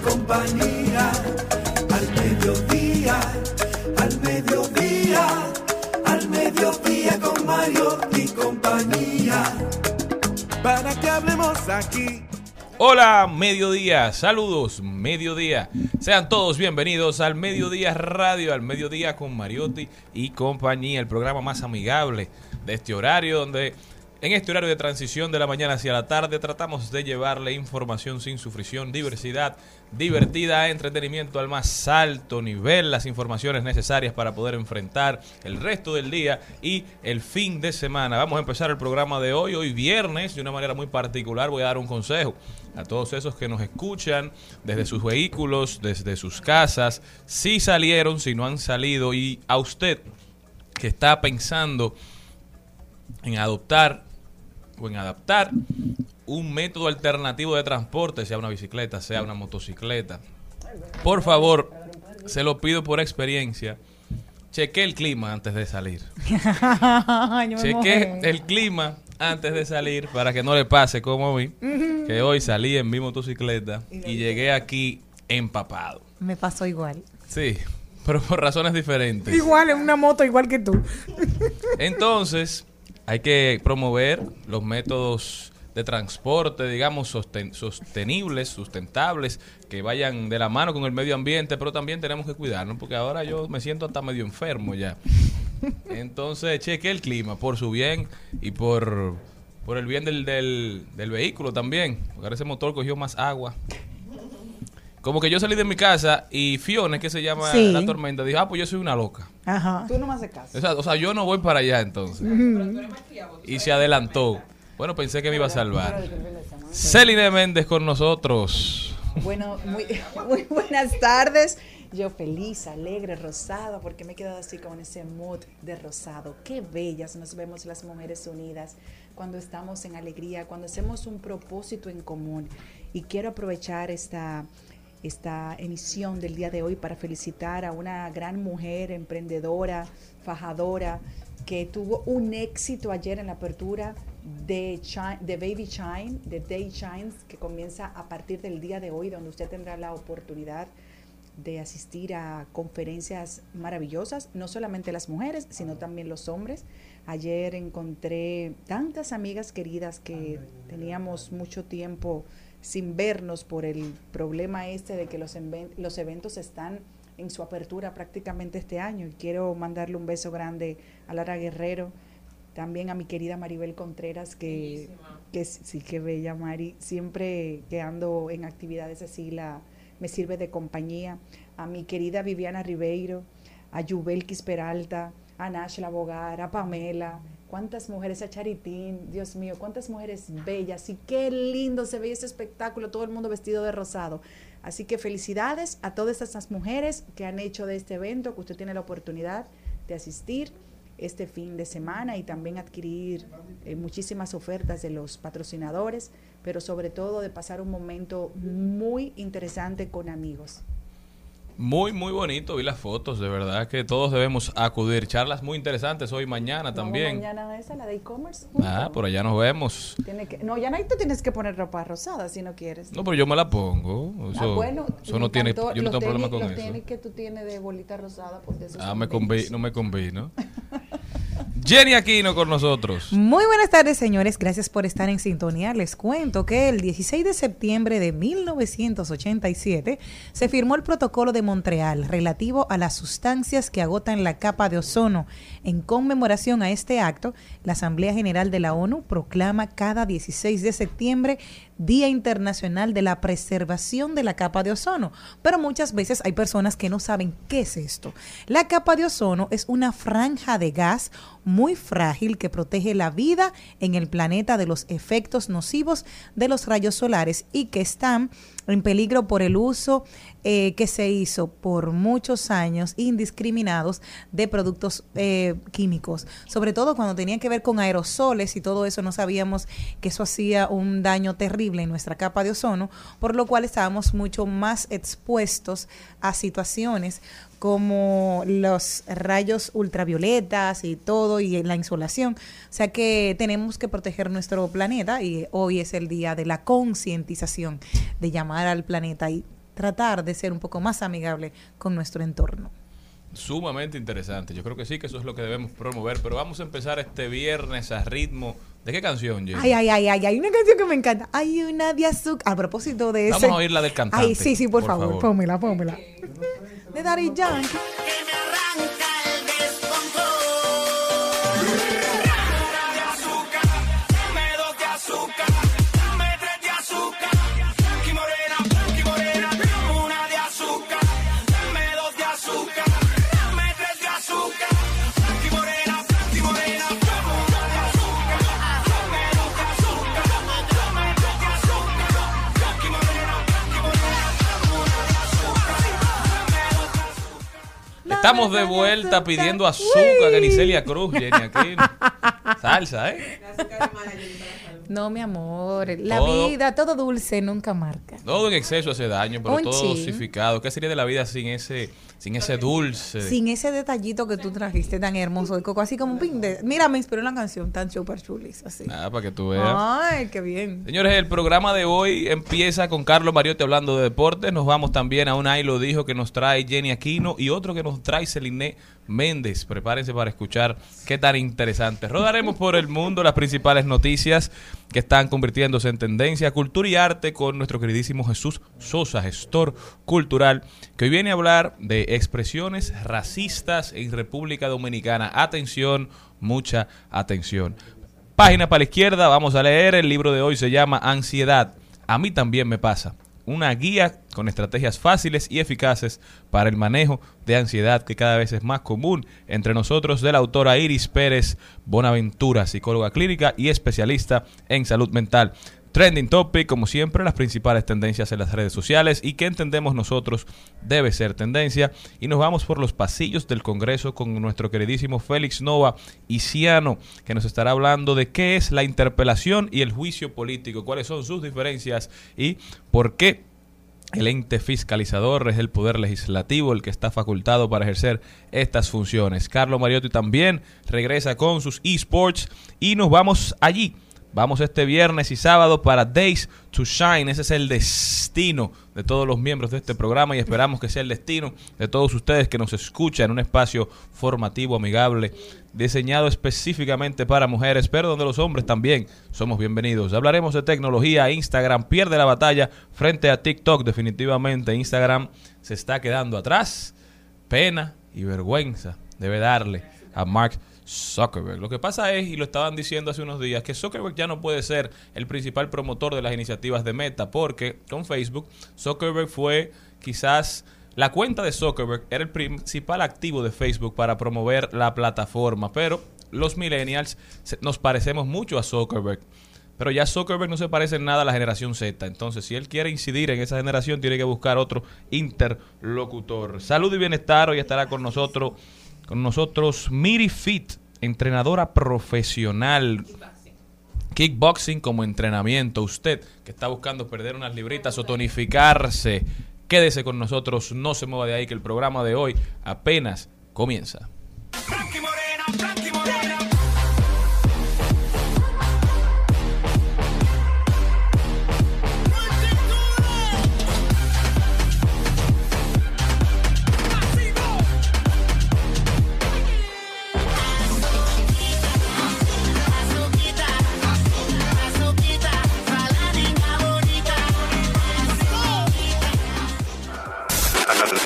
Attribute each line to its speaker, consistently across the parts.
Speaker 1: compañía. Al mediodía, al mediodía, al mediodía con Mario y compañía para que hablemos aquí.
Speaker 2: Hola, mediodía, saludos, mediodía. Sean todos bienvenidos al Mediodía Radio, al Mediodía con Mariotti y compañía, el programa más amigable de este horario, donde en este horario de transición de la mañana hacia la tarde tratamos de llevarle información sin sufrición, diversidad, divertida, entretenimiento al más alto nivel, las informaciones necesarias para poder enfrentar el resto del día y el fin de semana. Vamos a empezar el programa de hoy, hoy viernes, de una manera muy particular. Voy a dar un consejo a todos esos que nos escuchan desde sus vehículos, desde sus casas, si salieron, si no han salido, y a usted que está pensando en adoptar o en adaptar un método alternativo de transporte, sea una bicicleta, sea una motocicleta. Por favor, se lo pido por experiencia. Cheque el clima antes de salir. Cheque el clima antes de salir para que no le pase como a mí, que hoy salí en mi motocicleta y llegué aquí empapado.
Speaker 3: Me pasó igual.
Speaker 2: Sí, pero por razones diferentes.
Speaker 3: Igual, en una moto igual que tú.
Speaker 2: Entonces, hay que promover los métodos de transporte, digamos, sosten sostenibles, sustentables, que vayan de la mano con el medio ambiente, pero también tenemos que cuidarnos, porque ahora yo me siento hasta medio enfermo ya. Entonces, cheque el clima por su bien y por, por el bien del, del, del vehículo también, porque ahora ese motor cogió más agua. Como que yo salí de mi casa y Fiona, que se llama
Speaker 3: Sí.
Speaker 2: la tormenta, dijo, ah, pues yo soy una loca.
Speaker 3: Ajá.
Speaker 4: Tú no me haces caso.
Speaker 2: O sea, o sea, yo no voy para allá entonces. Y se adelantó. Bueno, pensé que me iba a salvar. Celine Méndez con nosotros.
Speaker 4: Bueno, muy, muy buenas tardes. Yo feliz, alegre, rosada, porque me he quedado así con ese mood de rosado. Qué bellas nos vemos las mujeres unidas cuando estamos en alegría, cuando hacemos un propósito en común. Y quiero aprovechar esta, esta emisión del día de hoy para felicitar a una gran mujer emprendedora, fajadora, que tuvo un éxito ayer en la apertura de, de Baby Shine, de Day Shines, que comienza a partir del día de hoy, donde usted tendrá la oportunidad de asistir a conferencias maravillosas, no solamente las mujeres, sino también los hombres. Ayer encontré tantas amigas queridas que teníamos mucho tiempo sin vernos por el problema este de que los, los eventos están en su apertura prácticamente este año. Y quiero mandarle un beso grande a Lara Guerrero, también a mi querida Maribel Contreras, que, que sí, que bella Mari, siempre que ando en actividades así la, me sirve de compañía, a mi querida Viviana Ribeiro, a Yubelkis Peralta, a Nashla Bogar, a Pamela, cuántas mujeres, a Charitín, Dios mío, cuántas mujeres bellas y qué lindo se ve ese espectáculo, todo el mundo vestido de rosado. Así que felicidades a todas estas mujeres que han hecho de este evento, que usted tiene la oportunidad de asistir este fin de semana y también adquirir eh, muchísimas ofertas de los patrocinadores, pero sobre todo de pasar un momento muy interesante con amigos.
Speaker 2: Muy, muy bonito. Vi las fotos, de verdad que todos debemos acudir. Charlas muy interesantes hoy y mañana también.
Speaker 4: mañana a esa, la de e-commerce.
Speaker 2: Ah, por allá nos vemos.
Speaker 4: Tiene que, no, ya no tú tienes que poner ropa rosada si no quieres.
Speaker 2: No, pero yo me la pongo. Eso,
Speaker 4: ah, bueno,
Speaker 2: eso no tiene, yo no
Speaker 4: Los
Speaker 2: tengo problema
Speaker 4: tenis-
Speaker 2: con
Speaker 4: los
Speaker 2: eso.
Speaker 4: tenis que tú tienes de bolita rosada, porque esos
Speaker 2: Ah, me convi no me convino. Jenny Aquino con nosotros.
Speaker 3: Muy buenas tardes, señores. Gracias por estar en sintonía. Les cuento que el 16 de septiembre de 1987 se firmó el Protocolo de Montreal relativo a las sustancias que agotan la capa de ozono. En conmemoración a este acto, la Asamblea General de la ONU proclama cada 16 de septiembre Día Internacional de la Preservación de la Capa de Ozono. Pero muchas veces hay personas que no saben qué es esto. La capa de ozono es una franja de gas muy frágil que protege la vida en el planeta de los efectos nocivos de los rayos solares y que están en peligro por el uso eh, que se hizo por muchos años indiscriminados de productos eh, químicos, sobre todo cuando tenía que ver con aerosoles y todo eso, no sabíamos que eso hacía un daño terrible en nuestra capa de ozono, por lo cual estábamos mucho más expuestos a situaciones como los rayos ultravioletas y todo y la insolación. O sea que tenemos que proteger nuestro planeta y hoy es el día de la concientización, de llamar al planeta y tratar de ser un poco más amigable con nuestro entorno.
Speaker 2: Sumamente interesante. Yo creo que sí, que eso es lo que debemos promover. Pero vamos a empezar este viernes a ritmo. ¿De qué canción, Jenny?
Speaker 3: Ay, ay, ay, ay, hay una canción que me encanta. Hay una de azúcar. A propósito de eso.
Speaker 2: Vamos a oír la del cantante.
Speaker 3: Ay, sí, sí, por,
Speaker 2: por
Speaker 3: favor,
Speaker 2: favor.
Speaker 3: pónmela, pónmela. De Daddy Yankee.
Speaker 5: que me arranca
Speaker 2: Estamos de vuelta pidiendo azúcar, Ganicelia Cruz, Jenny Aquino. Salsa, ¿eh?
Speaker 3: No, mi amor. La
Speaker 2: Todo-
Speaker 3: vida, todo dulce nunca marca.
Speaker 2: Todo en exceso hace daño, pero
Speaker 3: Un
Speaker 2: todo
Speaker 3: chin.
Speaker 2: dosificado. ¿Qué sería de la vida sin ese, sin ese dulce?
Speaker 3: Sin ese detallito que tú trajiste tan hermoso de coco, así como un pin de. Mira, me inspiró una canción tan super chulis, así.
Speaker 2: Ah, para que tú veas.
Speaker 3: Ay, qué bien.
Speaker 2: Señores, el programa de hoy empieza con Carlos Mariotti hablando de deportes. Nos vamos también a un Ahí lo dijo que nos trae Jenny Aquino y otro que nos trae Celine Méndez. Prepárense para escuchar qué tan interesante. Rodaremos por el mundo las principales noticias que están convirtiéndose en tendencia, cultura y arte con nuestro queridísimo Jesús Sosa, gestor cultural, que hoy viene a hablar de expresiones racistas en República Dominicana. Atención, mucha atención. Página para la izquierda, vamos a leer. El libro de hoy se llama Ansiedad. A mí también me pasa. Una guía con estrategias fáciles y eficaces para el manejo de ansiedad que cada vez es más común entre nosotros de la autora Iris Pérez Bonaventura, psicóloga clínica y especialista en salud mental. Trending Topic, como siempre, las principales tendencias en las redes sociales y que entendemos nosotros debe ser tendencia. Y nos vamos por los pasillos del Congreso con nuestro queridísimo Félix Nova Isiano, que nos estará hablando de qué es la interpelación y el juicio político, cuáles son sus diferencias y por qué el ente fiscalizador es el poder legislativo el que está facultado para ejercer estas funciones. Carlos Mariotti también regresa con sus esports y nos vamos allí. Vamos este viernes y sábado para Days to Shine. Ese es el destino de todos los miembros de este programa y esperamos que sea el destino de todos ustedes que nos escuchan en un espacio formativo, amigable, diseñado específicamente para mujeres, pero donde los hombres también somos bienvenidos. Hablaremos de tecnología. Instagram pierde la batalla frente a TikTok. Definitivamente Instagram se está quedando atrás. Pena y vergüenza debe darle a Mark Zuckerberg. Lo que pasa es, y lo estaban diciendo hace unos días, que Zuckerberg ya no puede ser el principal promotor de las iniciativas de Meta, porque con Facebook, Zuckerberg fue quizás la cuenta de Zuckerberg era el principal activo de Facebook para promover la plataforma, pero los millennials nos parecemos mucho a Zuckerberg. Pero ya Zuckerberg no se parece en nada a la generación Z. Entonces, si él quiere incidir en esa generación, tiene que buscar otro interlocutor. Salud y bienestar. Hoy estará con nosotros, con nosotros Miri Fit, entrenadora profesional. Kickboxing como entrenamiento. Usted que está buscando perder unas libritas o tonificarse, quédese con nosotros, no se mueva de ahí que el programa de hoy apenas comienza.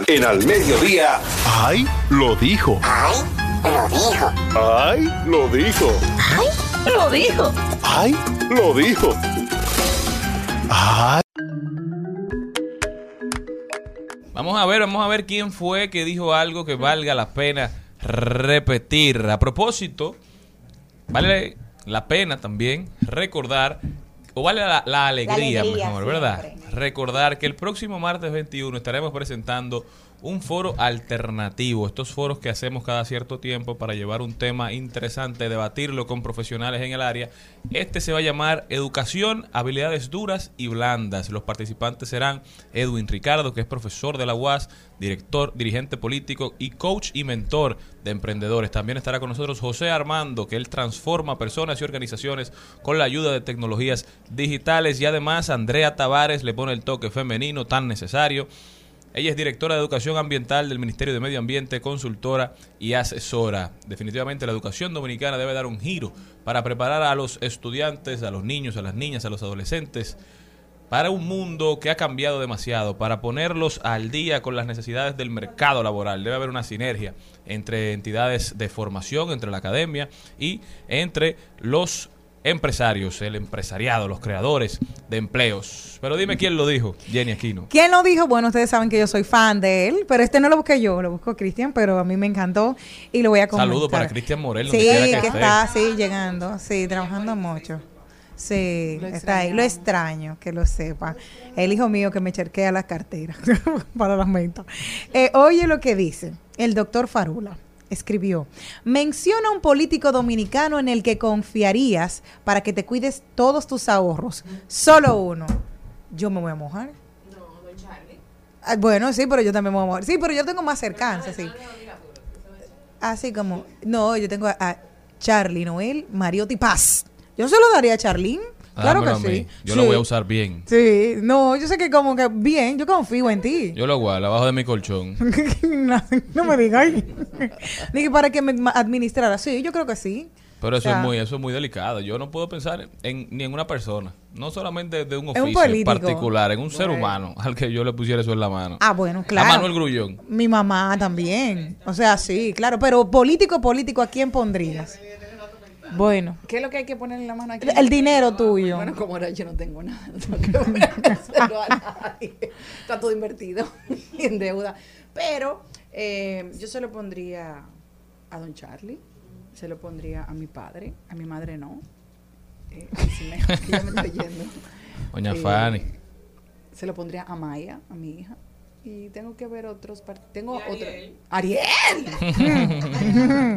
Speaker 6: En al mediodía. ¡Ay! Lo dijo.
Speaker 5: Ay, lo dijo.
Speaker 6: ¡Ay! Lo dijo.
Speaker 5: Ay, lo dijo.
Speaker 6: ¡Ay! Lo dijo. ¡Ay!
Speaker 2: Vamos a ver, vamos a ver quién fue que dijo algo que valga la pena repetir. A propósito, vale la pena también recordar, o vale la, la alegría,
Speaker 4: alegría,
Speaker 2: mejor, ¿verdad? Recordar que el próximo martes 21 estaremos presentando un foro alternativo, estos foros que hacemos cada cierto tiempo para llevar un tema interesante, debatirlo con profesionales en el área. Este se va a llamar Educación, habilidades duras y blandas. Los participantes serán Edwin Ricardo, que es profesor de la UAS, director, dirigente político y coach y mentor de emprendedores. También estará con nosotros José Armando, que él transforma personas y organizaciones con la ayuda de tecnologías digitales. Y además Andrea Tavares le pone el toque femenino tan necesario. Ella es directora de Educación Ambiental del Ministerio de Medio Ambiente, consultora y asesora. Definitivamente la educación dominicana debe dar un giro para preparar a los estudiantes, a los niños, a las niñas, a los adolescentes para un mundo que ha cambiado demasiado, para ponerlos al día con las necesidades del mercado laboral. Debe haber una sinergia entre entidades de formación, entre la academia y entre los empresarios, el empresariado, los creadores de empleos. Pero dime quién lo dijo, Jenny Aquino.
Speaker 3: ¿Quién lo dijo? Bueno, ustedes saben que yo soy fan de él, pero este no lo busqué yo, lo buscó Cristian, pero a mí me encantó y lo voy a comentar.
Speaker 2: Saludo para Cristian Morel,
Speaker 3: Sí, que,
Speaker 2: que
Speaker 3: está, sí, llegando, sí, trabajando mucho. Sí,
Speaker 4: Lo
Speaker 3: está ahí. Lo extraño, que lo sepa. El hijo mío que me cherquea las carteras para las mentas. Eh, oye lo que dice el doctor Farula. Escribió, menciona un político dominicano en el que confiarías para que te cuides todos tus ahorros. Solo uno. Yo me voy a mojar. Ah, Bueno, sí, pero yo también me voy a mojar. Sí, pero yo tengo más cercanza, sí. Así como, no, yo tengo a, a Charlie Noel, Mariotti Paz. Yo se lo daría a Charlene. Claro que sí.
Speaker 2: Yo
Speaker 3: Sí.
Speaker 2: lo voy a usar bien.
Speaker 3: Sí, no, yo sé que como que bien, yo confío en ti.
Speaker 2: Yo lo guardo abajo de mi colchón.
Speaker 3: no, no me digas. Dije para que me administrara. Sí, yo creo que sí.
Speaker 2: Pero eso
Speaker 3: O sea,
Speaker 2: es muy, eso es muy delicado. Yo no puedo pensar en, ni en una persona, no solamente de un oficio particular, en un ser humano al que yo le pusiera eso en la mano.
Speaker 3: Ah, bueno, claro.
Speaker 2: A Manuel Grullón.
Speaker 3: Mi mamá también. O sea, sí, claro. Pero político, político, ¿a quién pondrías? Bueno,
Speaker 4: ¿Qué es lo que hay que poner en la mano aquí?
Speaker 3: el dinero tuyo.
Speaker 4: Bueno, como ahora yo no tengo nada, no tengo que a nadie. Está todo invertido y en deuda. Pero eh, yo se lo pondría a don Charlie, se lo pondría a mi padre, a mi madre no. Eh, me, ya me estoy yendo.
Speaker 2: Doña
Speaker 4: Eh,
Speaker 2: Fanny.
Speaker 4: Se lo pondría a Maya, a mi hija. Y tengo que ver otros partidos. Tengo otro. ¡Ariel!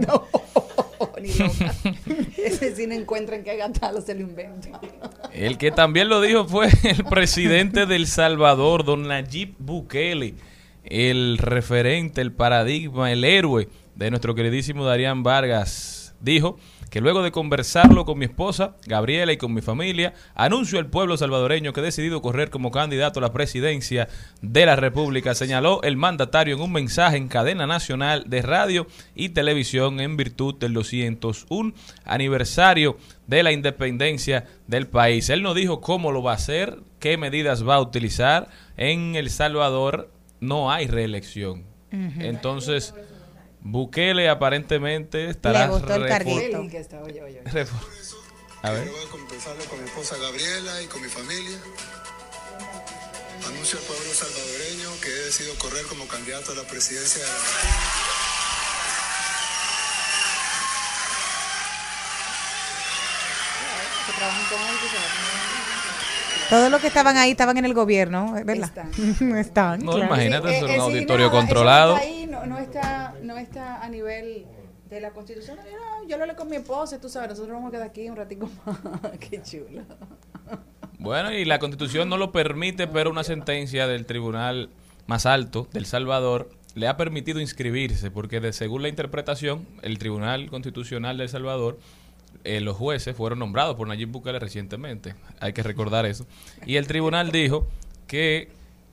Speaker 4: no, ni loca. Ese no se lo.
Speaker 2: El que también lo dijo fue el presidente del Salvador, don Nayib Bukele, el referente, el paradigma, el héroe de nuestro queridísimo Darían Vargas. Dijo que luego de conversarlo con mi esposa, Gabriela, y con mi familia, anuncio al pueblo salvadoreño que he decidido correr como candidato a la presidencia de la República, señaló el mandatario en un mensaje en cadena nacional de radio y televisión en virtud del 201 aniversario de la independencia del país. Él no dijo cómo lo va a hacer, qué medidas va a utilizar. En El Salvador no hay reelección. Entonces, Bukele aparentemente estará
Speaker 3: Le gustó el carguito.
Speaker 2: A ver.
Speaker 7: Luego de conversarlo con mi esposa Gabriela y con mi familia, anuncio al pueblo salvadoreño que he decidido correr como candidato a la presidencia de la República.
Speaker 4: Que trabajan con él, que se va
Speaker 3: Todos los que estaban ahí estaban en el gobierno, ¿verdad? Están.
Speaker 2: No,
Speaker 3: claro.
Speaker 2: imagínate,
Speaker 4: Sí,
Speaker 2: es
Speaker 4: eh,
Speaker 2: un
Speaker 4: eh, sí,
Speaker 2: auditorio
Speaker 4: no,
Speaker 2: controlado.
Speaker 4: está ahí no, no está, no está a nivel De la constitución, no, yo lo leo con mi esposa, tú sabes, nosotros vamos a quedar aquí un ratico más. Qué chulo.
Speaker 2: Bueno, y la constitución no lo permite, pero una sentencia del tribunal más alto del Salvador le ha permitido inscribirse, porque de, según la interpretación, el Tribunal Constitucional del Salvador, eh, los jueces fueron nombrados por Nayib Bukele recientemente, hay que recordar eso, y el tribunal dijo que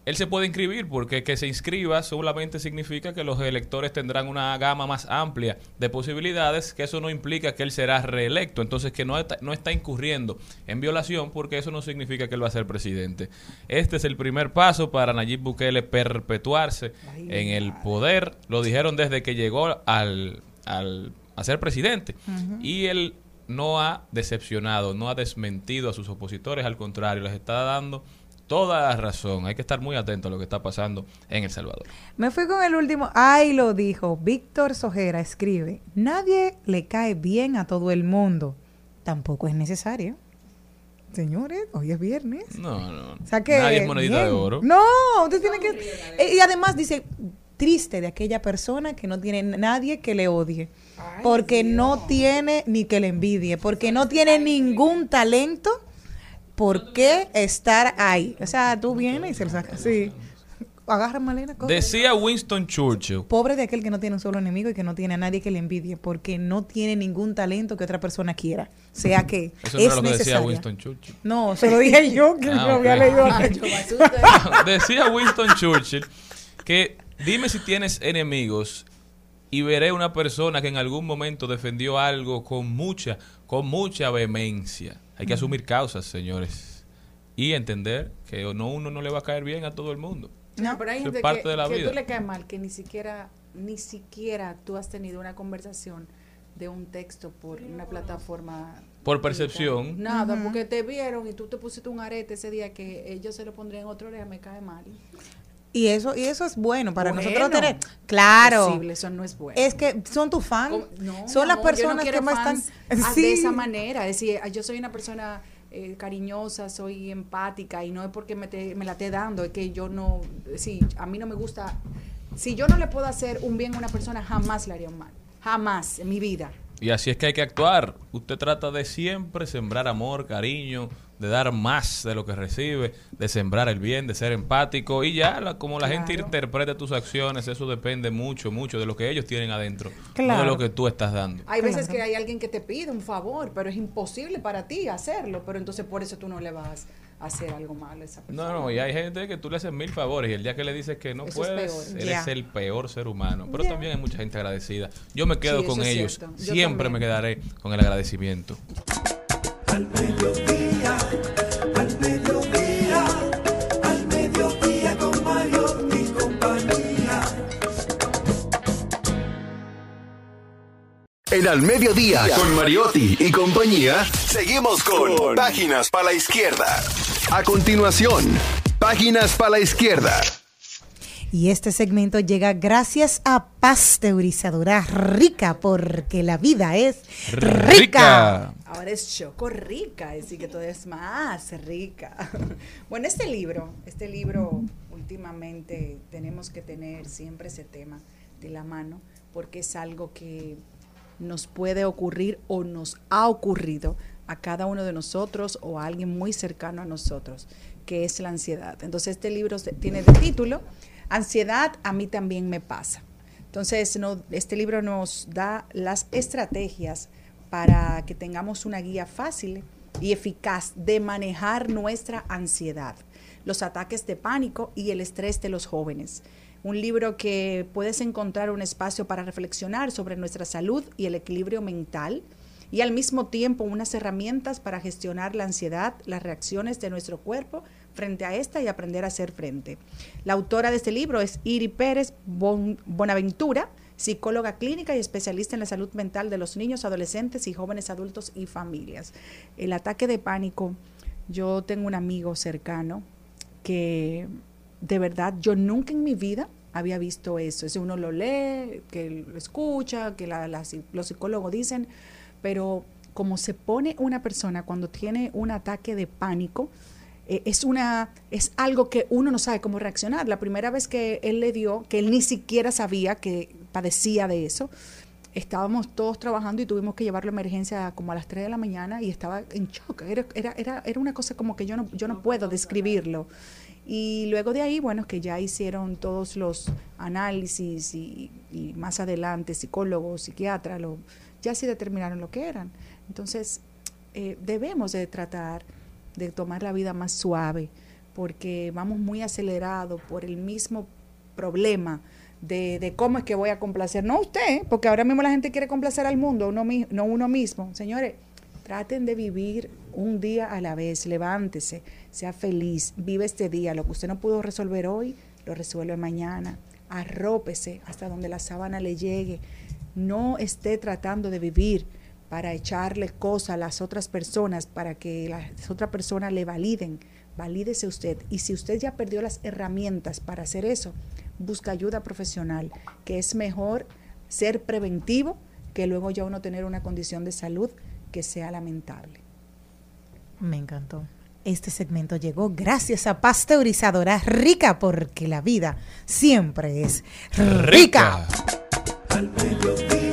Speaker 2: él se puede inscribir porque que se inscriba solamente significa que los electores tendrán una gama más amplia de posibilidades, que eso no implica que él será reelecto, entonces que no está, no está incurriendo en violación porque eso no significa que él va a ser presidente. Este es el primer paso para Nayib Bukele perpetuarse en el poder, lo dijeron desde que llegó al, al a ser presidente. Y él no ha decepcionado, no ha desmentido a sus opositores, al contrario, les está dando toda la razón. Hay que estar muy atento a lo que está pasando en El Salvador.
Speaker 3: Me fui con el último. Ay, lo dijo. Víctor Sojera escribe: Nadie le cae bien a todo el mundo. Tampoco es necesario. Señores, hoy es viernes.
Speaker 2: No, no.
Speaker 3: O sea que,
Speaker 2: Nadie es monedita
Speaker 3: bien.
Speaker 2: de oro.
Speaker 3: No, usted tiene que. Eh, Y además dice: triste de aquella persona que no tiene nadie que le odie. porque no tiene ni que le envidie. Porque no tiene ningún talento. ¿Por qué estar ahí? O sea, tú vienes y se lo sacas. Sí. Agarra Malena. coge.
Speaker 2: Decía Winston Churchill.
Speaker 3: Pobre de aquel que no tiene un solo enemigo y que no tiene a nadie que le envidie, porque no tiene ningún talento que otra persona quiera. Sea que
Speaker 2: Eso no
Speaker 3: es
Speaker 2: era lo que decía. Winston Churchill.
Speaker 3: No, se lo dije yo, que
Speaker 2: Ah,
Speaker 3: yo había leído.
Speaker 4: Ah, yo me asusto.
Speaker 2: Decía Winston Churchill que dime si tienes enemigos y veré una persona que en algún momento defendió algo con mucha, con mucha vehemencia. Hay que asumir causas, señores, y entender que no uno no le va a caer bien a todo el mundo.
Speaker 4: No, pero hay
Speaker 2: es
Speaker 4: gente
Speaker 2: parte
Speaker 4: que,
Speaker 2: de la
Speaker 4: que
Speaker 2: vida.
Speaker 4: tú le caes mal, que ni siquiera, ni siquiera tú has tenido una conversación de un texto por una plataforma.
Speaker 2: Por
Speaker 4: digital.
Speaker 2: percepción.
Speaker 4: Nada, porque te vieron y tú te pusiste un arete ese día que ellos se lo pondrían en otro día, me cae mal.
Speaker 3: Y eso, y eso es bueno para
Speaker 4: Bueno,
Speaker 3: nosotros tener. Claro.
Speaker 4: Posible, eso no es bueno.
Speaker 3: Es que son tus fans.
Speaker 4: No,
Speaker 3: son
Speaker 4: mi
Speaker 3: las
Speaker 4: amor, yo no
Speaker 3: personas que más
Speaker 4: fans,
Speaker 3: están.
Speaker 4: ah,
Speaker 3: Sí.
Speaker 4: De esa manera, es decir, ah, yo soy una persona eh, cariñosa, soy empática y no es porque me, te- me la esté dando, es que yo no, sí, a mí no me gusta, si yo no le puedo hacer un bien a una persona, jamás le haría un mal, jamás en mi vida.
Speaker 2: Y así es que hay que actuar. Usted trata de siempre sembrar amor, cariño, de dar más de lo que recibe, de sembrar el bien, de ser empático. Y ya, la- como la gente
Speaker 4: Claro.
Speaker 2: interprete tus acciones, eso depende mucho, mucho de lo que ellos tienen adentro, no
Speaker 3: Claro.
Speaker 2: de lo que tú estás dando.
Speaker 4: Hay veces que hay alguien que te pide un favor, pero es imposible para ti hacerlo, pero entonces por eso tú no le vas a hacer algo malo a esa persona.
Speaker 2: No, no, y hay gente que tú le haces mil favores y el día que le dices que no
Speaker 4: Eso
Speaker 2: puedes,
Speaker 3: Ya.
Speaker 2: el peor ser humano. Pero también hay mucha gente agradecida. Yo me quedo
Speaker 4: Sí,
Speaker 2: con ellos. Siempre
Speaker 4: también.
Speaker 2: me quedaré con el agradecimiento.
Speaker 1: Al
Speaker 6: En Al Mediodía, con Mariotti y compañía, seguimos con Páginas para la Izquierda. A continuación, Páginas para la Izquierda.
Speaker 3: Y este segmento llega gracias a Pasteurizadora Rica, porque la vida es rica.
Speaker 4: Ahora es choco rica, es decir, que todo es más rica. Bueno, este libro, este libro últimamente tenemos que tener siempre ese tema de la mano, porque es algo que nos puede ocurrir o nos ha ocurrido a cada uno de nosotros o a alguien muy cercano a nosotros, que es la ansiedad. Entonces, este libro se- tiene de título, Ansiedad a mí también me pasa. Entonces, este libro nos da las estrategias para que tengamos una guía fácil y eficaz de manejar nuestra ansiedad, los ataques de pánico y el estrés de los jóvenes. Un libro que puedes encontrar un espacio para reflexionar sobre nuestra salud y el equilibrio mental y al mismo tiempo unas herramientas para gestionar la ansiedad, las reacciones de nuestro cuerpo frente a esta y aprender a hacer frente. La autora de este libro es Iri Pérez Bon- Bonaventura, psicóloga clínica y especialista en la salud mental de los niños, adolescentes y jóvenes adultos y familias. El ataque de pánico, yo tengo un amigo cercano que de verdad yo nunca en mi vida había visto eso. Es uno lo lee, que lo escucha, que los psicólogos dicen, pero como se pone una persona cuando tiene un ataque de pánico, eh, es una es algo que uno no sabe cómo reaccionar. La primera vez que él le dio, que él ni siquiera sabía que padecía de eso, estábamos todos trabajando y tuvimos que llevarlo a emergencia como a las 3 de la mañana y estaba en shock. Era, era, era, era una cosa como que yo no, yo no puedo describirlo. Y luego de ahí, bueno, que ya hicieron todos los análisis y, y más adelante psicólogos, psiquiatras, lo, ya sí determinaron lo que eran. Entonces, eh, debemos de tratar de tomar la vida más suave porque vamos muy acelerados por el mismo problema de, de cómo es que voy a complacer. No usted, porque ahora mismo la gente quiere complacer al mundo, uno, no uno mismo. Señores, traten de vivir un día a la vez, levántese, sea feliz, vive este día. Lo que usted no pudo resolver hoy, lo resuelve mañana. Arrópese hasta donde la sábana le llegue. No esté tratando de vivir para echarle cosas a las otras personas, para que las otras personas le validen. Valídese usted. Y si usted ya perdió las herramientas para hacer eso, busca ayuda profesional, que es mejor ser preventivo que luego ya uno tener una condición de salud que sea lamentable.
Speaker 3: Me encantó. Este segmento llegó gracias a Pasteurizadora Rica, porque la vida siempre es rica.
Speaker 1: Al mediodía, al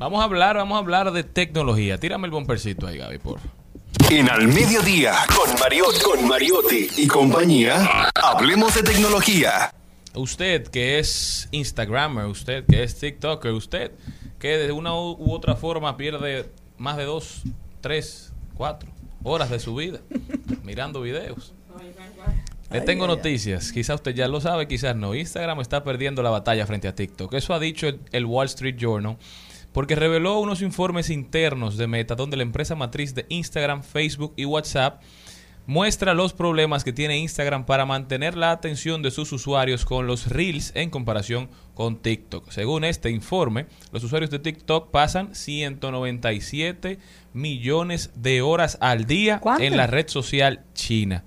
Speaker 2: Vamos a hablar, vamos a hablar de tecnología. Tírame el bompercito ahí, Gaby, por favor.
Speaker 6: En Al Mediodía, con Mariotti, con Mariotti y compañía, hablemos de tecnología.
Speaker 2: Usted que es Instagrammer, usted que es TikToker, usted que de una u u otra forma pierde más de dos, tres, cuatro horas de su vida mirando videos. Le tengo noticias, quizás usted ya lo sabe, quizás no. Instagram está perdiendo la batalla frente a TikTok. Eso ha dicho el, el Wall Street Journal porque reveló unos informes internos de Meta donde la empresa matriz de Instagram, Facebook y WhatsApp muestra los problemas que tiene Instagram para mantener la atención de sus usuarios con los reels en comparación con TikTok. Según este informe, los usuarios de TikTok pasan 197 millones de horas al día
Speaker 4: ¿Cuánto?
Speaker 2: en la red social china.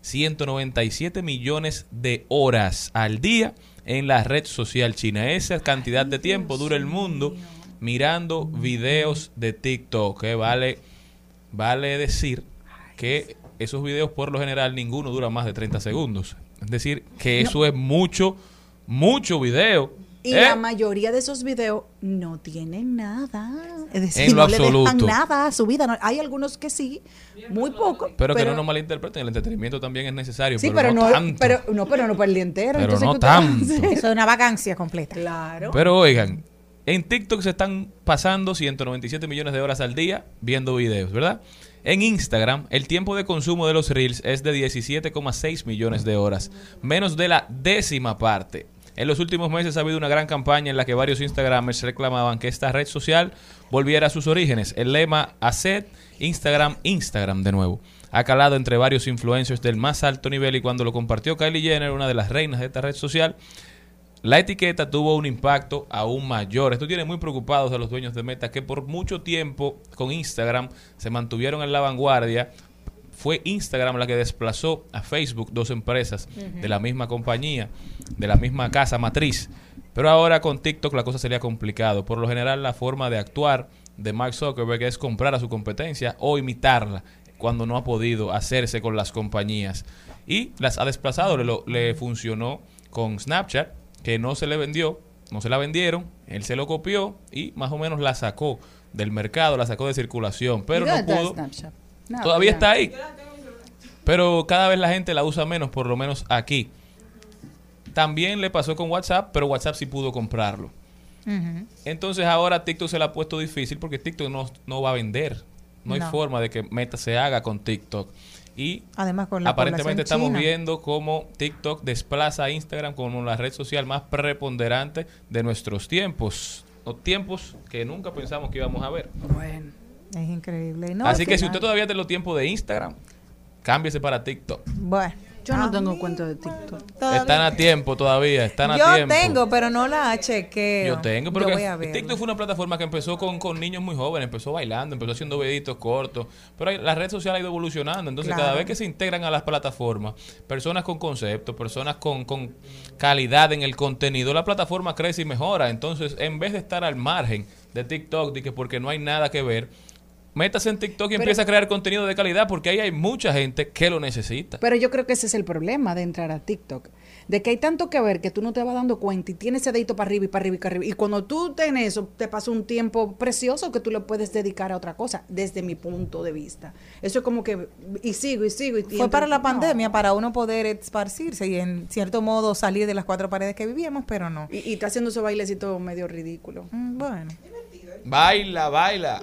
Speaker 2: 197 millones de horas al día en la red social china. Esa cantidad de tiempo dura el mundo mirando videos de TikTok. que vale, vale decir que esos videos por lo general ninguno dura más de 30 segundos. Es decir, que eso es mucho, mucho video.
Speaker 4: Y
Speaker 2: ¿eh?
Speaker 4: la mayoría de esos videos no tienen nada. Es decir,
Speaker 2: En lo
Speaker 4: no le dejan
Speaker 2: absoluto.
Speaker 4: nada a su vida. No- hay algunos que sí, muy poco.
Speaker 2: Pero, que no nos malinterpreten, el entretenimiento también es necesario,
Speaker 4: Sí,
Speaker 2: pero,
Speaker 4: pero,
Speaker 2: no,
Speaker 4: no,
Speaker 2: tanto.
Speaker 4: pero no, pero no para el día entero.
Speaker 2: Pero
Speaker 4: Entonces,
Speaker 2: no
Speaker 4: ¿qué usted va a
Speaker 2: tanto.
Speaker 3: Eso es una vacancia completa.
Speaker 4: Claro.
Speaker 2: Pero oigan, en TikTok se están pasando 197 millones de horas al día viendo videos, ¿verdad? En Instagram, el tiempo de consumo de los Reels es de 17,6 millones de horas, menos de la décima parte. En los últimos meses ha habido una gran campaña en la que varios Instagramers reclamaban que esta red social volviera a sus orígenes. El lema Haced Instagram, Instagram de nuevo. Ha calado entre varios influencers del más alto nivel y cuando lo compartió Kylie Jenner, una de las reinas de esta red social, la etiqueta tuvo un impacto aún mayor. Esto tiene muy preocupados a los dueños de Meta que por mucho tiempo con Instagram se mantuvieron en la vanguardia. Fue Instagram la que desplazó a Facebook, dos empresas de la misma compañía, de la misma casa matriz. Pero ahora con TikTok la cosa sería complicado. Por lo general la forma de actuar de Mark Zuckerberg es comprar a su competencia o imitarla cuando no ha podido hacerse con las compañías. Y las ha desplazado, le, lo- le funcionó con Snapchat, que no se le vendió, no se la vendieron, él se lo copió y más o menos la sacó del mercado, la sacó de circulación, pero
Speaker 4: ¿Y
Speaker 2: no pudo.
Speaker 4: No,
Speaker 2: Todavía está ahí. Pero cada vez la gente la usa menos, por lo menos aquí. También le pasó con WhatsApp, pero WhatsApp sí pudo comprarlo. Entonces ahora TikTok se le ha puesto difícil porque TikTok no, no va a vender. No, hay
Speaker 3: No.
Speaker 2: forma de que Meta se haga con TikTok. Y
Speaker 3: Además, con la
Speaker 2: aparentemente estamos
Speaker 3: china.
Speaker 2: viendo cómo TikTok desplaza a Instagram como la red social más preponderante de nuestros tiempos. O tiempos que nunca pensamos que íbamos a ver.
Speaker 4: Bueno.
Speaker 3: Es increíble. No,
Speaker 2: Así que si usted todavía tiene los tiempos de Instagram, cámbiese para TikTok.
Speaker 3: Bueno,
Speaker 4: Yo no tengo cuenta de TikTok.
Speaker 3: Todavía.
Speaker 2: Están a tiempo todavía, están a
Speaker 3: Yo
Speaker 2: tiempo.
Speaker 3: tengo, pero no la chequeo.
Speaker 2: Yo tengo, pero
Speaker 3: Yo
Speaker 2: que
Speaker 3: voy a verlo.
Speaker 2: TikTok fue una plataforma que empezó con, con niños muy jóvenes, empezó bailando, empezó haciendo videitos cortos, pero hay- la red social ha ido evolucionando, entonces
Speaker 3: Claro.
Speaker 2: cada vez que se integran a las plataformas, personas con conceptos, personas con, con calidad en el contenido, la plataforma crece y mejora, entonces en vez de estar al margen de TikTok, de que porque no hay nada que ver, métase en TikTok y
Speaker 4: Pero-
Speaker 2: empieza a crear contenido de calidad, porque ahí hay mucha gente que lo necesita.
Speaker 4: Pero yo creo que ese es el problema de entrar a TikTok. De que hay tanto que ver que tú no te vas dando cuenta y tienes ese dedito para arriba y para arriba y para arriba. Y cuando tú tienes eso, te pasa un tiempo precioso que tú lo puedes dedicar a otra cosa, desde mi punto de vista. Eso es como que, y sigo y sigo. Y
Speaker 3: Fue para la
Speaker 4: no.
Speaker 3: pandemia, para uno poder esparcirse y en cierto modo salir de las cuatro paredes que vivíamos, pero no.
Speaker 4: Y, y está haciendo esos bailecito medio ridículo.
Speaker 3: Mm, Bueno.
Speaker 2: Baila, baila.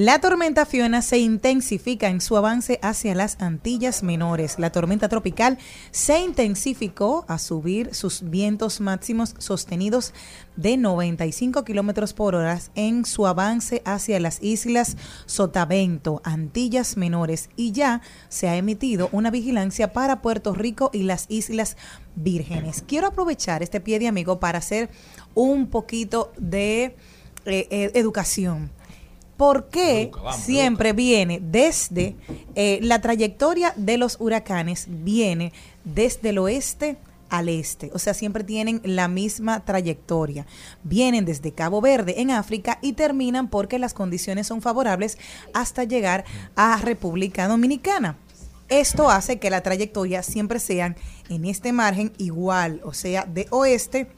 Speaker 3: La tormenta Fiona se intensifica en su avance hacia las Antillas Menores. La tormenta tropical se intensificó a subir sus vientos máximos sostenidos de 95 kilómetros por hora en su avance hacia las islas Sotavento, Antillas Menores, y ya se ha emitido una vigilancia para Puerto Rico y las Islas Vírgenes. Quiero aprovechar este pie de amigo para hacer un poquito de eh, eh, educación. ¿Por qué
Speaker 2: vamos,
Speaker 3: siempre viene desde eh, la trayectoria de los huracanes, viene desde el oeste al este? O sea, siempre tienen la misma trayectoria. Vienen desde Cabo Verde en África y terminan porque las condiciones son favorables hasta llegar a República Dominicana. Esto hace que la trayectoria siempre sean en este margen igual, o sea, de oeste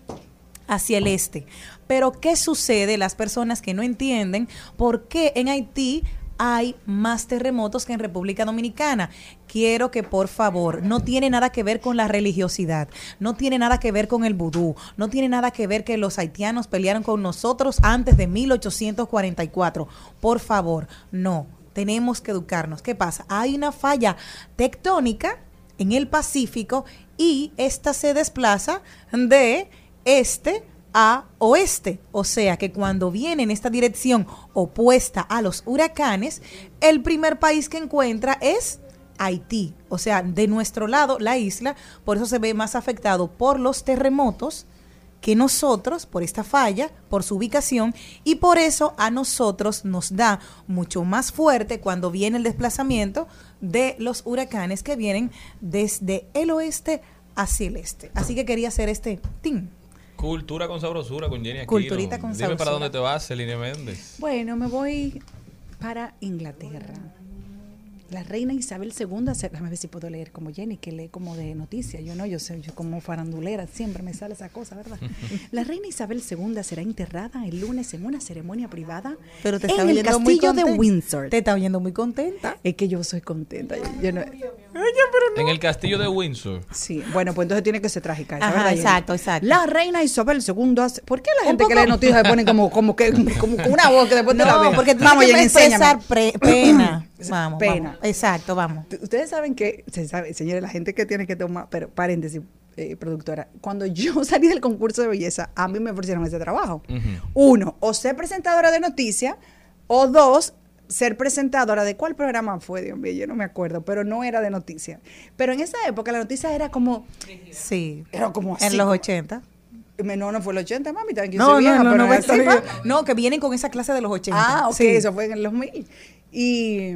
Speaker 3: hacia el este. Pero ¿qué sucede? Las personas que no entienden por qué en Haití hay más terremotos que en República Dominicana. Quiero que por favor, no tiene nada que ver con la religiosidad, no tiene nada que ver con el vudú, no tiene nada que ver que los haitianos pelearon con nosotros antes de 1844. Por favor, no, tenemos que educarnos. ¿Qué pasa? Hay una falla tectónica en el Pacífico y esta se desplaza de este a oeste. O sea que cuando viene en esta dirección opuesta a los huracanes, el primer país que encuentra es Haití. O sea, de nuestro lado, la isla, por eso se ve más afectado por los terremotos que nosotros, por esta falla, por su ubicación, y por eso a nosotros nos da mucho más fuerte cuando viene el desplazamiento de los huracanes que vienen desde el oeste hacia el este. Así que quería hacer este team.
Speaker 2: Cultura con sabrosura con Jenny Aquino.
Speaker 3: Culturita con
Speaker 2: Dime para
Speaker 3: sabrosura.
Speaker 2: dónde te vas, Celine Méndez.
Speaker 4: Bueno, me voy para Inglaterra. La reina Isabel II, se- déjame ver si puedo leer como Jenny, que lee como de noticias. Yo no, yo sé, yo como farandulera siempre me sale esa cosa, ¿verdad? La reina Isabel II será enterrada el lunes en una ceremonia privada
Speaker 3: Pero te
Speaker 4: en
Speaker 3: está
Speaker 4: el
Speaker 3: oyendo muy
Speaker 4: castillo de
Speaker 3: contenta.
Speaker 4: Windsor.
Speaker 3: Te está oyendo muy contenta.
Speaker 4: Es que yo soy contenta. yo- yo no-
Speaker 2: En el castillo de Windsor.
Speaker 4: Sí, bueno, pues entonces tiene que ser trágica. esa,
Speaker 3: Ajá,
Speaker 4: ¿verdad, Jenny?
Speaker 3: exacto, exacto.
Speaker 4: La reina Isabel II hace... ¿Por qué la gente que lee noticias se pone como, como que como con una voz que después te la
Speaker 3: No, porque tú
Speaker 4: Vamos, Jenny,
Speaker 3: que expresar pre- pena. Vamos,
Speaker 4: Pena.
Speaker 3: vamos. Exacto, vamos.
Speaker 4: Ustedes saben que, se sabe, señores, la gente que tiene que tomar, pero paréntesis, eh, productora, cuando yo salí del concurso de belleza, a mí me ofrecieron ese trabajo. Uno, o ser presentadora de noticias, o dos, ser presentadora de cuál programa fue, Dios mío, yo no me acuerdo, pero no era de noticias. Pero en esa época la noticia era como,
Speaker 3: Sí.
Speaker 4: era como así.
Speaker 3: En los
Speaker 4: como-
Speaker 3: 80.
Speaker 4: Me- No, no fue el 80, mami, también que yo
Speaker 3: No,
Speaker 4: soy
Speaker 3: no,
Speaker 4: vieja,
Speaker 3: no,
Speaker 4: pero
Speaker 3: no, no, que vienen con esa clase de los 80.
Speaker 4: Ah, ok,
Speaker 3: Sí.
Speaker 4: eso fue en los 2000. Y,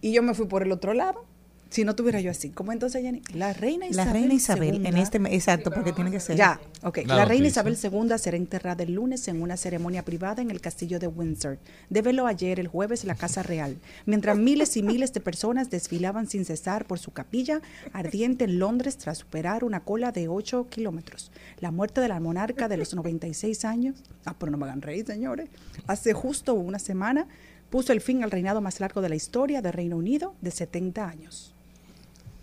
Speaker 4: y yo me fui por el otro lado. si no tuviera yo así. ¿Cómo entonces, Jenny? La reina Isabel.
Speaker 3: La reina Isabel, en
Speaker 4: II.
Speaker 3: este, exacto, porque tiene que ser.
Speaker 4: Ya, ok.
Speaker 2: La
Speaker 4: La, reina. Isabel II será enterrada el lunes en una ceremonia privada en el castillo de Windsor. Develó ayer, el jueves, la Casa Real, mientras miles y miles de personas desfilaban sin cesar por su capilla ardiente en Londres tras superar una cola de 8 kilómetros. La muerte de la monarca de los 96 años, ah, pero no me hagan reír, señores, hace justo una semana puso el fin al reinado más largo de la historia del Reino Unido de 70 años.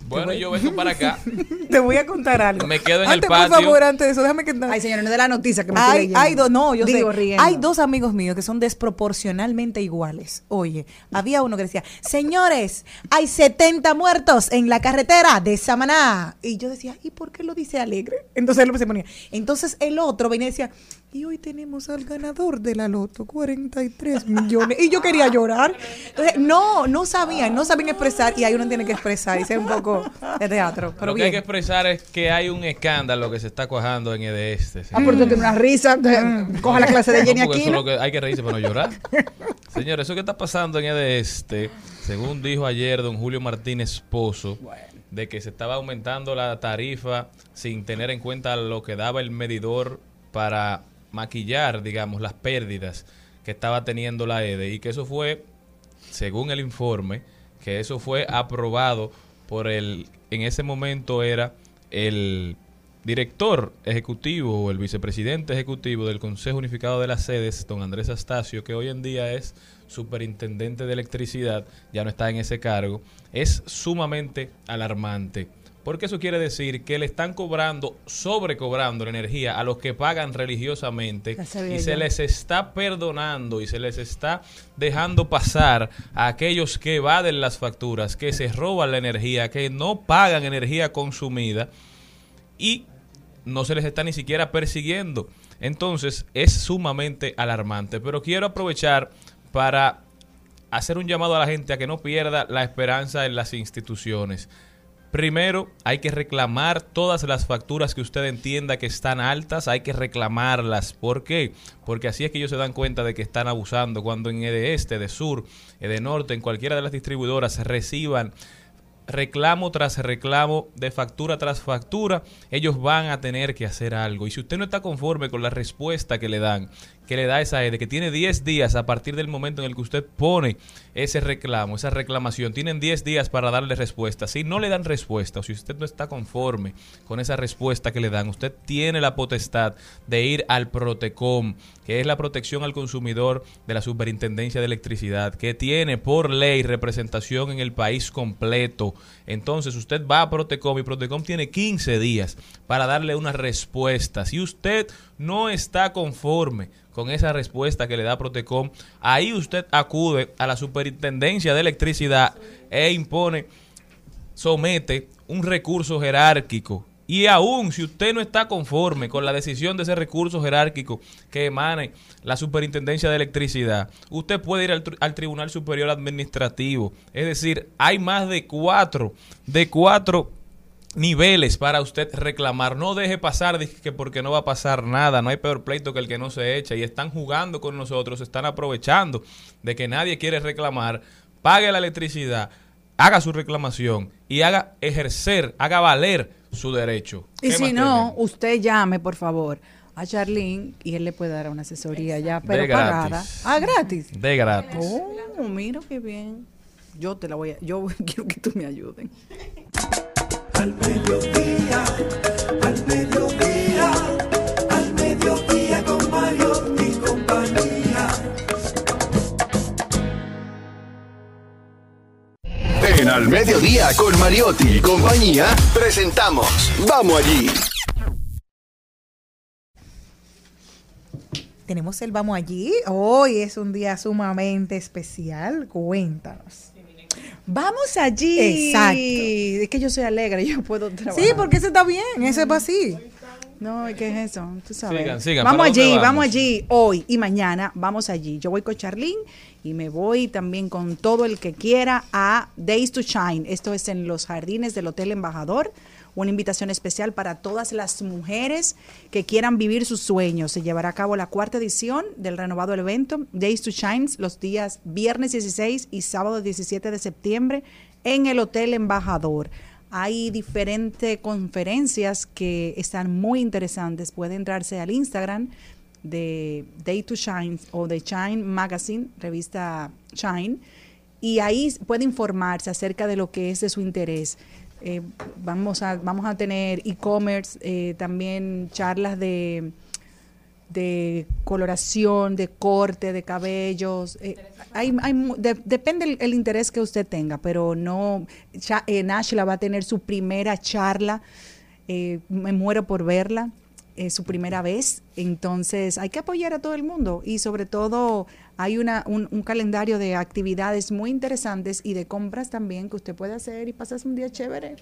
Speaker 2: Bueno, yo vengo para acá.
Speaker 3: Te voy a contar algo.
Speaker 2: Me quedo en el
Speaker 3: antes,
Speaker 2: patio.
Speaker 3: por favor, antes de eso, déjame que...
Speaker 4: Ay, señores, no de la noticia que me estoy
Speaker 3: Hay,
Speaker 4: leyendo.
Speaker 3: hay dos, no, yo
Speaker 4: Digo,
Speaker 3: sé.
Speaker 4: riendo.
Speaker 3: Hay dos amigos míos que son desproporcionalmente iguales. Oye, había uno que decía, señores, hay 70 muertos en la carretera de Samaná. Y yo decía, ¿y por qué lo dice alegre? Entonces él se ponía. Entonces el otro venía y decía, y hoy tenemos al ganador de la loto, 43 millones. Y yo quería llorar. Entonces, no, no sabían, no sabían expresar. Y ahí uno tiene que expresar y ser un poco de teatro. Pero
Speaker 2: Lo que hay que expresar es que hay un escándalo que se está cuajando en EDESTE.
Speaker 4: Ah, pero tú tienes una risa. te- Coja la clase de
Speaker 2: No,
Speaker 4: Jenny
Speaker 2: porque eso es
Speaker 4: Aquino.
Speaker 2: lo que hay que reírse para no llorar. Señores, eso que está pasando en EDESTE, según dijo ayer don Julio Martínez Pozo, de que se estaba aumentando la tarifa sin tener en cuenta lo que daba el medidor para maquillar, digamos, las pérdidas que estaba teniendo la EDE y que eso fue, según el informe, que eso fue aprobado por el, en ese momento era el director ejecutivo o el vicepresidente ejecutivo del Consejo Unificado de las Sedes, don Andrés Astacio, que hoy en día es superintendente de electricidad, ya no está en ese cargo, es sumamente alarmante. Porque eso quiere decir que le están cobrando, sobrecobrando la energía a los que pagan religiosamente y se les está perdonando y se les está dejando pasar a aquellos que evaden las facturas, que se roban la energía, que no pagan energía consumida y no se les está ni siquiera persiguiendo. Entonces es sumamente alarmante. Pero quiero aprovechar para hacer un llamado a la gente a que no pierda la esperanza en las instituciones. Primero, hay que reclamar todas las facturas que usted entienda que están altas, hay que reclamarlas. ¿Por qué? Porque así es que ellos se dan cuenta de que están abusando. Cuando en de este, de sur, de norte, en cualquiera de las distribuidoras reciban reclamo tras reclamo, de factura tras factura, ellos van a tener que hacer algo. Y si usted no está conforme con la respuesta que le dan, que le da esa EDE, que tiene 10 días a partir del momento en el que usted pone ese reclamo, esa reclamación, tienen 10 días para darle respuesta. Si no le dan respuesta o si usted no está conforme con esa respuesta que le dan, usted tiene la potestad de ir al Protecom, que es la protección al consumidor de la Superintendencia de Electricidad, que tiene por ley representación en el país completo. Entonces usted va a Protecom y Protecom tiene 15 días para darle una respuesta. Si usted no está conforme con esa respuesta que le da Protecom, ahí usted acude a la Superintendencia de Electricidad e impone, somete un recurso jerárquico. Y aún si usted no está conforme con la decisión de ese recurso jerárquico que emane la Superintendencia de Electricidad, usted puede ir al, al Tribunal Superior Administrativo. Es decir, hay más de cuatro, de cuatro niveles para usted reclamar. No deje pasar dije que porque no va a pasar nada. No hay peor pleito que el que no se echa. Y están jugando con nosotros, están aprovechando de que nadie quiere reclamar. Pague la electricidad, haga su reclamación y haga ejercer, haga valer su derecho.
Speaker 4: Y
Speaker 2: ¿Qué
Speaker 4: si no,
Speaker 2: tenemos?
Speaker 4: usted llame, por favor, a Charlene y él le puede dar una asesoría ya, pero
Speaker 2: De
Speaker 4: pagada.
Speaker 2: gratis.
Speaker 4: Ah, gratis.
Speaker 2: De gratis.
Speaker 4: Oh, mira qué bien. Yo te la voy a, yo quiero que tú me ayudes.
Speaker 1: Al mediodía, al mediodía, al mediodía con Mario y compañía.
Speaker 6: En Al Mediodía con Mariotti y compañía, presentamos Vamos Allí.
Speaker 3: Tenemos el Vamos Allí. Hoy es un día sumamente especial. Cuéntanos.
Speaker 4: Vamos allí.
Speaker 3: Exacto.
Speaker 4: Es que yo soy alegre, yo puedo trabajar.
Speaker 3: Sí, porque ese está bien, ese va así.
Speaker 4: No, ¿qué es eso? Tú sabes.
Speaker 2: Sigan, sigan.
Speaker 4: Vamos
Speaker 2: ¿Para dónde
Speaker 4: allí,
Speaker 2: vamos?
Speaker 4: vamos allí. Hoy y mañana vamos allí. Yo voy con Charlene y me voy también con todo el que quiera a Days to Shine. Esto es en los jardines del Hotel Embajador. Una invitación especial para todas las mujeres que quieran vivir sus sueños. Se llevará a cabo la cuarta edición del renovado evento Days to Shine los días viernes 16 y sábado 17 de septiembre en el Hotel Embajador. Hay diferentes conferencias que están muy interesantes. Puede entrarse al Instagram de Day to Shine o de Shine Magazine, revista Shine, y ahí puede informarse acerca de lo que es de su interés. Eh, vamos, a, vamos a tener e-commerce, eh, también charlas de de coloración, de corte, de cabellos. eh, hay, hay depende el, el interés que usted tenga, pero no. Ya, eh, Nashla va a tener su primera charla. eh, me muero por verla. Es su primera vez. Entonces hay que apoyar a todo el mundo y sobre todo hay una, un, un calendario de actividades muy interesantes y de compras también que usted puede hacer y pasarse un día chévere.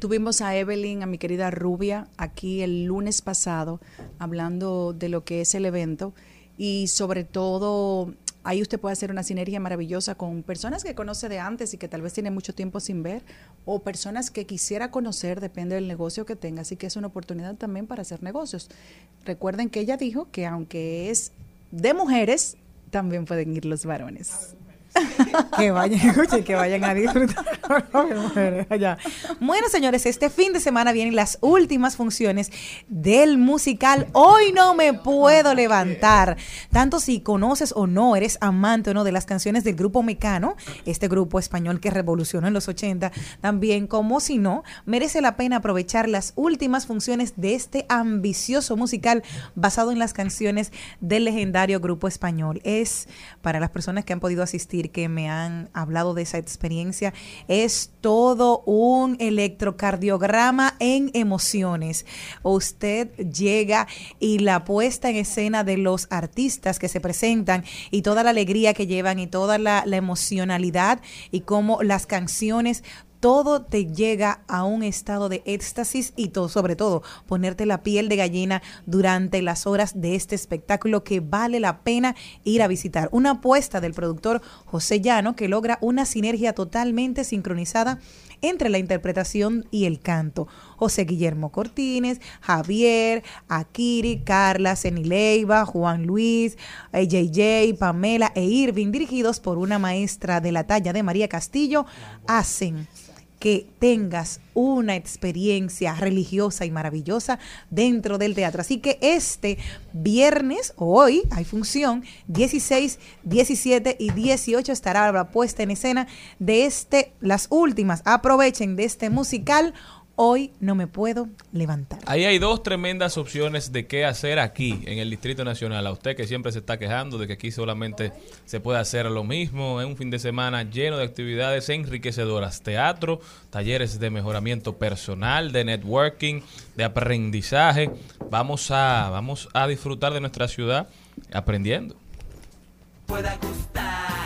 Speaker 4: Tuvimos a Evelyn, a mi querida Rubia, aquí el lunes pasado, hablando de lo que es el evento y sobre todo ahí usted puede hacer una sinergia maravillosa con personas que conoce de antes y que tal vez tiene mucho tiempo sin ver o personas que quisiera conocer, depende del negocio que tenga, así que es una oportunidad también para hacer negocios. Recuerden que ella dijo que aunque es de mujeres, también pueden ir los varones.
Speaker 3: Que vayan, escuchen, que vayan a disfrutar. Allá. Bueno, señores, este fin de semana vienen las últimas funciones del musical Hoy no me puedo levantar. Tanto si conoces o no, eres amante o no de las canciones del grupo Mecano, este grupo español que revolucionó en los 80, también como si no, merece la pena aprovechar las últimas funciones de este ambicioso musical basado en las canciones del legendario grupo español. Es para las personas que han podido asistir, que me han hablado de esa experiencia, es todo un electrocardiograma en emociones. Usted llega y la puesta en escena de los artistas que se presentan y toda la alegría que llevan y toda la, la emocionalidad y cómo las canciones todo te llega a un estado de éxtasis y todo, sobre todo ponerte la piel de gallina durante las horas de este espectáculo que vale la pena ir a visitar. Una apuesta del productor José Llano que logra una sinergia totalmente sincronizada entre la interpretación y el canto. José Guillermo Cortines, Javier, Akiri, Carla, Cenileiva, Juan Luis, eh, JJ, Pamela e Irving, dirigidos por una maestra de la talla de María Castillo, hacen que tengas una experiencia religiosa y maravillosa dentro del teatro. Así que este viernes, hoy, hay función, 16, 17 y 18 estará la puesta en escena de este, las últimas. Aprovechen de este musical. Hoy no me puedo levantar.
Speaker 2: Ahí hay dos tremendas opciones de qué hacer aquí en el Distrito Nacional. A usted que siempre se está quejando de que aquí solamente se puede hacer lo mismo. Es un fin de semana lleno de actividades enriquecedoras. Teatro, talleres de mejoramiento personal, de networking, de aprendizaje. Vamos a, vamos a disfrutar de nuestra ciudad aprendiendo.
Speaker 1: pueda gustar.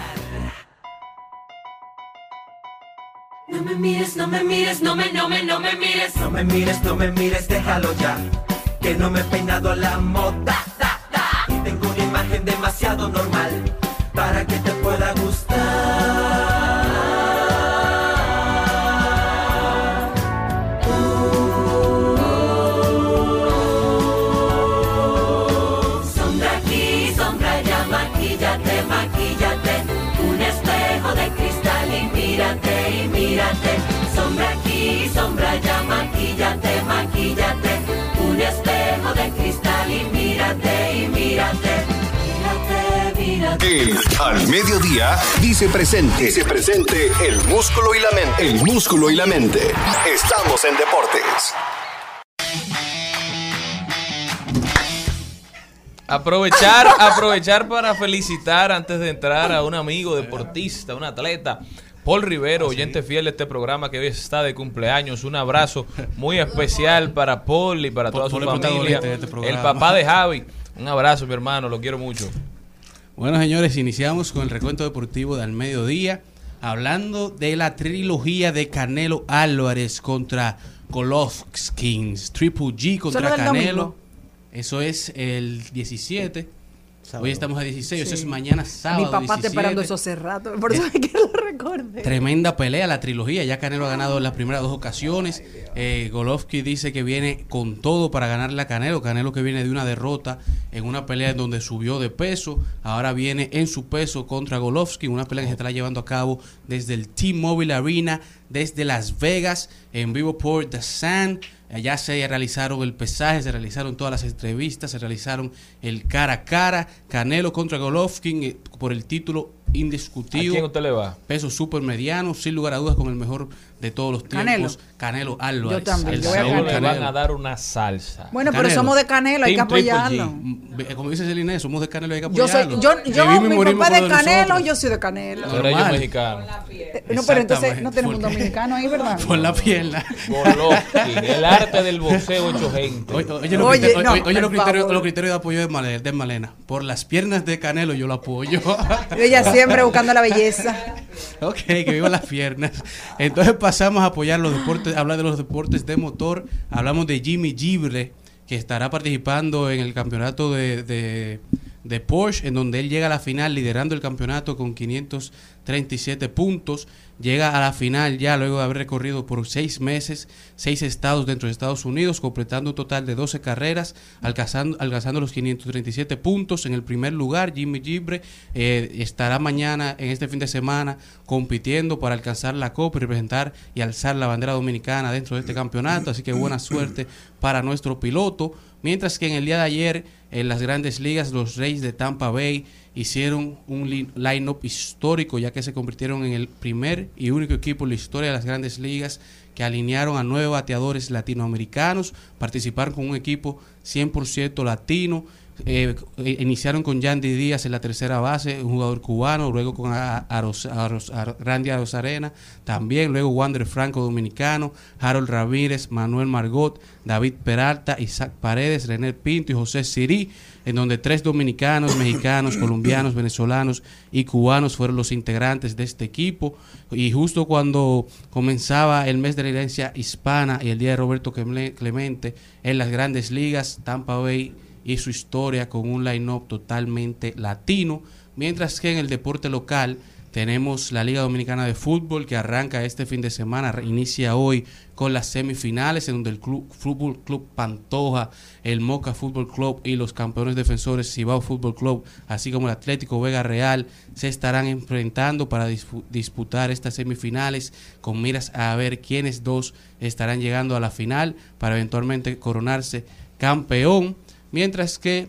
Speaker 8: No me mires, no me mires, no me, no me, no me mires.
Speaker 1: No me mires, no me mires, déjalo ya. Que no me he peinado a la moda. da, da. Y tengo una imagen demasiado normal para que te
Speaker 8: de cristal y mírate, y mírate. Mírate, mírate.
Speaker 6: El Al Mediodía dice presente. Dice presente el músculo y la mente. El músculo y la mente. Estamos en deportes.
Speaker 2: Aprovechar, aprovechar para felicitar antes de entrar a un amigo deportista, un atleta. Paul Rivero, oyente fiel de este programa que hoy está de cumpleaños. Un abrazo muy especial para Paul y para toda su
Speaker 9: Paul
Speaker 2: familia.
Speaker 9: este
Speaker 2: El papá de Javi. Un abrazo, mi hermano, lo quiero mucho.
Speaker 9: Bueno, señores, iniciamos con el recuento deportivo del mediodía, hablando de la trilogía de Canelo Álvarez contra Golovkin, Triple G contra Canelo.
Speaker 4: domingo.
Speaker 9: Eso es el 17 Hoy estamos a 16, eso es mañana sábado.
Speaker 4: Mi papá está
Speaker 9: 17.
Speaker 4: esperando eso hace rato, por eso es que lo recordé.
Speaker 9: Tremenda pelea, la trilogía. Ya Canelo ha ganado en las primeras dos ocasiones. Eh, Golovkin dice que viene con todo para ganarle a Canelo. Canelo que viene de una derrota en una pelea en donde subió de peso. Ahora viene en su peso contra Golovkin. Una pelea que se estará llevando a cabo desde el T-Mobile Arena, desde Las Vegas, en vivo por The Sun. Allá se realizaron el pesaje, se realizaron todas las entrevistas, se realizaron el cara a cara. Canelo contra Golovkin eh, por el título
Speaker 2: ¿A
Speaker 9: indiscutido.
Speaker 2: quién usted le va?
Speaker 9: Peso super mediano, sin lugar a dudas, con el mejor de todos los tiempos.
Speaker 4: Canelo.
Speaker 9: Canelo Álvarez.
Speaker 4: Yo también,
Speaker 9: El
Speaker 4: yo voy a
Speaker 2: le van a dar una salsa.
Speaker 4: Bueno, pero somos de Canelo, hay que
Speaker 2: Team
Speaker 4: apoyarlo.
Speaker 9: Mm, Como dice Celine, somos de Canelo y hay que
Speaker 4: Yo soy,
Speaker 9: apoyarlo.
Speaker 4: yo, yo, mi papá de Canelo, yo soy de Canelo.
Speaker 2: Pero ellos
Speaker 9: Normal.
Speaker 2: mexicanos.
Speaker 4: Eh, No, pero entonces
Speaker 9: Exactamente.
Speaker 4: no tenemos un dominicano ahí, ¿verdad?
Speaker 9: Por la pierna.
Speaker 2: Golovkin, el arte del boxeo hecho gente.
Speaker 9: Oye, oye, los
Speaker 4: Oye,
Speaker 9: criterios-
Speaker 4: no,
Speaker 9: oye, oye los, criterios,
Speaker 4: favor.
Speaker 9: los criterios de apoyo de Malena, de Malena. Por las piernas de Canelo yo lo apoyo.
Speaker 4: Ella siempre buscando la belleza.
Speaker 9: ok, que viva las piernas. Entonces pasamos a apoyar los deportes, hablar de los deportes de motor. Hablamos de Jimmy Gibre, que estará participando en el campeonato de, de, de Porsche, en donde él llega a la final liderando el campeonato con 537 puntos. Llega a la final ya luego de haber recorrido por seis meses, seis estados dentro de Estados Unidos, completando un total de 12 carreras, alcanzando, alcanzando los 537 puntos. En el primer lugar, Jimmy Gibre eh, estará mañana, en este fin de semana, compitiendo para alcanzar la copa y representar y alzar la bandera dominicana dentro de este campeonato. Así que buena suerte para nuestro piloto. Mientras que en el día de ayer, en las grandes ligas, los Reyes de Tampa Bay hicieron un li- line-up histórico, ya que se convirtieron en el primer y único equipo en la historia de las grandes ligas que alinearon a nueve bateadores latinoamericanos, participaron con un equipo 100% latino, eh, eh, iniciaron con Yandy Díaz en la tercera base, un jugador cubano, luego con Aros- Aros- Ar- Randy también luego Wander Franco dominicano, Harold Ramírez, Manuel Margot, David Peralta, Isaac Paredes, René Pinto y José Sirí, en donde tres dominicanos, mexicanos, colombianos, venezolanos y cubanos fueron los integrantes de este equipo. Y justo cuando comenzaba el mes de la herencia hispana y el día de Roberto Clemente en las grandes ligas, Tampa Bay y su historia con un line-up totalmente latino, mientras que en el deporte local tenemos la Liga Dominicana de Fútbol que arranca este fin de semana, inicia hoy con las semifinales en donde el club, Fútbol Club Pantoja, el Moca Fútbol Club y los campeones defensores Cibao Fútbol Club, así como el Atlético Vega Real, se estarán enfrentando para dispu- disputar estas semifinales con miras a ver quiénes dos estarán llegando a la final para eventualmente coronarse campeón, mientras que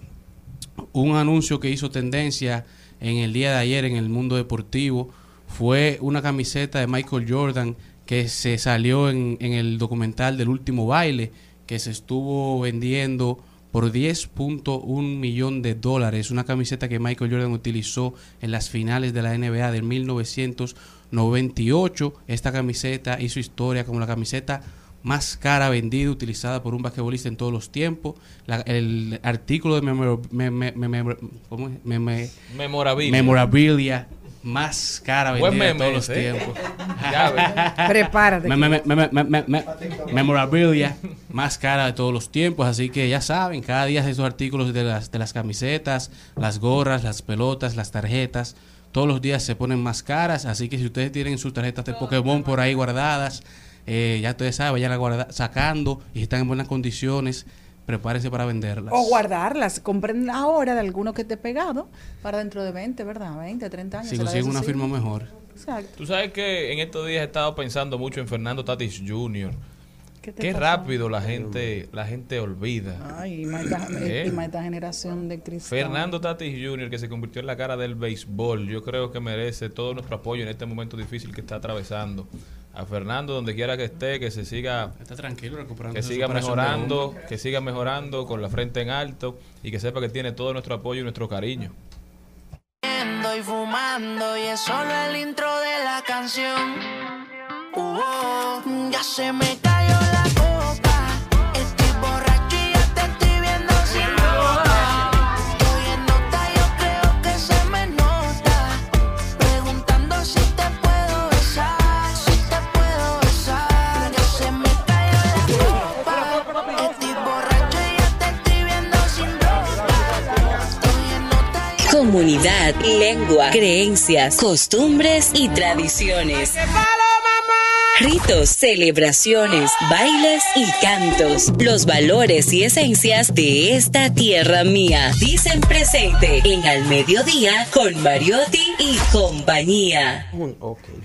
Speaker 9: un anuncio que hizo tendencia en el día de ayer en el mundo deportivo fue una camiseta de Michael Jordan que se salió en, en el documental del último baile que se estuvo vendiendo por 10.1 millón de dólares. Una camiseta que Michael Jordan utilizó en las finales de la NBA de 1998. Esta camiseta hizo historia como la camiseta más cara vendida, utilizada por un basquetbolista en todos los tiempos. La- el artículo de memor- me- me-
Speaker 2: memorabilia
Speaker 9: más cara vendida de todos los
Speaker 2: ¿eh?
Speaker 9: tiempos.
Speaker 2: Ya ves.
Speaker 4: Prepárate.
Speaker 9: Me- me- me- me- me- me- me- memorabilia más cara de todos los tiempos. Así que ya saben, cada día esos artículos de las, de las camisetas, las gorras, las pelotas, las tarjetas, todos los días se ponen más caras. Así que si ustedes tienen sus tarjetas de Pokémon por ahí guardadas, eh, ya ustedes saben, vayan a guardar, sacando y si están en buenas condiciones, prepárense para venderlas.
Speaker 4: O guardarlas, compren ahora de alguno que te he pegado para dentro de 20, ¿verdad? 20, 30 años.
Speaker 9: Si consiguen una firma mejor.
Speaker 4: Exacto.
Speaker 2: Tú sabes que en estos días he estado pensando mucho en Fernando Tatis Jr.
Speaker 4: ¿Qué
Speaker 2: rápido la gente, la gente olvida.
Speaker 4: Ay, y más esta,
Speaker 2: ¿Eh?
Speaker 4: y más esta generación de cristal.
Speaker 2: Fernando Tatis Jr., que se convirtió en la cara del béisbol, yo creo que merece todo nuestro apoyo en este momento difícil que está atravesando. A Fernando, donde quiera que esté, que se siga,
Speaker 9: Está tranquilo recuperando
Speaker 2: que
Speaker 9: su
Speaker 2: siga mejorando, que siga mejorando con la frente en alto y que sepa que tiene todo nuestro apoyo y nuestro cariño.
Speaker 10: y fumando y es solo el intro de la canción. Uh, ya se me
Speaker 5: comunidad, lengua, creencias, costumbres y tradiciones. Ritos, celebraciones, bailes y cantos. Los valores y esencias de esta tierra mía. Dicen presente en Al Mediodía con Mariotti y compañía.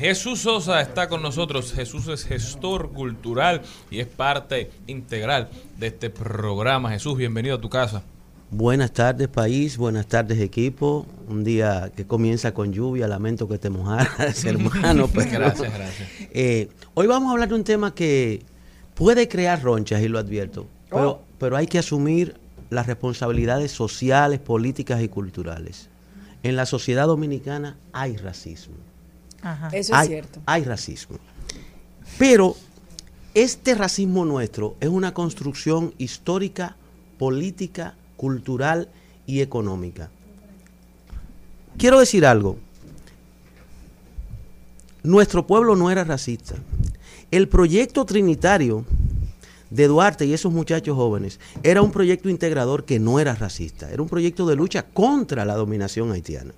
Speaker 2: Jesús Sosa está con nosotros. Jesús es gestor cultural y es parte integral de este programa. Jesús, bienvenido a tu casa.
Speaker 11: Buenas tardes país, buenas tardes equipo. Un día que comienza con lluvia, lamento que te mojaras, hermano. pero,
Speaker 2: Gracias, gracias.
Speaker 11: eh, hoy vamos a hablar de un tema que puede crear ronchas, y lo advierto, pero, pero hay que asumir las responsabilidades sociales, políticas y culturales. En la sociedad dominicana hay racismo.
Speaker 4: Eso es
Speaker 11: hay,
Speaker 4: cierto.
Speaker 11: Hay racismo. Pero este racismo nuestro es una construcción histórica, política, cultural y económica. Quiero decir algo. Nuestro pueblo no era racista. El proyecto trinitario de Duarte y esos muchachos jóvenes era un proyecto integrador que no era racista. Era un proyecto de lucha contra la dominación haitiana.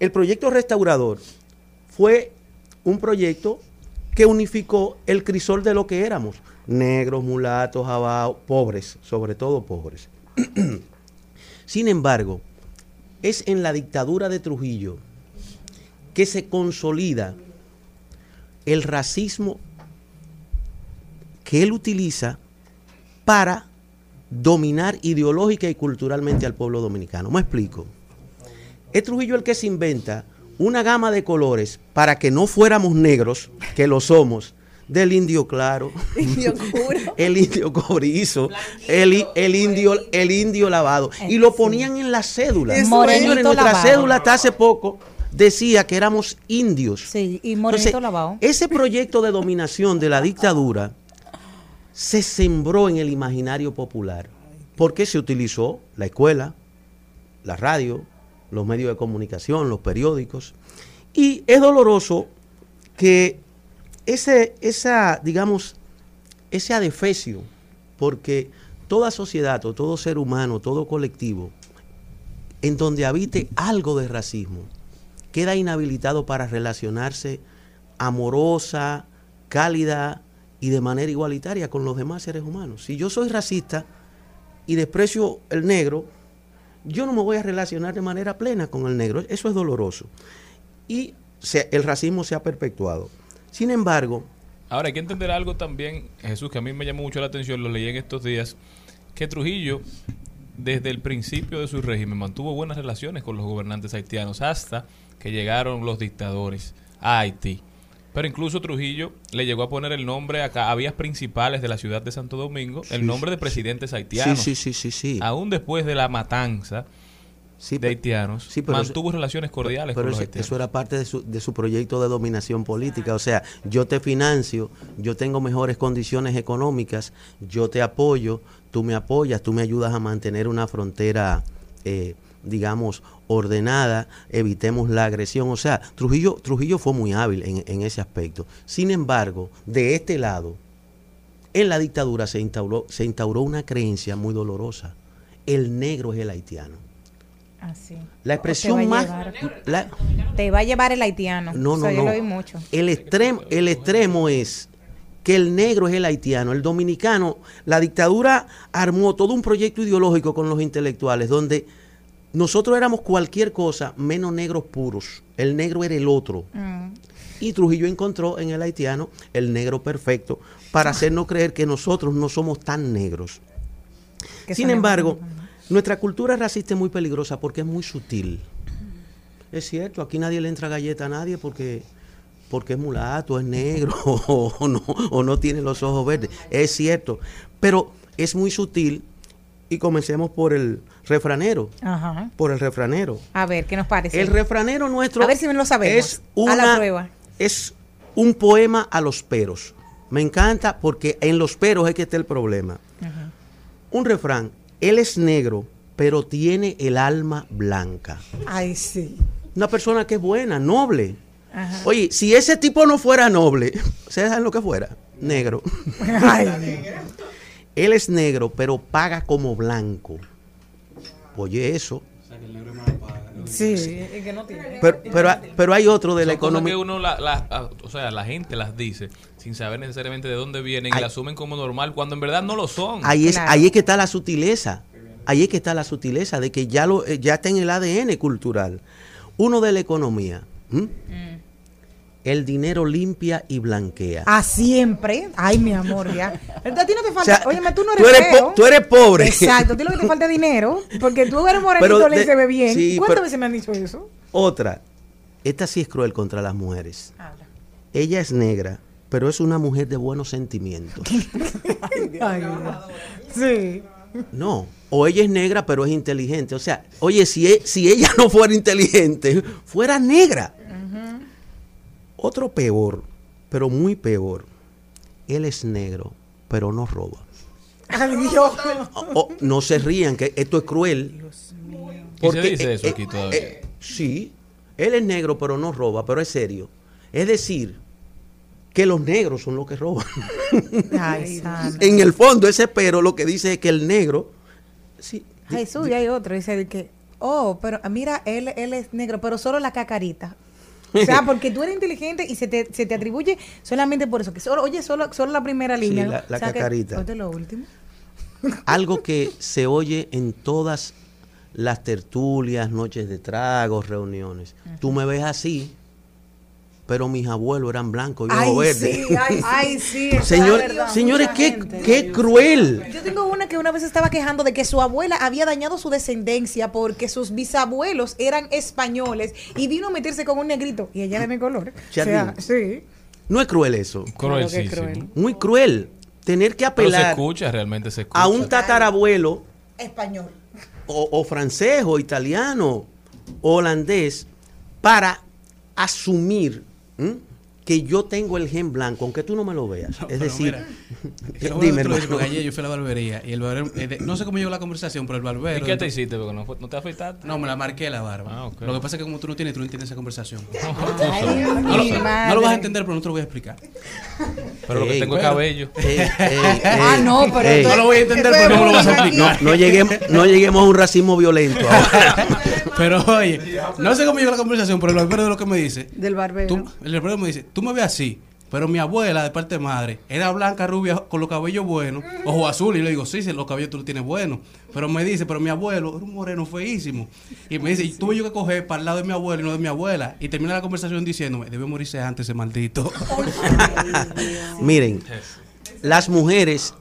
Speaker 11: El proyecto restaurador fue un proyecto que unificó el crisol de lo que éramos, negros, mulatos, abajo, pobres, sobre todo pobres. Sin embargo, es en la dictadura de Trujillo que se consolida el racismo que él utiliza para dominar ideológica y culturalmente al pueblo dominicano. Me explico. Es Trujillo el que se inventa una gama de colores para que no fuéramos negros, que lo somos, del indio claro, el indio cobrizo, el, el indio, el indio lavado. Y lo ponían en la cédula.
Speaker 3: Eso Morenito
Speaker 11: Señores, nuestra
Speaker 3: lavado.
Speaker 11: cédula hasta hace poco decía que éramos indios.
Speaker 3: Sí, y morenito
Speaker 11: Entonces,
Speaker 3: lavado.
Speaker 11: Ese proyecto de dominación de la dictadura se sembró en el imaginario popular porque se utilizó la escuela, la radio, los medios de comunicación, los periódicos. Y es doloroso que ese, esa, digamos, ese adefesio, porque toda sociedad o todo ser humano, todo colectivo, en donde habite algo de racismo, queda inhabilitado para relacionarse amorosa, cálida y de manera igualitaria con los demás seres humanos. Si yo soy racista y desprecio el negro, yo no me voy a relacionar de manera plena con el negro. Eso es doloroso. Y se- el racismo se ha perpetuado. Sin embargo,
Speaker 2: Ahora hay que entender algo también, Jesús, que a mí me llamó mucho la atención, lo leí en estos días, que Trujillo, desde el principio de su régimen, mantuvo buenas relaciones con los gobernantes haitianos hasta que llegaron los dictadores a Haití. Pero incluso Trujillo le llegó a poner el nombre acá, a vías principales de la ciudad de Santo Domingo,
Speaker 11: Sí,
Speaker 2: el nombre de presidentes haitianos.
Speaker 11: Sí, sí, sí, sí, sí.
Speaker 2: Aún después de la matanza de haitianos,
Speaker 11: sí, pero
Speaker 2: mantuvo
Speaker 11: eso-
Speaker 2: relaciones cordiales
Speaker 11: Pero
Speaker 2: con los
Speaker 11: eso,
Speaker 2: haitianos.
Speaker 11: eso era parte de su, de su proyecto de dominación política. O sea, yo te financio, yo tengo mejores condiciones económicas, yo te apoyo, tú me apoyas, tú me ayudas a mantener una frontera, eh, digamos, ordenada, evitemos la agresión. O sea, Trujillo, Trujillo fue muy hábil en, en ese aspecto. Sin embargo, de este lado, en la dictadura se instauró, se instauró una creencia muy dolorosa. El negro es el haitiano.
Speaker 3: Así.
Speaker 11: La
Speaker 3: O
Speaker 11: expresión más...
Speaker 3: llevar-
Speaker 11: la-
Speaker 3: Te va a llevar el haitiano.
Speaker 11: no,
Speaker 3: O
Speaker 11: no,
Speaker 3: yo
Speaker 11: no.
Speaker 3: lo oí mucho.
Speaker 11: El extremo, el extremo es que el negro es el haitiano, el dominicano, la dictadura armó todo un proyecto ideológico con los intelectuales donde nosotros éramos cualquier cosa menos negros puros. El negro era el otro.
Speaker 3: Mm.
Speaker 11: Y Trujillo encontró en el haitiano el negro perfecto para hacernos creer que nosotros no somos tan negros. Sin embargo, nuestra cultura racista es muy peligrosa porque es muy sutil. Es cierto, aquí nadie le entra galleta a nadie porque, porque es mulato, es negro o no, o no tiene los ojos verdes. Es cierto, pero es muy sutil y comencemos por el refranero.
Speaker 3: Ajá.
Speaker 11: Por el refranero.
Speaker 3: A ver, ¿qué nos parece?
Speaker 11: El refranero nuestro
Speaker 3: A ver si me lo sabemos.
Speaker 11: es
Speaker 3: a
Speaker 11: una,
Speaker 3: la prueba.
Speaker 11: es un poema a los peros. Me encanta porque en los peros es que está el problema.
Speaker 3: Ajá.
Speaker 11: Un refrán, él es negro, pero tiene el alma blanca.
Speaker 3: Ay, sí.
Speaker 11: Una persona que es buena, noble.
Speaker 3: Ajá.
Speaker 11: Oye, si ese tipo no fuera noble, ¿ustedes saben lo que fuera? Negro.
Speaker 3: Ay.
Speaker 11: Él es negro, pero paga como blanco. Oye, eso.
Speaker 3: Sí, y que no tiene.
Speaker 11: Pero, pero, pero hay otro de la
Speaker 2: Son cosas
Speaker 11: economía.
Speaker 2: que uno, la, la- o sea, la gente las dice sin saber necesariamente de dónde vienen y la asumen como normal cuando en verdad no lo son.
Speaker 11: Ahí es, ahí es que está la sutileza. Ahí es que está la sutileza de que ya lo eh, ya está en el ADN cultural. Uno de la economía. ¿m? El dinero limpia y blanquea.
Speaker 3: A siempre. Ay, mi amor, ya. A ti no te falta.
Speaker 11: O sea,
Speaker 3: Óyeme, tú no eres,
Speaker 11: tú eres po-
Speaker 3: feo.
Speaker 11: tú eres pobre.
Speaker 3: Exacto. A ti lo que te falta es dinero. Porque tú eres morenito,
Speaker 11: Pero de-
Speaker 3: se ve bien.
Speaker 11: sí,
Speaker 3: ¿Cuántas
Speaker 11: pero-
Speaker 3: veces me han dicho eso?
Speaker 11: Otra. Esta sí es cruel contra las mujeres. Ella es negra, pero es una mujer de buenos sentimientos.
Speaker 3: Ay, sí.
Speaker 11: No. O ella es negra, pero es inteligente. O sea, oye, si, e- si ella no fuera inteligente, fuera negra. Otro peor, pero muy peor. Él es negro, pero no roba.
Speaker 3: Ay, Dios.
Speaker 11: O- no se rían, que esto es cruel.
Speaker 2: ¿Y se dice eso
Speaker 11: eh,
Speaker 2: aquí todavía?
Speaker 11: eh, sí, él es negro, pero no roba, pero es serio. Es decir, que los negros son los que roban.
Speaker 3: Ay, santo.
Speaker 11: en el fondo, ese pero lo que dice es que el negro. Sí,
Speaker 3: Jesús, y hay otro. Dice de que, oh, pero mira, él, él es negro, pero solo la cacarita. O sea, porque tú eres inteligente y se te, se te atribuye solamente por eso. Que solo, oye, solo, solo la primera
Speaker 11: Sí,
Speaker 3: línea.
Speaker 11: la- la
Speaker 3: O sea, que-
Speaker 11: cacarita.
Speaker 3: oye, lo último.
Speaker 11: algo que se oye en todas las tertulias, noches de tragos, reuniones. Tú me ves así, pero mis abuelos eran blancos y ojos verdes.
Speaker 3: sí, ay, ay, sí.
Speaker 11: Señor-
Speaker 3: verdad,
Speaker 11: señores, qué,
Speaker 3: gente.
Speaker 11: qué cruel.
Speaker 3: Yo tengo una que una vez estaba quejando de que su abuela había dañado su descendencia porque sus bisabuelos eran españoles y vino a meterse con un negrito y ella era de color. O sea,
Speaker 11: Chadwick.
Speaker 3: sí.
Speaker 11: No es cruel eso.
Speaker 2: Cruel, sí, sí.
Speaker 11: Muy cruel. Tener que
Speaker 2: Pero se
Speaker 11: apelar
Speaker 2: escucha, realmente se escucha.
Speaker 11: a un tatarabuelo
Speaker 3: Español.
Speaker 11: o, o francés o italiano o holandés para asumir Hmm? Que yo tengo el gen blanco, aunque tú no me lo veas. es decir,
Speaker 9: mira, Yo,
Speaker 11: dime,
Speaker 9: digo,
Speaker 11: hermano.
Speaker 9: porque ayer yo fui a la barbería y el barbero, eh, de- no sé cómo llegó la conversación, pero el barbero.
Speaker 2: ¿Y qué te hiciste? Porque no, te afeitaste.
Speaker 9: No, me la marqué la barba.
Speaker 2: Ah.
Speaker 9: Lo que pasa es que como tú no tienes, tú no entiendes esa conversación.
Speaker 3: Ay,
Speaker 9: no, no lo vas a entender, pero no te lo voy a explicar.
Speaker 2: Pero lo que
Speaker 11: Ey,
Speaker 2: tengo es
Speaker 9: bueno.
Speaker 2: cabello.
Speaker 11: Ey, ey,
Speaker 3: Ah, no, pero
Speaker 9: No lo voy a entender, pero no me lo vas a explicar.
Speaker 11: No, no lleguemos, no lleguemos a un racismo violento. ahora.
Speaker 9: Pero oye, no sé cómo llegó la conversación, pero el barbero de lo que me dice.
Speaker 4: Del barbero.
Speaker 9: Tú, el barbero me dice, tú me ves así, pero mi abuela, de parte de madre, era blanca, rubia, con los cabellos buenos, ojo azul. Y le digo, sí, sí, los cabellos tú los tienes buenos. Pero me dice, pero mi abuelo era un moreno feísimo. Y me dice, y tuve yo que coger para el lado de mi abuelo y no de mi abuela. Y termina la conversación diciéndome, debe morirse antes ese maldito.
Speaker 11: Miren, las mujeres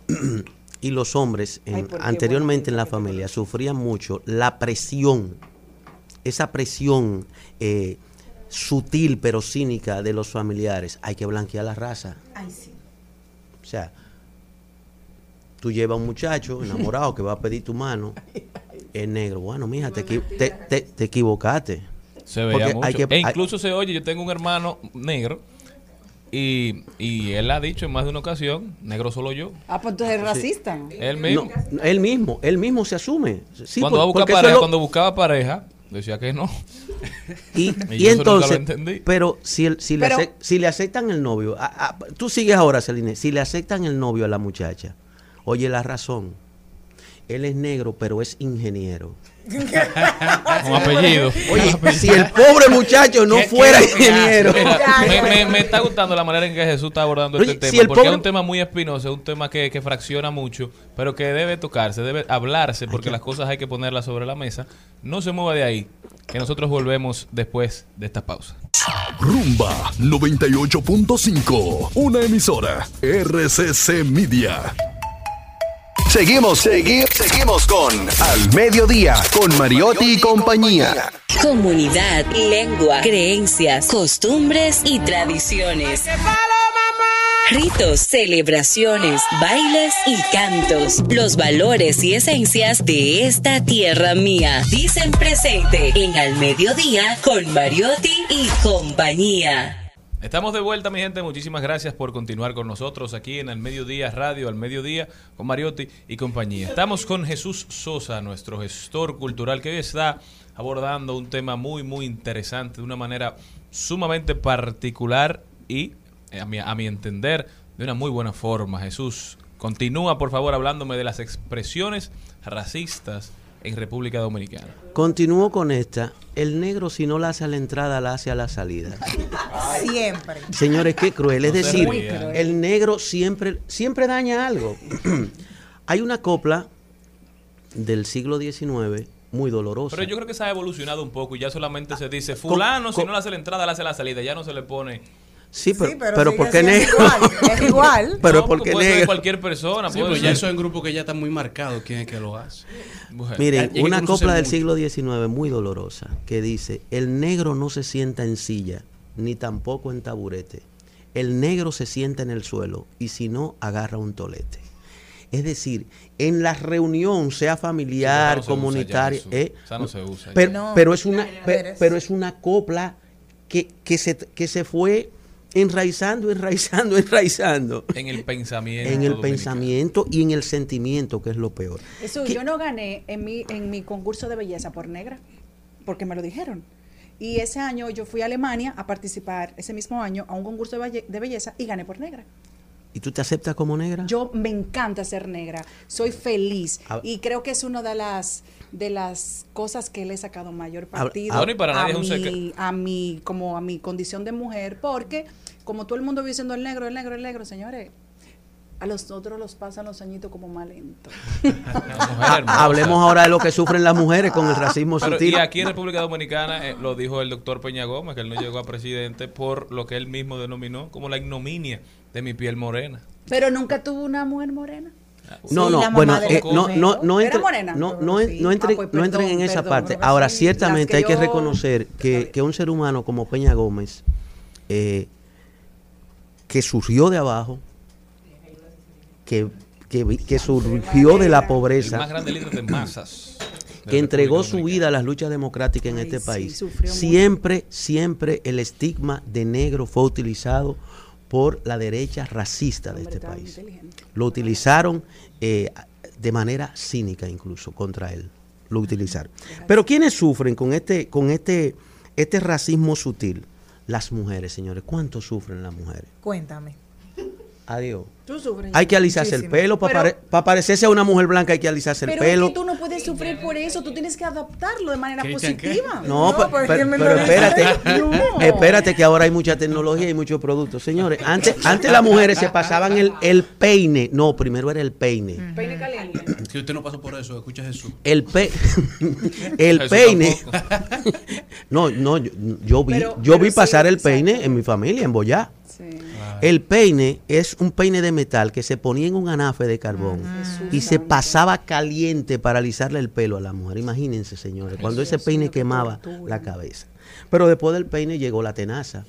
Speaker 11: y los hombres en-
Speaker 4: Ay, ¿por qué?
Speaker 11: anteriormente en la familia sufrían mucho la presión, esa presión eh, sutil pero cínica de los familiares. Hay que blanquear la raza.
Speaker 3: Ay, sí.
Speaker 11: O sea, tú llevas a un muchacho enamorado que va a pedir tu mano, es negro. Bueno, mija, te, equi- te, te- te equivocaste.
Speaker 2: Se veía
Speaker 11: Porque
Speaker 2: mucho.
Speaker 11: hay que-
Speaker 2: e
Speaker 11: hay-
Speaker 2: incluso se oye, yo tengo un hermano negro y, y él ha dicho en más de una ocasión, negro solo yo.
Speaker 4: Ah, pues tú eres racista.
Speaker 2: Él mismo.
Speaker 11: No, él mismo, él mismo se asume. Sí,
Speaker 2: cuando,
Speaker 11: por-
Speaker 2: va a buscar
Speaker 11: porque eso es
Speaker 2: pareja,
Speaker 11: lo-
Speaker 2: cuando buscaba pareja, decía que no.
Speaker 11: Y,
Speaker 2: Y
Speaker 11: y
Speaker 2: yo eso nunca lo
Speaker 11: entonces,
Speaker 2: entendí.
Speaker 11: pero si, el- si,
Speaker 4: Pero-
Speaker 11: le, acep- si le aceptan el novio, a- a- tú sigues ahora, Celine, si le aceptan el novio a la muchacha, oye la razón, él es negro, pero es ingeniero.
Speaker 2: Con apellido.
Speaker 11: Oye, si el pobre muchacho no
Speaker 9: ¿Qué-
Speaker 11: fuera
Speaker 9: qué-
Speaker 11: ingeniero,
Speaker 2: me, me- me está gustando la manera en que Jesús está abordando
Speaker 11: Oye,
Speaker 2: este
Speaker 11: si
Speaker 2: tema, porque
Speaker 11: pobre-
Speaker 2: es un tema muy espinoso, es un tema que, que fracciona mucho, pero que debe tocarse, debe hablarse, porque las cosas hay que ponerlas sobre la mesa. No se mueva de ahí, que nosotros volvemos después de esta pausa.
Speaker 12: Rumba 98.5, una emisora RCC Media.
Speaker 6: Seguimos, seguimos, seguimos con Al Mediodía, con Mariotti y compañía.
Speaker 5: Comunidad, lengua, creencias, costumbres y tradiciones. Ritos, celebraciones, bailes y cantos. Los valores y esencias de esta tierra mía. Dicen presente en Al Mediodía con Mariotti y compañía.
Speaker 2: Estamos de vuelta, mi gente. Muchísimas gracias por continuar con nosotros aquí en Al Mediodía Radio, Al Mediodía, con Mariotti y compañía. Estamos con Jesús Sosa, nuestro gestor cultural, que hoy está abordando un tema muy, muy interesante, de una manera sumamente particular y, eh, a mi, a mi entender, de una muy buena forma. Jesús, continúa, por favor, hablándome de las expresiones racistas en República Dominicana.
Speaker 11: Continúo con esta. El negro si no la hace a la entrada, la hace a la salida.
Speaker 3: Siempre.
Speaker 11: Señores, qué cruel. Es
Speaker 2: No
Speaker 11: decir,
Speaker 2: rían.
Speaker 11: el negro siempre, siempre daña algo. Hay una copla del siglo XIX muy dolorosa.
Speaker 2: Pero yo creo que se ha evolucionado un poco y ya solamente se dice, fulano, si
Speaker 11: con-
Speaker 2: no le hace la entrada, le hace la salida. Ya no se le pone...
Speaker 11: Sí, pero,
Speaker 3: Sí, pero
Speaker 11: pero, ¿por qué negro?
Speaker 3: igual, es igual.
Speaker 11: pero
Speaker 2: No,
Speaker 11: ¿por
Speaker 2: porque
Speaker 11: qué
Speaker 2: puede ser
Speaker 11: negro?
Speaker 2: cualquier persona.
Speaker 9: Sí,
Speaker 2: puede
Speaker 9: pero ya eso es un grupo que ya está muy marcado quién es que lo hace.
Speaker 2: Bueno,
Speaker 11: Miren, una copla del
Speaker 9: mucho.
Speaker 11: siglo XIX muy dolorosa que dice, el negro no se sienta en silla, ni tampoco en taburete. El negro se sienta en el suelo y si no, agarra un tolete. Es decir, en la reunión, sea familiar,
Speaker 2: Sí,
Speaker 11: comunitaria, eh,
Speaker 2: Esa no se usa ya.
Speaker 11: pero,
Speaker 3: No,
Speaker 11: pero es una, pero es una copla que, que se, que se fue enraizando, enraizando, enraizando
Speaker 2: en el pensamiento.
Speaker 11: en el
Speaker 2: dominicano.
Speaker 11: pensamiento y en el sentimiento, que es lo peor.
Speaker 4: Eso,
Speaker 11: ¿Qué-
Speaker 4: yo no gané en mi, en mi concurso de belleza por negra, porque me lo dijeron. Y ese año yo fui a Alemania a participar, ese mismo año, a un concurso de belleza y gané por negra.
Speaker 11: ¿Y tú te aceptas como negra?
Speaker 4: Yo me encanta ser negra, soy feliz
Speaker 11: A-
Speaker 4: y creo que es una de las de las cosas que le he sacado mayor partido
Speaker 2: Bueno, y para nadie
Speaker 4: a,
Speaker 2: es un
Speaker 4: mi, a mi como a mi condición de mujer, porque como todo el mundo vive diciendo el negro, el negro, el negro, señores, a los otros los pasan los añitos como más lento.
Speaker 11: Ah, hablemos ahora de lo que sufren las mujeres con el racismo
Speaker 2: Pero,
Speaker 11: sutil.
Speaker 2: y aquí en República Dominicana eh, lo dijo el doctor Peña Gómez, que él no llegó a presidente por lo que él mismo denominó como la ignominia de mi piel morena.
Speaker 4: Pero nunca tuvo una mujer morena.
Speaker 11: No,
Speaker 3: Sí,
Speaker 11: no, bueno, eh, no, no, no,
Speaker 4: ¿Era
Speaker 11: entre-
Speaker 4: morena?
Speaker 11: no, no,
Speaker 4: Sí.
Speaker 11: no, entre-
Speaker 4: Ah, pues,
Speaker 11: no entren en esa
Speaker 4: perdón,
Speaker 11: parte. Ahora,
Speaker 4: sí,
Speaker 11: ciertamente hay
Speaker 4: que
Speaker 11: reconocer que, que un ser humano como Peña Gómez, eh, que surgió de abajo, que, que, que surgió de la
Speaker 2: más
Speaker 11: pobreza,
Speaker 2: grande líder de masas. de
Speaker 11: que entregó su vida a las luchas democráticas en
Speaker 4: Ay,
Speaker 11: este país.
Speaker 4: mucho.
Speaker 11: Siempre, siempre el estigma de negro fue utilizado por la derecha racista de este país. Lo utilizaron eh, de manera cínica incluso contra él. Lo utilizaron. Pero ¿quiénes sufren con este, con este, este racismo sutil? Las mujeres, señores. ¿Cuánto sufren las mujeres?
Speaker 3: Cuéntame.
Speaker 11: Adiós.
Speaker 4: Tú sufres.
Speaker 11: Hay que alisarse el pelo. Para,
Speaker 4: Pero-
Speaker 11: pare- parecerse a una mujer blanca hay que alisarse el
Speaker 4: Pero
Speaker 11: pelo.
Speaker 4: es que tú no puedes sufrir por eso, tú tienes que adaptarlo de manera positiva.
Speaker 11: No,
Speaker 3: No, me
Speaker 11: pero espérate,
Speaker 4: No.
Speaker 11: espérate que ahora hay mucha tecnología y muchos productos. Señores, antes, antes las mujeres se pasaban el, el peine. No, primero era el peine.
Speaker 4: Peine caliente.
Speaker 9: Si usted no pasó por eso, escucha Jesús.
Speaker 11: El, pe el
Speaker 2: Jesús
Speaker 11: peine.
Speaker 2: tampoco.
Speaker 11: No, no, yo, yo vi,
Speaker 4: Pero-
Speaker 11: yo
Speaker 4: pero
Speaker 11: vi
Speaker 4: sí,
Speaker 11: pasar el
Speaker 4: exacto.
Speaker 11: peine en mi familia, en Boyá.
Speaker 4: Sí.
Speaker 11: El peine es un peine de metal que se ponía en un anafe de carbón y se pasaba caliente para alisarle el pelo a la mujer. Imagínense, señores, cuando ese peine quemaba
Speaker 4: tortura.
Speaker 11: la cabeza. Pero después del peine llegó la tenaza.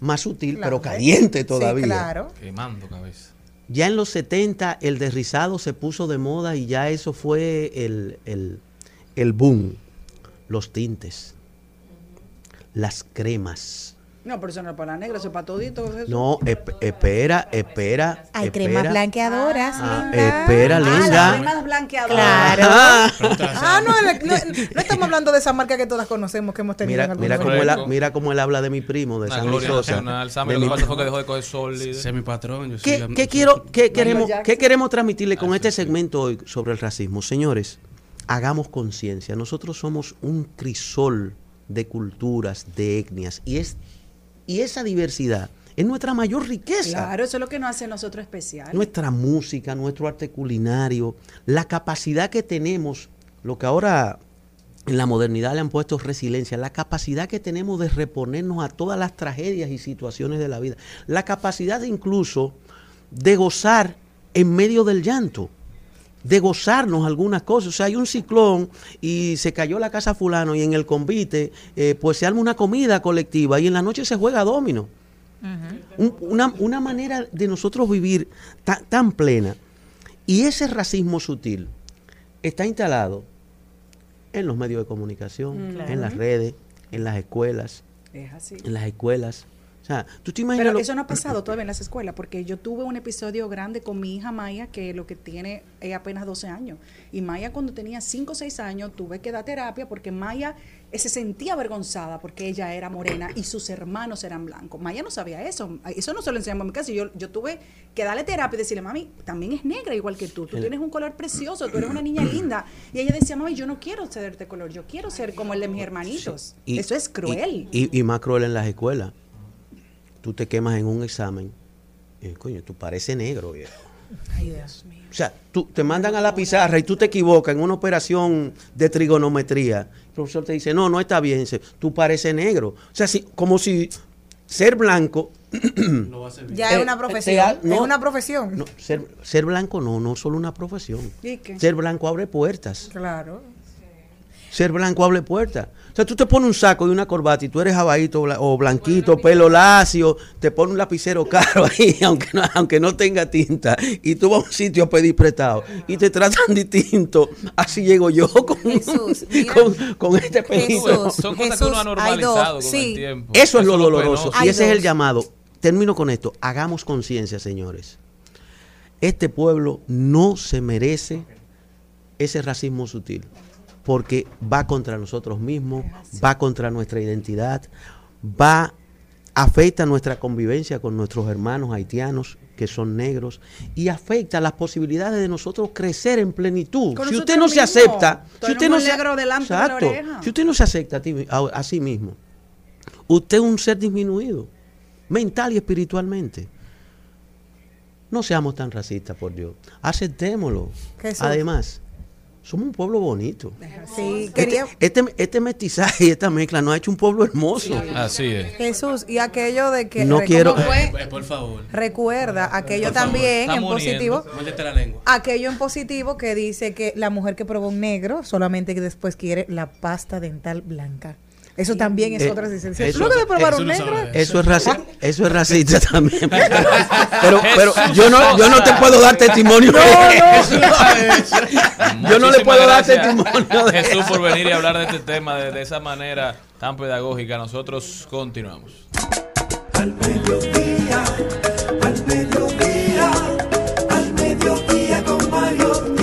Speaker 11: Más sutil, pero caliente
Speaker 3: Sí,
Speaker 11: todavía.
Speaker 3: claro.
Speaker 2: Quemando cabeza.
Speaker 11: Ya en los 70 el desrizado se puso de moda y ya eso fue el, el, el boom. Los tintes, las cremas.
Speaker 4: No, pero eso no es para negra, eso es para todito. eso.
Speaker 11: No, esp- espera, espera.
Speaker 3: Hay
Speaker 11: espera.
Speaker 3: cremas blanqueadoras,
Speaker 11: Ah,
Speaker 3: linda.
Speaker 11: espera,
Speaker 4: Ah,
Speaker 11: linda.
Speaker 4: las cremas blanqueadoras.
Speaker 3: Claro.
Speaker 11: Ah.
Speaker 3: Ah, no, no, no, no estamos hablando de esa marca que todas conocemos, que hemos tenido
Speaker 11: Mira,
Speaker 3: en algún
Speaker 11: mira, cómo él, mira cómo él habla de mi primo, de San Luis Sosa. de mi-
Speaker 2: pasa fue que dejó de coger sol. líder.
Speaker 9: Ese es mi patrón. Yo
Speaker 11: ¿Qué,
Speaker 9: soy-
Speaker 11: qué quiero, queremos. ¿Qué queremos transmitirle con
Speaker 9: Ah,
Speaker 11: este
Speaker 9: sí, sí.
Speaker 11: segmento hoy sobre el racismo? Señores, hagamos conciencia. Nosotros somos un crisol de culturas, de etnias, y, es, y esa diversidad es nuestra mayor riqueza.
Speaker 4: Claro, eso es lo que nos hace a nosotros especial.
Speaker 11: Nuestra música, nuestro arte culinario, la capacidad que tenemos, lo que ahora en la modernidad le han puesto resiliencia, la capacidad que tenemos de reponernos a todas las tragedias y situaciones de la vida, la capacidad de incluso de gozar en medio del llanto, de gozarnos algunas cosas. O sea, hay un ciclón y se cayó la casa fulano y en el convite, eh, pues se arma una comida colectiva y en la noche se juega domino. Un- una, una manera de nosotros vivir ta- tan plena. Y ese racismo sutil está instalado en los medios de comunicación, en las redes, en las escuelas,
Speaker 4: Es así.
Speaker 11: en las escuelas, sea, tú te imaginas...
Speaker 4: Pero
Speaker 11: lo-
Speaker 4: eso no ha pasado todavía en las escuelas, porque yo tuve un episodio grande con mi hija Maya, que lo que tiene es apenas 12 años. Y Maya cuando tenía 5 o 6 años tuve que dar terapia porque Maya eh, se sentía avergonzada porque ella era morena y sus hermanos eran blancos. Maya no sabía eso. Eso no se lo enseñamos en mi casa. Yo, yo tuve que darle terapia y decirle, mami, también es negra igual que tú. Tú
Speaker 11: El-
Speaker 4: tienes un color precioso, tú eres una niña linda. Y ella decía, mami, yo no quiero ser de este color, yo quiero ser como el de mis hermanitos.
Speaker 11: Y-
Speaker 4: eso es cruel.
Speaker 11: Y, y más cruel en las escuelas. Tú te quemas en un examen. Y, coño, tú pareces negro, viejo.
Speaker 4: Ay, Dios mío.
Speaker 11: O sea, tú te mandan a la pizarra y tú te equivocas en una operación de trigonometría. El profesor te dice, no, no está bien. Dice, tú pareces negro. O sea, si, como si ser blanco.
Speaker 3: Ya
Speaker 11: Eh,
Speaker 3: es una
Speaker 11: te
Speaker 3: profesión.
Speaker 11: ha-
Speaker 3: Es
Speaker 11: no,
Speaker 3: una profesión.
Speaker 11: no, ser, ser blanco no, no es solo una profesión.
Speaker 3: ¿Y qué?
Speaker 11: Ser blanco abre puertas.
Speaker 3: Claro.
Speaker 11: Ser blanco abre puertas. O sea, tú te pones un saco y una corbata y tú eres jabadito o blanquito, pelo lacio, te pones un lapicero caro ahí, aunque no, aunque no tenga tinta, y tú vas a un sitio a pedir prestado y te tratan distinto. Así llego yo con, con, con este pelito.
Speaker 2: Son cosas que uno ha normalizado con el tiempo.
Speaker 11: Eso es lo
Speaker 2: lo
Speaker 11: doloroso. Y ese es el llamado. Termino con esto. Hagamos conciencia, señores. Este pueblo no se merece ese racismo sutil. Porque va contra nosotros mismos, va contra nuestra identidad, va, afecta nuestra convivencia con nuestros hermanos haitianos que son negros y afecta las posibilidades de nosotros crecer en plenitud.
Speaker 4: Con
Speaker 11: si usted no se acepta, si usted no se
Speaker 4: de la
Speaker 11: Exacto.
Speaker 4: oreja.
Speaker 11: Si usted no se acepta a, ti- a- a sí mismo, usted es un ser disminuido, mental y espiritualmente. No seamos tan racistas, por Dios. Aceptémoslo.
Speaker 3: Jesús.
Speaker 11: Además, somos un pueblo bonito.
Speaker 3: Sí, quería...
Speaker 11: Este, este, este mestizaje y esta mezcla nos ha hecho un pueblo hermoso.
Speaker 2: Así es.
Speaker 3: Jesús, y aquello de que...
Speaker 11: No quiero-
Speaker 3: ¿cómo fue?
Speaker 9: Eh, Por favor.
Speaker 3: Recuerda aquello
Speaker 9: Por favor.
Speaker 3: también en positivo.
Speaker 9: la lengua.
Speaker 3: Aquello en positivo que dice que la mujer que probó un negro solamente que después quiere la pasta dental blanca. Eso también es
Speaker 11: Eh,
Speaker 3: otra licencia.
Speaker 11: eso-
Speaker 3: Luego de probar
Speaker 11: eso
Speaker 3: un
Speaker 11: no
Speaker 3: negro.
Speaker 11: Eso es, raci- eso es racista también. Pero, pero yo no, yo no te puedo dar testimonio de eso. Yo no le puedo dar testimonio de
Speaker 2: Jesús
Speaker 11: eso.
Speaker 2: por venir y hablar de este tema de, de esa manera tan pedagógica. Nosotros continuamos.
Speaker 1: Al mediodía, al mediodía, al mediodía con Mario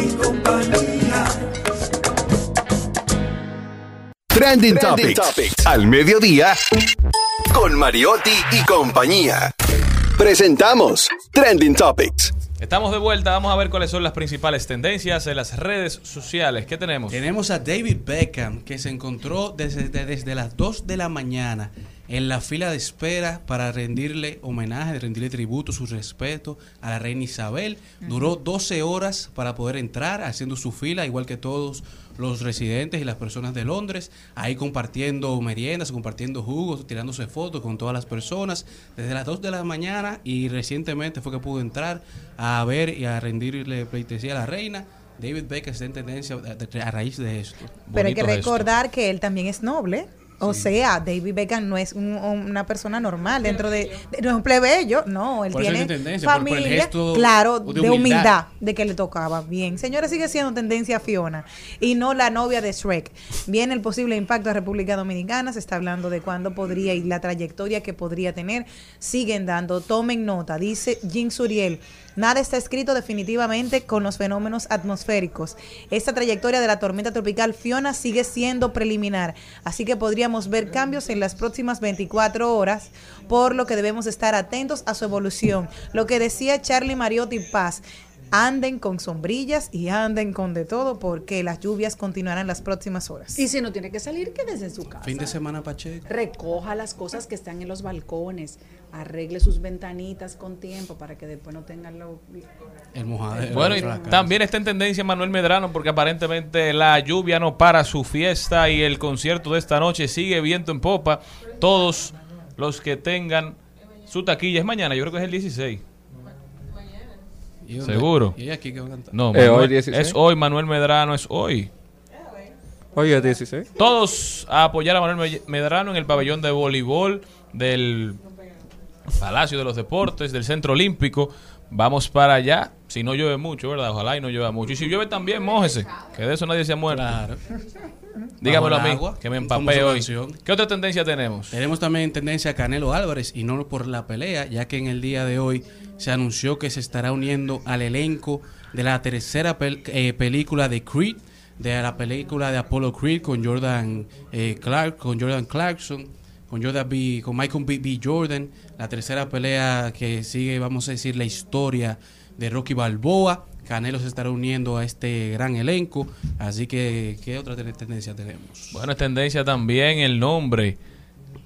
Speaker 6: Trending, Topics. Al mediodía. Con Mariotti y compañía. Presentamos Trending Topics.
Speaker 2: Estamos de vuelta. Vamos a ver cuáles son las principales tendencias en las redes sociales. ¿Qué tenemos?
Speaker 9: Tenemos a David Beckham que se encontró desde, desde las 2 de la mañana en la fila de espera para rendirle homenaje, rendirle tributo, su respeto a la reina Isabel. Duró 12 horas para poder entrar haciendo su fila, igual que todos los residentes y las personas de Londres, ahí compartiendo meriendas, compartiendo jugos, tirándose fotos con todas las personas desde las 2 de la mañana y recientemente fue que pudo entrar a ver y a rendirle pleitesía a la reina. David Beckham está en tendencia a- raíz de esto.
Speaker 3: Pero hay que recordar que él también es noble. O sea, David Beckham no es un- una persona normal dentro de, de- no es un plebeyo, no, él
Speaker 9: Por
Speaker 3: tiene
Speaker 9: es tendencia, por- por el
Speaker 3: familia,
Speaker 9: gesto
Speaker 3: claro,
Speaker 9: de
Speaker 3: de
Speaker 9: humildad.
Speaker 3: humildad. de que le tocaba. Bien, señores, sigue siendo tendencia Fiona y no la novia de Shrek. Viene el posible impacto a República Dominicana, se está hablando de cuándo podría y la trayectoria que podría tener. Siguen dando, tomen nota, dice Jim Suriel. Nada está escrito definitivamente con los fenómenos atmosféricos. Esta trayectoria de la tormenta tropical Fiona sigue siendo preliminar, así que podríamos ver cambios en las próximas 24 horas, por lo que debemos estar atentos a su evolución. Lo que decía Charlie Mariotti Paz, anden con sombrillas y anden con de todo, porque las lluvias continuarán las próximas horas.
Speaker 4: Y si no tiene que salir, quédese en su casa.
Speaker 9: Fin de semana Pacheco.
Speaker 4: Recoja las cosas que están en los balcones, arregle sus ventanitas con tiempo para que después no tengan lo...
Speaker 9: El mojadero.
Speaker 2: Bueno, y también está en tendencia Manuel Medrano porque aparentemente la lluvia no para su fiesta y el concierto de esta noche sigue viento en popa. Todos los que tengan su taquilla es mañana, yo creo que es el 16. Seguro.
Speaker 9: ¿Y aquí qué va a cantar?
Speaker 2: No,
Speaker 13: Eh,
Speaker 2: Manuel-
Speaker 13: hoy 16.
Speaker 2: es hoy, Manuel Medrano es hoy.
Speaker 13: Hoy es 16.
Speaker 2: Todos a apoyar a Manuel Me- Medrano en el pabellón de voleibol del Palacio de los Deportes, del Centro Olímpico. Vamos para allá. Si no llueve mucho, ¿verdad? Ojalá y no llueva mucho. Y si llueve también, mójese. Que de eso nadie se ha muerto. Dígamelo a mí,
Speaker 9: agua,
Speaker 2: que me empapé hoy. ¿Qué otra tendencia tenemos?
Speaker 9: Tenemos también tendencia a Canelo Álvarez y no por la pelea, ya que en el día de hoy se anunció que se estará uniendo al elenco de la tercera pel- eh, película de Creed, de la película de Apollo Creed con Jordan eh, Clark, con Jordan Clarkson, con Jordan B, con Michael B. B. Jordan, la tercera pelea que sigue, vamos a decir, la historia de Rocky Balboa. Canelo se estará uniendo a este gran elenco, así que ¿qué otra ten- tendencia tenemos?
Speaker 2: Bueno, es tendencia también el nombre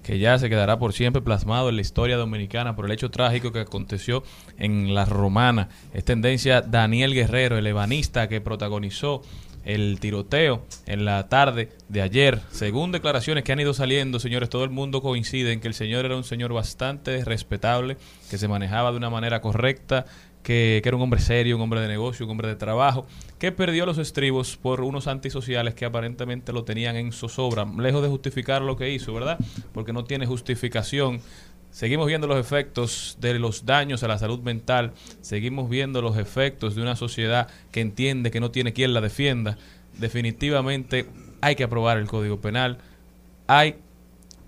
Speaker 2: que ya se quedará por siempre plasmado en la historia dominicana por el hecho trágico que aconteció en La Romana. Es tendencia Daniel Guerrero, el ebanista que protagonizó el tiroteo en la tarde de ayer. Según declaraciones que han ido saliendo, señores, todo el mundo coincide en que el señor era un señor bastante respetable, que se manejaba de una manera correcta, que, era un hombre serio, un hombre de negocio, un hombre de trabajo, que perdió los estribos por unos antisociales que aparentemente lo tenían en zozobra, lejos de justificar lo que hizo, ¿verdad? Porque no tiene justificación. Seguimos viendo los efectos de los daños a la salud mental, seguimos viendo los efectos de una sociedad que entiende que no tiene quien la defienda. Definitivamente hay que aprobar el Código Penal, hay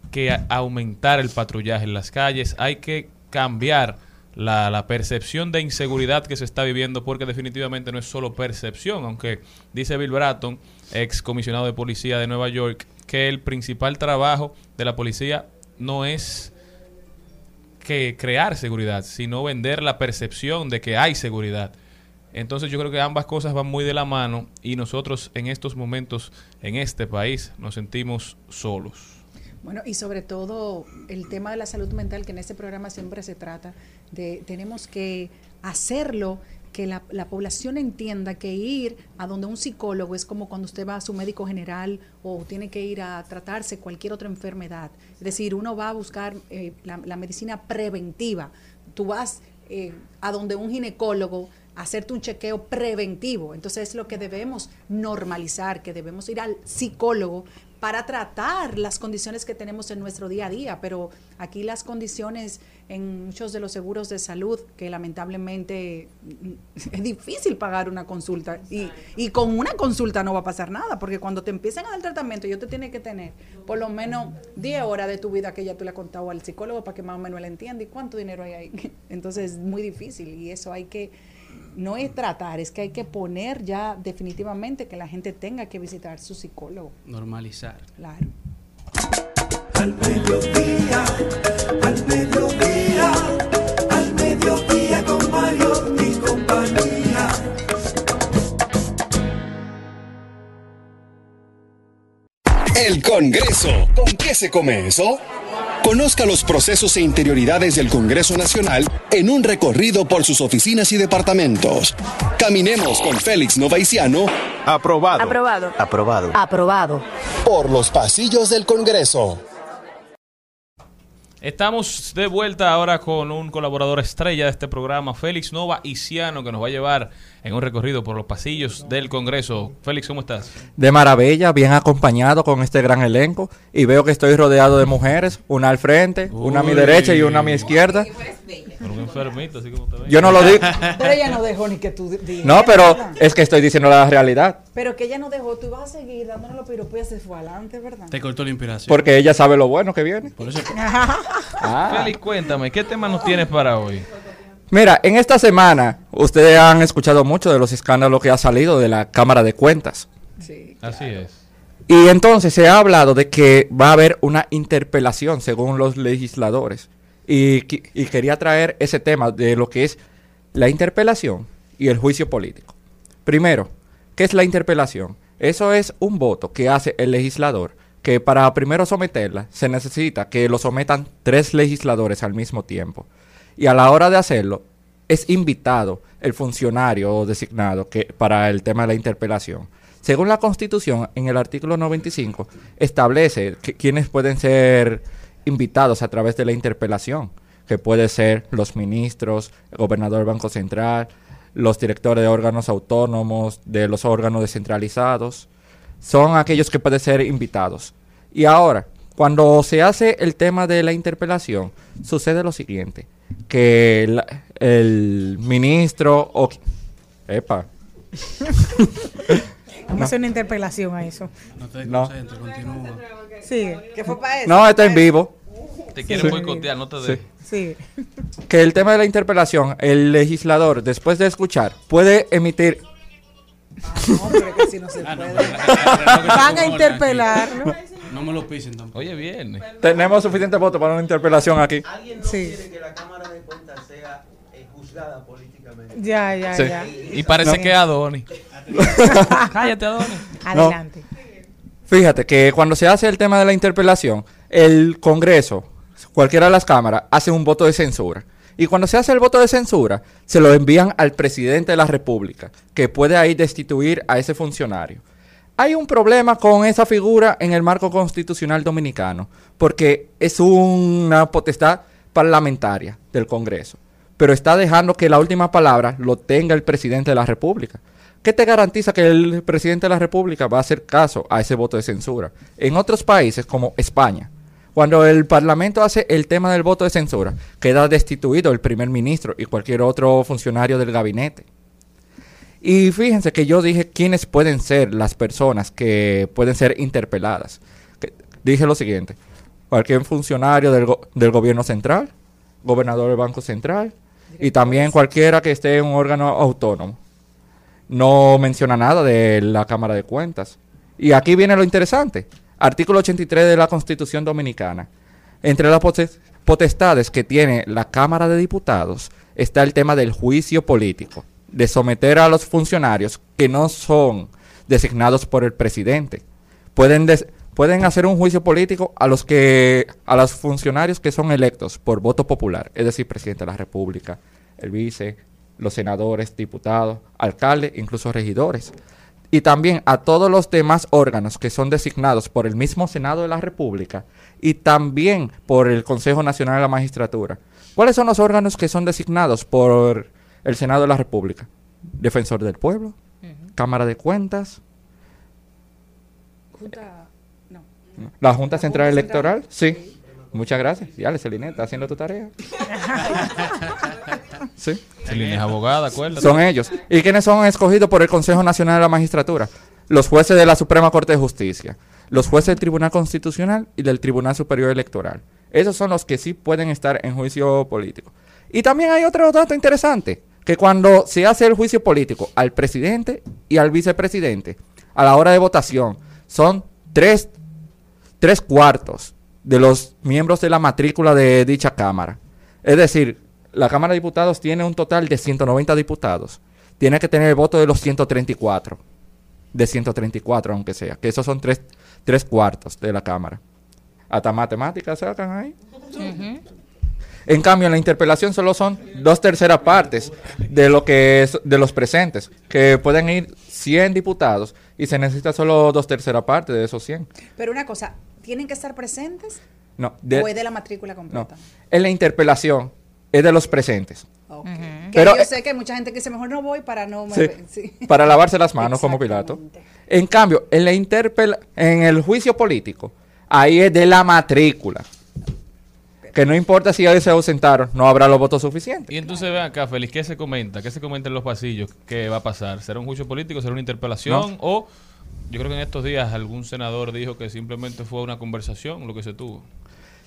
Speaker 2: que aumentar el patrullaje en las calles, hay que cambiar la, la percepción de inseguridad que se está viviendo, porque definitivamente no es solo percepción, aunque dice Bill Bratton, ex comisionado de policía de Nueva York, que el principal trabajo de la policía no es que crear seguridad, sino vender la percepción de que hay seguridad. Entonces yo creo que ambas cosas van muy de la mano y nosotros en estos momentos en este país nos sentimos solos.
Speaker 4: Bueno, y sobre todo el tema de la salud mental, que en este programa siempre se trata de, tenemos que hacerlo, que la, la población entienda que ir a donde un psicólogo es como cuando usted va a su médico general o tiene que ir a tratarse cualquier otra enfermedad. Es decir, uno va a buscar eh, la, la medicina preventiva. Tú vas eh, a donde un ginecólogo a hacerte un chequeo preventivo. Entonces es lo que debemos normalizar, que debemos ir al psicólogo para tratar las condiciones que tenemos en nuestro día a día, pero aquí las condiciones en muchos de los seguros de salud, que lamentablemente mm, es difícil pagar una consulta y, y con una consulta no va a pasar nada, porque cuando te empiezan a dar tratamiento, yo te tiene que tener por lo menos 10 horas de tu vida que ya tú le has contado al psicólogo para que más o menos él entienda y cuánto dinero hay ahí. Entonces es muy difícil y eso hay que no es tratar, es que hay que poner ya definitivamente que la gente tenga que visitar su psicólogo.
Speaker 9: Normalizar.
Speaker 4: Claro.
Speaker 1: Al mediodía, al mediodía, al mediodía con Mario y compañía.
Speaker 6: El Congreso. ¿Con qué se come eso? Conozca los procesos e interioridades del Congreso Nacional en un recorrido por sus oficinas y departamentos. Caminemos con Félix Novaiciano. Aprobado.
Speaker 14: Aprobado.
Speaker 6: Aprobado.
Speaker 14: Aprobado.
Speaker 6: Por los pasillos del Congreso.
Speaker 2: Estamos de vuelta ahora con un colaborador estrella de este programa, Félix Nova Iciano, que nos va a llevar en un recorrido por los pasillos del Congreso. Félix, ¿cómo estás?
Speaker 13: De maravilla, bien acompañado con este gran elenco. Y veo que estoy rodeado de mujeres, una al frente, una a mi derecha y una a mi izquierda.
Speaker 2: Pero un enfermito, así como te.
Speaker 13: Yo no lo digo.
Speaker 4: Pero ella no dejó ni que tú dijeras.
Speaker 13: No, pero es que estoy diciendo la realidad.
Speaker 4: Pero que ella no dejó, tú ibas a seguir dándole los piropos y se fue adelante, ¿verdad?
Speaker 9: Te cortó la inspiración.
Speaker 13: Porque ella sabe lo bueno que viene.
Speaker 9: Por eso
Speaker 13: Ah.
Speaker 2: Félix, cuéntame, ¿qué tema nos tienes para hoy?
Speaker 13: Mira, en esta semana ustedes han escuchado mucho de los escándalos que ha salido de la Cámara de Cuentas.
Speaker 2: Así es.
Speaker 13: Y entonces se ha hablado de que va a haber una interpelación según los legisladores. Y, y quería traer ese tema de lo que es la interpelación y el juicio político. Primero, ¿qué es la interpelación? Eso es un voto que hace el legislador, que para primero someterla se necesita que lo sometan tres legisladores al mismo tiempo. Y a la hora de hacerlo, es invitado el funcionario designado que, para el tema de la interpelación. Según la Constitución, en el artículo 95, establece que, quiénes pueden ser invitados a través de la interpelación, que puede ser los ministros, el gobernador del Banco Central, los directores de órganos autónomos, de los órganos descentralizados, son aquellos que pueden ser invitados. Y ahora, cuando se hace el tema de la interpelación, sucede lo siguiente, que la- el ministro o... Epa.
Speaker 3: Vamos a hacer una interpelación a eso.
Speaker 9: No te
Speaker 13: No.
Speaker 9: continúa.
Speaker 3: Sigue.
Speaker 4: ¿Qué fue para eso?
Speaker 13: No, está en vivo.
Speaker 2: Te quieren
Speaker 13: Sí.
Speaker 2: boicotear, no te
Speaker 13: Sí. Que el tema de la interpelación, el legislador, después de escuchar, puede emitir
Speaker 4: No, pero que si no se puede.
Speaker 3: Van a
Speaker 9: la-
Speaker 3: interpelarlo.
Speaker 9: No me lo pisen tampoco.
Speaker 2: Oye, bien.
Speaker 13: Tenemos suficiente voto para una interpelación aquí.
Speaker 11: Alguien no
Speaker 3: Sí.
Speaker 11: quiere que la Cámara de Cuentas sea eh, juzgada políticamente.
Speaker 3: Ya, ya,
Speaker 13: Sí.
Speaker 3: ya.
Speaker 2: Y parece
Speaker 13: No.
Speaker 2: que Adonis. Cállate, Adonis.
Speaker 3: Adelante.
Speaker 13: Fíjate que cuando se hace el tema de la interpelación, el Congreso, cualquiera de las cámaras, hace un voto de censura. Y cuando se hace el voto de censura, se lo envían al presidente de la República, que puede ahí destituir a ese funcionario. Hay un problema con esa figura en el marco constitucional dominicano, porque es una potestad parlamentaria del Congreso, pero está dejando que la última palabra lo tenga el presidente de la República. ¿Qué te garantiza que el presidente de la República va a hacer caso a ese voto de censura? En otros países como España, cuando el Parlamento hace el tema del voto de censura, queda destituido el primer ministro y cualquier otro funcionario del gabinete. Y fíjense que yo dije quiénes pueden ser las personas que pueden ser interpeladas. Que- dije lo siguiente, cualquier funcionario del, go- del gobierno central, gobernador del Banco Central y también cualquiera que esté en un órgano autónomo. No menciona nada de la Cámara de Cuentas. Y aquí viene lo interesante. Artículo 83 de la Constitución Dominicana. Entre las potes- potestades que tiene la Cámara de Diputados está el tema del juicio político, de someter a los funcionarios que no son designados por el presidente. Pueden, pueden hacer un juicio político a los que a los funcionarios que son electos por voto popular, es decir, presidente de la República, el vice, los senadores, diputados, alcaldes, incluso regidores. Y también a todos los demás órganos que son designados por el mismo Senado de la República y también por el Consejo Nacional de la Magistratura. ¿Cuáles son los órganos que son designados por el Senado de la República? Defensor del Pueblo, Cámara de Cuentas,
Speaker 4: Junta. No.
Speaker 13: la Junta Central
Speaker 4: Junta
Speaker 13: Electoral. Sí. Muchas gracias. Ya, Celine, está haciendo tu tarea. Sí.
Speaker 2: Celine es abogada, acuérdate.
Speaker 13: Son ellos. ¿Y quiénes son escogidos por el Consejo Nacional de la Magistratura? Los jueces de la Suprema Corte de Justicia, los jueces del Tribunal Constitucional y del Tribunal Superior Electoral. Esos son los que sí pueden estar en juicio político. Y también hay otro dato interesante, que cuando se hace el juicio político al presidente y al vicepresidente, a la hora de votación, son tres, tres cuartos de los miembros de la matrícula de dicha Cámara. Es decir, la Cámara de Diputados tiene un total de 190 diputados. Tiene que tener el voto de los 134. De 134, aunque sea. Que esos son tres, tres cuartos de la Cámara. Hasta matemáticas sacan ahí. En cambio, en la interpelación solo son dos terceras partes de lo que es de los presentes, que pueden ir 100 diputados y se necesita solo dos terceras partes de esos 100.
Speaker 4: Pero una cosa, ¿tienen que estar presentes
Speaker 13: No, de-
Speaker 4: o es de la matrícula
Speaker 13: no.
Speaker 4: completa?
Speaker 13: En la interpelación es de los presentes.
Speaker 4: Ok. Que
Speaker 13: Pero,
Speaker 4: yo
Speaker 13: eh,
Speaker 4: sé que hay mucha gente que dice, mejor no voy para no... me-
Speaker 13: Sí,
Speaker 4: sí.
Speaker 13: para lavarse las manos como Pilato. En cambio, en la interpela en el juicio político, ahí es de la matrícula. Que no importa si ellos se ausentaron, no habrá los votos suficientes.
Speaker 2: Y entonces vean acá, Félix, ¿qué se comenta? ¿Qué se comenta en los pasillos? ¿Qué va a pasar? ¿Será un juicio político? ¿Será una interpelación?
Speaker 13: No.
Speaker 2: O yo creo que en estos días algún senador dijo que simplemente fue una conversación lo que se tuvo.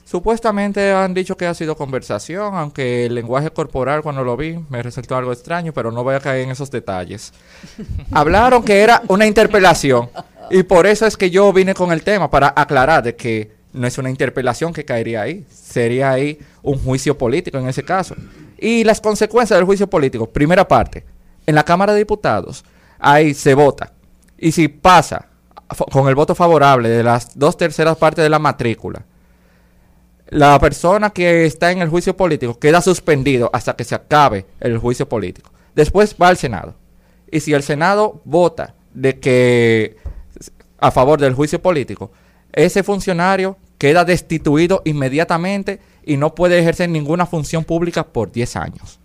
Speaker 13: Supuestamente han dicho que ha sido conversación, aunque el lenguaje corporal cuando lo vi me resultó algo extraño, pero no voy a caer en esos detalles. Hablaron que era una interpelación y por eso es que yo vine con el tema para aclarar de que no es una interpelación que caería ahí, sería ahí un juicio político en ese caso. Y las consecuencias del juicio político, primera parte, en la Cámara de Diputados, ahí se vota. Y si pasa con el voto favorable de las dos terceras partes de la matrícula, la persona que está en el juicio político queda suspendido hasta que se acabe el juicio político. Después va al Senado. Y si el Senado vota de que a favor del juicio político, ese funcionario queda destituido inmediatamente y no puede ejercer ninguna función pública por 10 años.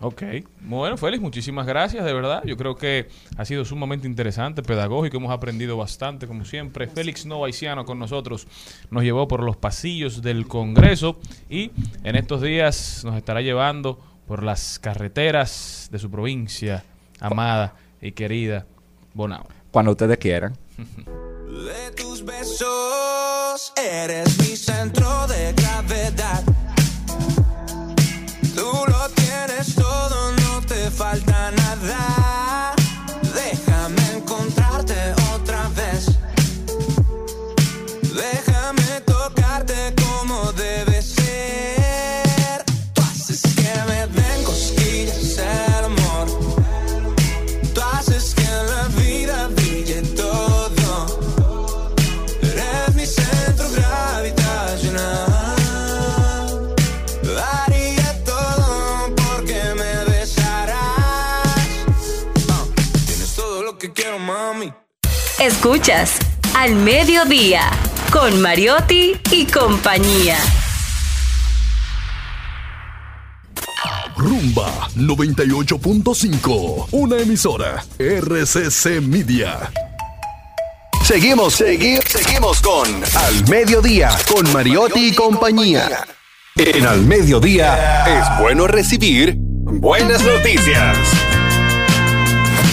Speaker 2: Ok. Bueno, Félix, muchísimas gracias, de verdad. Yo creo que ha sido sumamente interesante, pedagógico, hemos aprendido bastante, como siempre. Félix Novaisiano con nosotros nos llevó por los pasillos del Congreso y en estos días nos estará llevando por las carreteras de su provincia, amada y querida Bonao.
Speaker 13: cuando ustedes quieran.
Speaker 10: Besos eres mi centro de
Speaker 5: Escuchas Al Mediodía con Mariotti y compañía.
Speaker 12: Rumba 98.5, una emisora RCC Media.
Speaker 6: Seguimos, seguimos, seguimos con Al Mediodía, con Mariotti y compañía. En Al Mediodía es bueno recibir buenas noticias.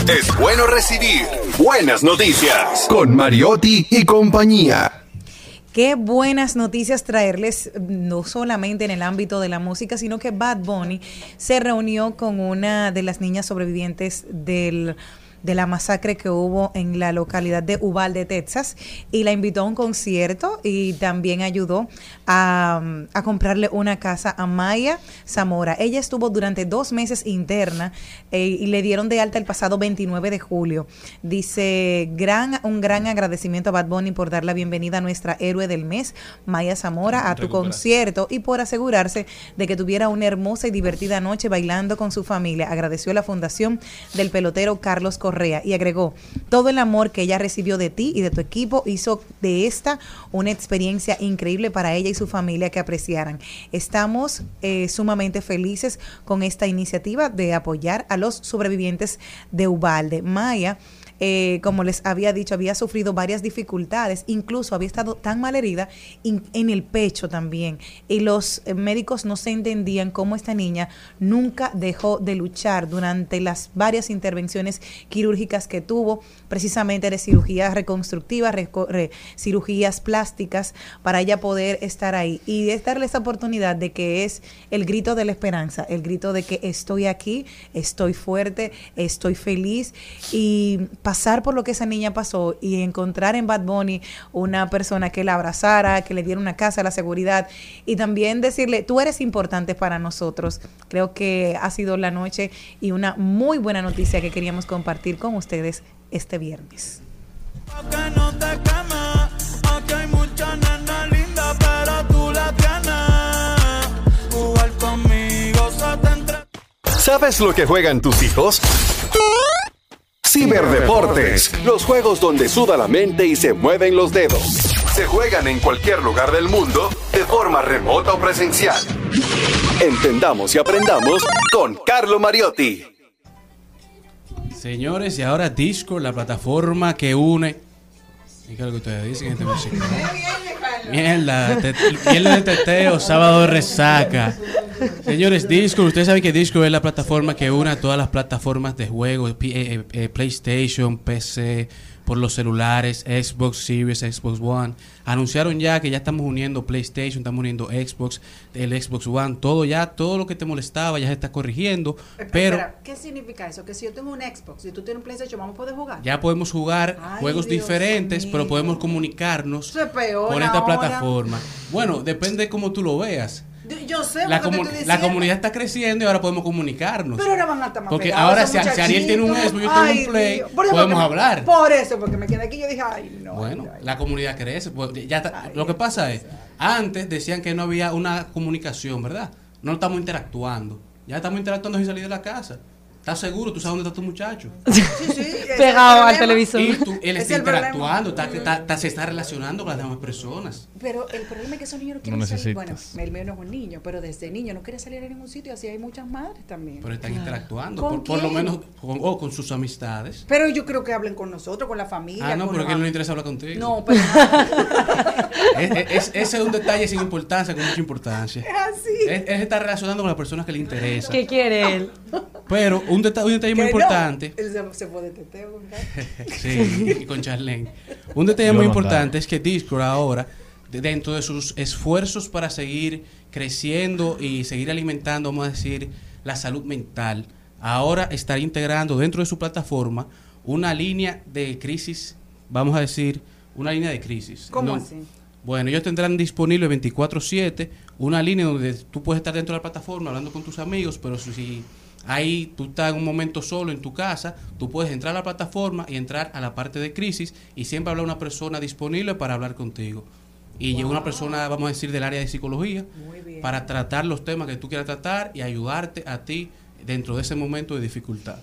Speaker 6: Es bueno recibir buenas noticias con Mariotti y compañía.
Speaker 3: Qué buenas noticias traerles, no solamente en el ámbito de la música, sino que Bad Bunny se reunió con una de las niñas sobrevivientes del de la masacre que hubo en la localidad de Uvalde, Texas, y la invitó a un concierto y también ayudó a, a comprarle una casa a Maya Zamora. Ella estuvo durante dos meses interna eh, y le dieron de alta el pasado 29 de julio. Dice, gran, un gran agradecimiento a Bad Bunny por dar la bienvenida a nuestra héroe del mes, Maya Zamora, a tu concierto y por asegurarse de que tuviera una hermosa y divertida noche bailando con su familia. Agradeció la fundación del pelotero Carlos Correa y agregó, todo el amor que ella recibió de ti y de tu equipo hizo de esta una experiencia increíble para ella y su familia que apreciaran. Estamos eh, sumamente felices con esta iniciativa de apoyar a los sobrevivientes de Ubalde. Maya eh, como les había dicho, había sufrido varias dificultades, incluso había estado tan mal herida en el pecho también. Y los médicos no se entendían cómo esta niña nunca dejó de luchar durante las varias intervenciones quirúrgicas que tuvo, precisamente de cirugías reconstructivas, reco- re- cirugías plásticas, para ella poder estar ahí. Y es darle esa oportunidad de que es el grito de la esperanza, el grito de que estoy aquí, estoy fuerte, estoy feliz y pasar por lo que esa niña pasó y encontrar en Bad Bunny una persona que la abrazara, que le diera una casa, la seguridad y también decirle, tú eres importante para nosotros. Creo que ha sido la noche y una muy buena noticia que queríamos compartir con ustedes este viernes.
Speaker 6: ¿Sabes lo que juegan tus hijos? Ciberdeportes, los juegos donde suda la mente y se mueven los dedos. Se juegan en cualquier lugar del mundo de forma remota o presencial. Entendamos y aprendamos con Carlo Mariotti.
Speaker 9: Señores, y ahora Discord, la plataforma que une. Mierda, mierda de teteo, sábado resaca. Señores, Discord, ustedes saben que Discord es la plataforma que une a todas las plataformas de juegos, eh, eh, eh, PlayStation, PC, por los celulares, Xbox Series, Xbox One. Anunciaron ya que ya estamos uniendo PlayStation, estamos uniendo Xbox, el Xbox One, todo ya, todo lo que te molestaba ya se está corrigiendo, pero
Speaker 4: Espera, ¿qué significa eso? Que si yo tengo un Xbox y tú tienes un PlayStation, ¿vamos a poder jugar?
Speaker 9: ya podemos jugar
Speaker 4: Ay,
Speaker 9: juegos
Speaker 4: Dios
Speaker 9: diferentes, pero podemos comunicarnos por esta
Speaker 4: ahora.
Speaker 9: plataforma. Bueno, depende de cómo tú lo veas.
Speaker 4: Yo sé
Speaker 9: La,
Speaker 4: te
Speaker 9: comu-
Speaker 4: estoy
Speaker 9: la comunidad está creciendo y ahora podemos comunicarnos.
Speaker 4: Pero ahora van a estar más
Speaker 9: Porque
Speaker 4: pegados
Speaker 9: ahora si, si Ariel tiene un. Xbox y yo tengo un Play, podemos hablar.
Speaker 4: Por eso, porque me quedé aquí y yo dije, ay, no.
Speaker 9: Bueno, la comunidad crece. pues, ya está- lo que pasa es, antes decían que no había una comunicación, ¿verdad? No estamos interactuando. Ya estamos interactuando sin salir de la casa. ¿Estás seguro? ¿Tú sabes dónde está tu muchacho?
Speaker 3: Pegado al televisor.
Speaker 9: Y tú, él
Speaker 4: Es
Speaker 9: está interactuando, está, está- está- se está relacionando con las demás personas.
Speaker 4: Pero el problema es que esos niños no quieren
Speaker 9: No
Speaker 4: salir. Bueno, el mío no es un niño, pero desde niño no quiere salir a ningún sitio. Así hay muchas madres también.
Speaker 9: Pero están
Speaker 4: Claro.
Speaker 9: interactuando,
Speaker 4: ¿Con
Speaker 9: por, por lo menos con, o con sus amistades.
Speaker 4: Pero yo creo que hablen con nosotros, con la familia.
Speaker 9: Ah, no,
Speaker 4: con
Speaker 9: pero que no le interesa hablar contigo.
Speaker 4: No, pero
Speaker 9: Es- es- es- ese es un detalle sin importancia, con mucha importancia.
Speaker 4: es así.
Speaker 9: Él, él está relacionando con las personas que le interesan.
Speaker 3: ¿Qué quiere él?
Speaker 9: Pero un, deta- un detalle muy
Speaker 4: no.
Speaker 9: importante.
Speaker 4: Él se, se fue de teteo, ¿verdad?
Speaker 9: Sí, y con Charlene. Un detalle
Speaker 2: Yo
Speaker 9: muy
Speaker 2: no
Speaker 9: importante es que Discord ahora, de- dentro de sus esfuerzos para seguir creciendo y seguir alimentando, vamos a decir, la salud mental, ahora estará integrando dentro de su plataforma una línea de crisis, vamos a decir, una línea de crisis.
Speaker 4: ¿Cómo
Speaker 9: No-
Speaker 4: así?
Speaker 9: Bueno, ellos tendrán disponible 24/7 una línea donde tú puedes estar dentro de la plataforma hablando con tus amigos, pero si- si ahí tú estás en un momento solo en tu casa, tú puedes entrar a la plataforma y entrar a la parte de crisis y siempre habrá una persona disponible para hablar contigo. Y llega una persona, vamos a decir, del área de psicología para tratar los temas que tú quieras tratar y ayudarte a ti dentro de ese momento de dificultad.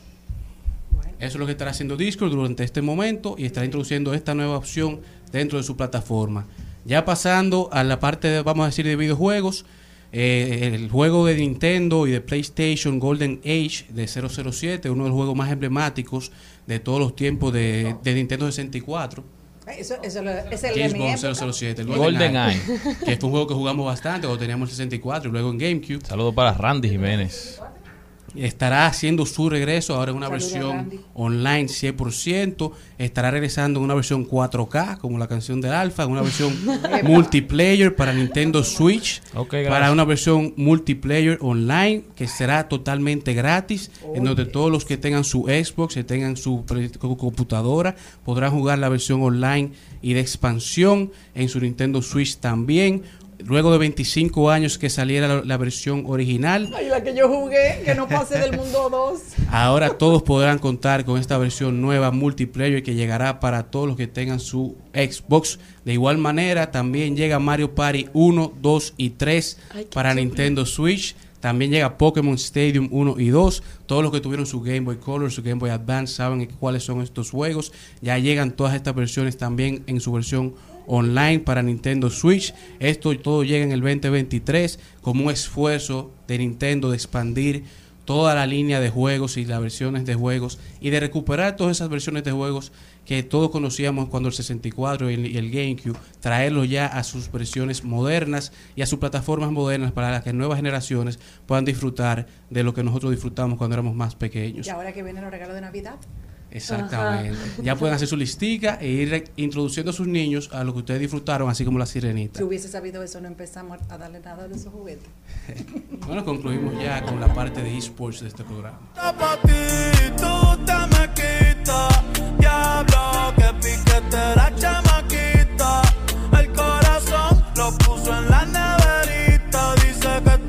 Speaker 9: Eso es lo que estará haciendo Discord durante este momento y estará introduciendo esta nueva opción dentro de su plataforma. Ya pasando a la parte, de, vamos a decir, de videojuegos, eh, el juego de Nintendo y de PlayStation Golden Age de 007, uno de los juegos más emblemáticos de todos los tiempos de, de Nintendo 64.
Speaker 4: Eso, eso lo- es el de
Speaker 9: James Bond
Speaker 4: época.
Speaker 9: 007, el
Speaker 2: Golden Eye.
Speaker 9: que fue un juego que jugamos bastante cuando teníamos el 64 y luego en GameCube.
Speaker 2: Saludos para Randy Jiménez.
Speaker 9: Estará haciendo su regreso ahora en una versión online 100%. Estará regresando en una versión 4K, como la canción del Alfa, en una versión multiplayer para Nintendo Switch. Para una versión multiplayer online que será totalmente gratis, en donde todos los que tengan su Xbox, que tengan su computadora, podrán jugar la versión online y de expansión en su Nintendo Switch también. Luego de 25 años que saliera la, la versión original,
Speaker 4: Ay, la que yo jugué, que no pasé del mundo 2.
Speaker 9: Ahora todos podrán contar con esta versión nueva multiplayer que llegará para todos los que tengan su Xbox. De igual manera, también llega Mario Party 1, 2 y 3
Speaker 14: Ay, qué
Speaker 9: para. Nintendo Switch. También llega Pokémon Stadium 1 y 2. Todos los que tuvieron su Game Boy Color, su Game Boy Advance saben cuáles son estos juegos. Ya llegan todas estas versiones también en su versión online para Nintendo Switch. Esto todo llega en el 2023 como un esfuerzo de Nintendo de expandir toda la línea de juegos y las versiones de juegos y de recuperar todas esas versiones de juegos que todos conocíamos cuando el 64 y el, y el GameCube, traerlos ya a sus versiones modernas y a sus plataformas modernas para que nuevas generaciones puedan disfrutar de lo que nosotros disfrutamos cuando éramos más pequeños.
Speaker 4: Y ahora que vienen los regalos de Navidad.
Speaker 9: Exactamente. Ya pueden hacer su listica e ir introduciendo a sus niños a lo que ustedes disfrutaron, así como la sirenita.
Speaker 4: Si hubiese sabido eso, no empezamos a darle nada de esos juguetes.
Speaker 9: Bueno, concluimos ya con la parte de esports de este programa.
Speaker 1: Tú te me quitas, diablo, que piquete la chamaquita. El corazón lo puso en la neverita. Dice que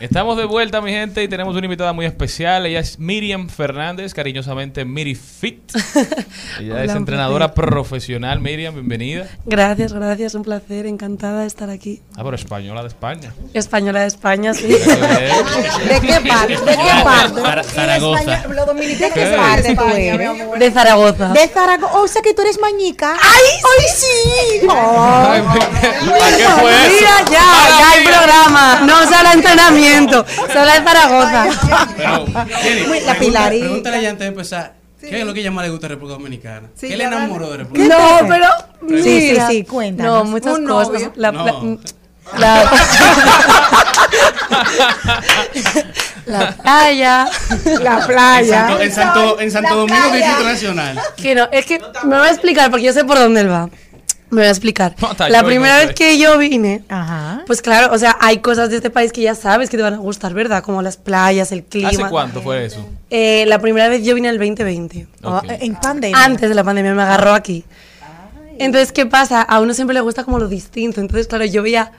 Speaker 2: Estamos de vuelta, mi gente, y tenemos una invitada muy especial. Ella es Miriam Fernández, cariñosamente Miri Fit. Ella
Speaker 14: Hola,
Speaker 2: es entrenadora profesional. Miriam, bienvenida.
Speaker 14: Gracias, gracias, un placer, encantada de estar aquí.
Speaker 2: Ah, pero española de España.
Speaker 14: Española de España, sí.
Speaker 2: ¿De
Speaker 4: ¿De qué parte? ¿De qué parte?
Speaker 9: Zara- Zaragoza.
Speaker 4: Los dominicanos
Speaker 2: ¿Qué?
Speaker 4: de parte
Speaker 3: tú eres?
Speaker 14: De Zaragoza.
Speaker 3: De Zaragoza. O sea que tú eres mañica.
Speaker 4: ¡Ay, ay, sí!
Speaker 2: Ay, ¿Para qué fue eso?
Speaker 14: Mira, ya, ya hay programa. No de entrenamiento, habla de Zaragoza.
Speaker 9: Pero, Jenny,
Speaker 3: Muy- la Pilarí.
Speaker 9: Pregúntale ya antes de empezar. ¿Qué es lo que ella más le gusta de República Dominicana?
Speaker 4: Sí,
Speaker 9: ¿Qué le enamoró de República
Speaker 14: No,
Speaker 9: Dominicana?
Speaker 14: pero.
Speaker 3: Sí, sí,
Speaker 14: mira.
Speaker 3: sí, cuéntanos.
Speaker 14: No, muchas
Speaker 4: Un
Speaker 14: cosas.
Speaker 4: novio.
Speaker 14: La,
Speaker 9: No.
Speaker 14: la- la- la playa.
Speaker 3: La
Speaker 9: En
Speaker 3: playa.
Speaker 9: Santo, en Santo, en Santo Domingo. Distrito Nacional.
Speaker 14: Que no, es que me voy a explicar porque yo sé por dónde él va. Me voy a explicar.
Speaker 2: No,
Speaker 14: La
Speaker 2: yo,
Speaker 14: primera
Speaker 2: no
Speaker 14: vez que yo vine,
Speaker 3: Ajá.
Speaker 14: pues claro, o sea, hay cosas de este país que ya sabes que te van a gustar, ¿verdad? Como las playas, el clima.
Speaker 2: ¿Hace cuánto fue eso?
Speaker 14: Eh, la primera vez yo vine en el 2020.
Speaker 2: Ok.
Speaker 3: Oh, en pandemia.
Speaker 14: Antes de la pandemia me agarró aquí. Entonces, ¿qué pasa? A uno siempre le gusta como lo distinto. Entonces, claro, yo veía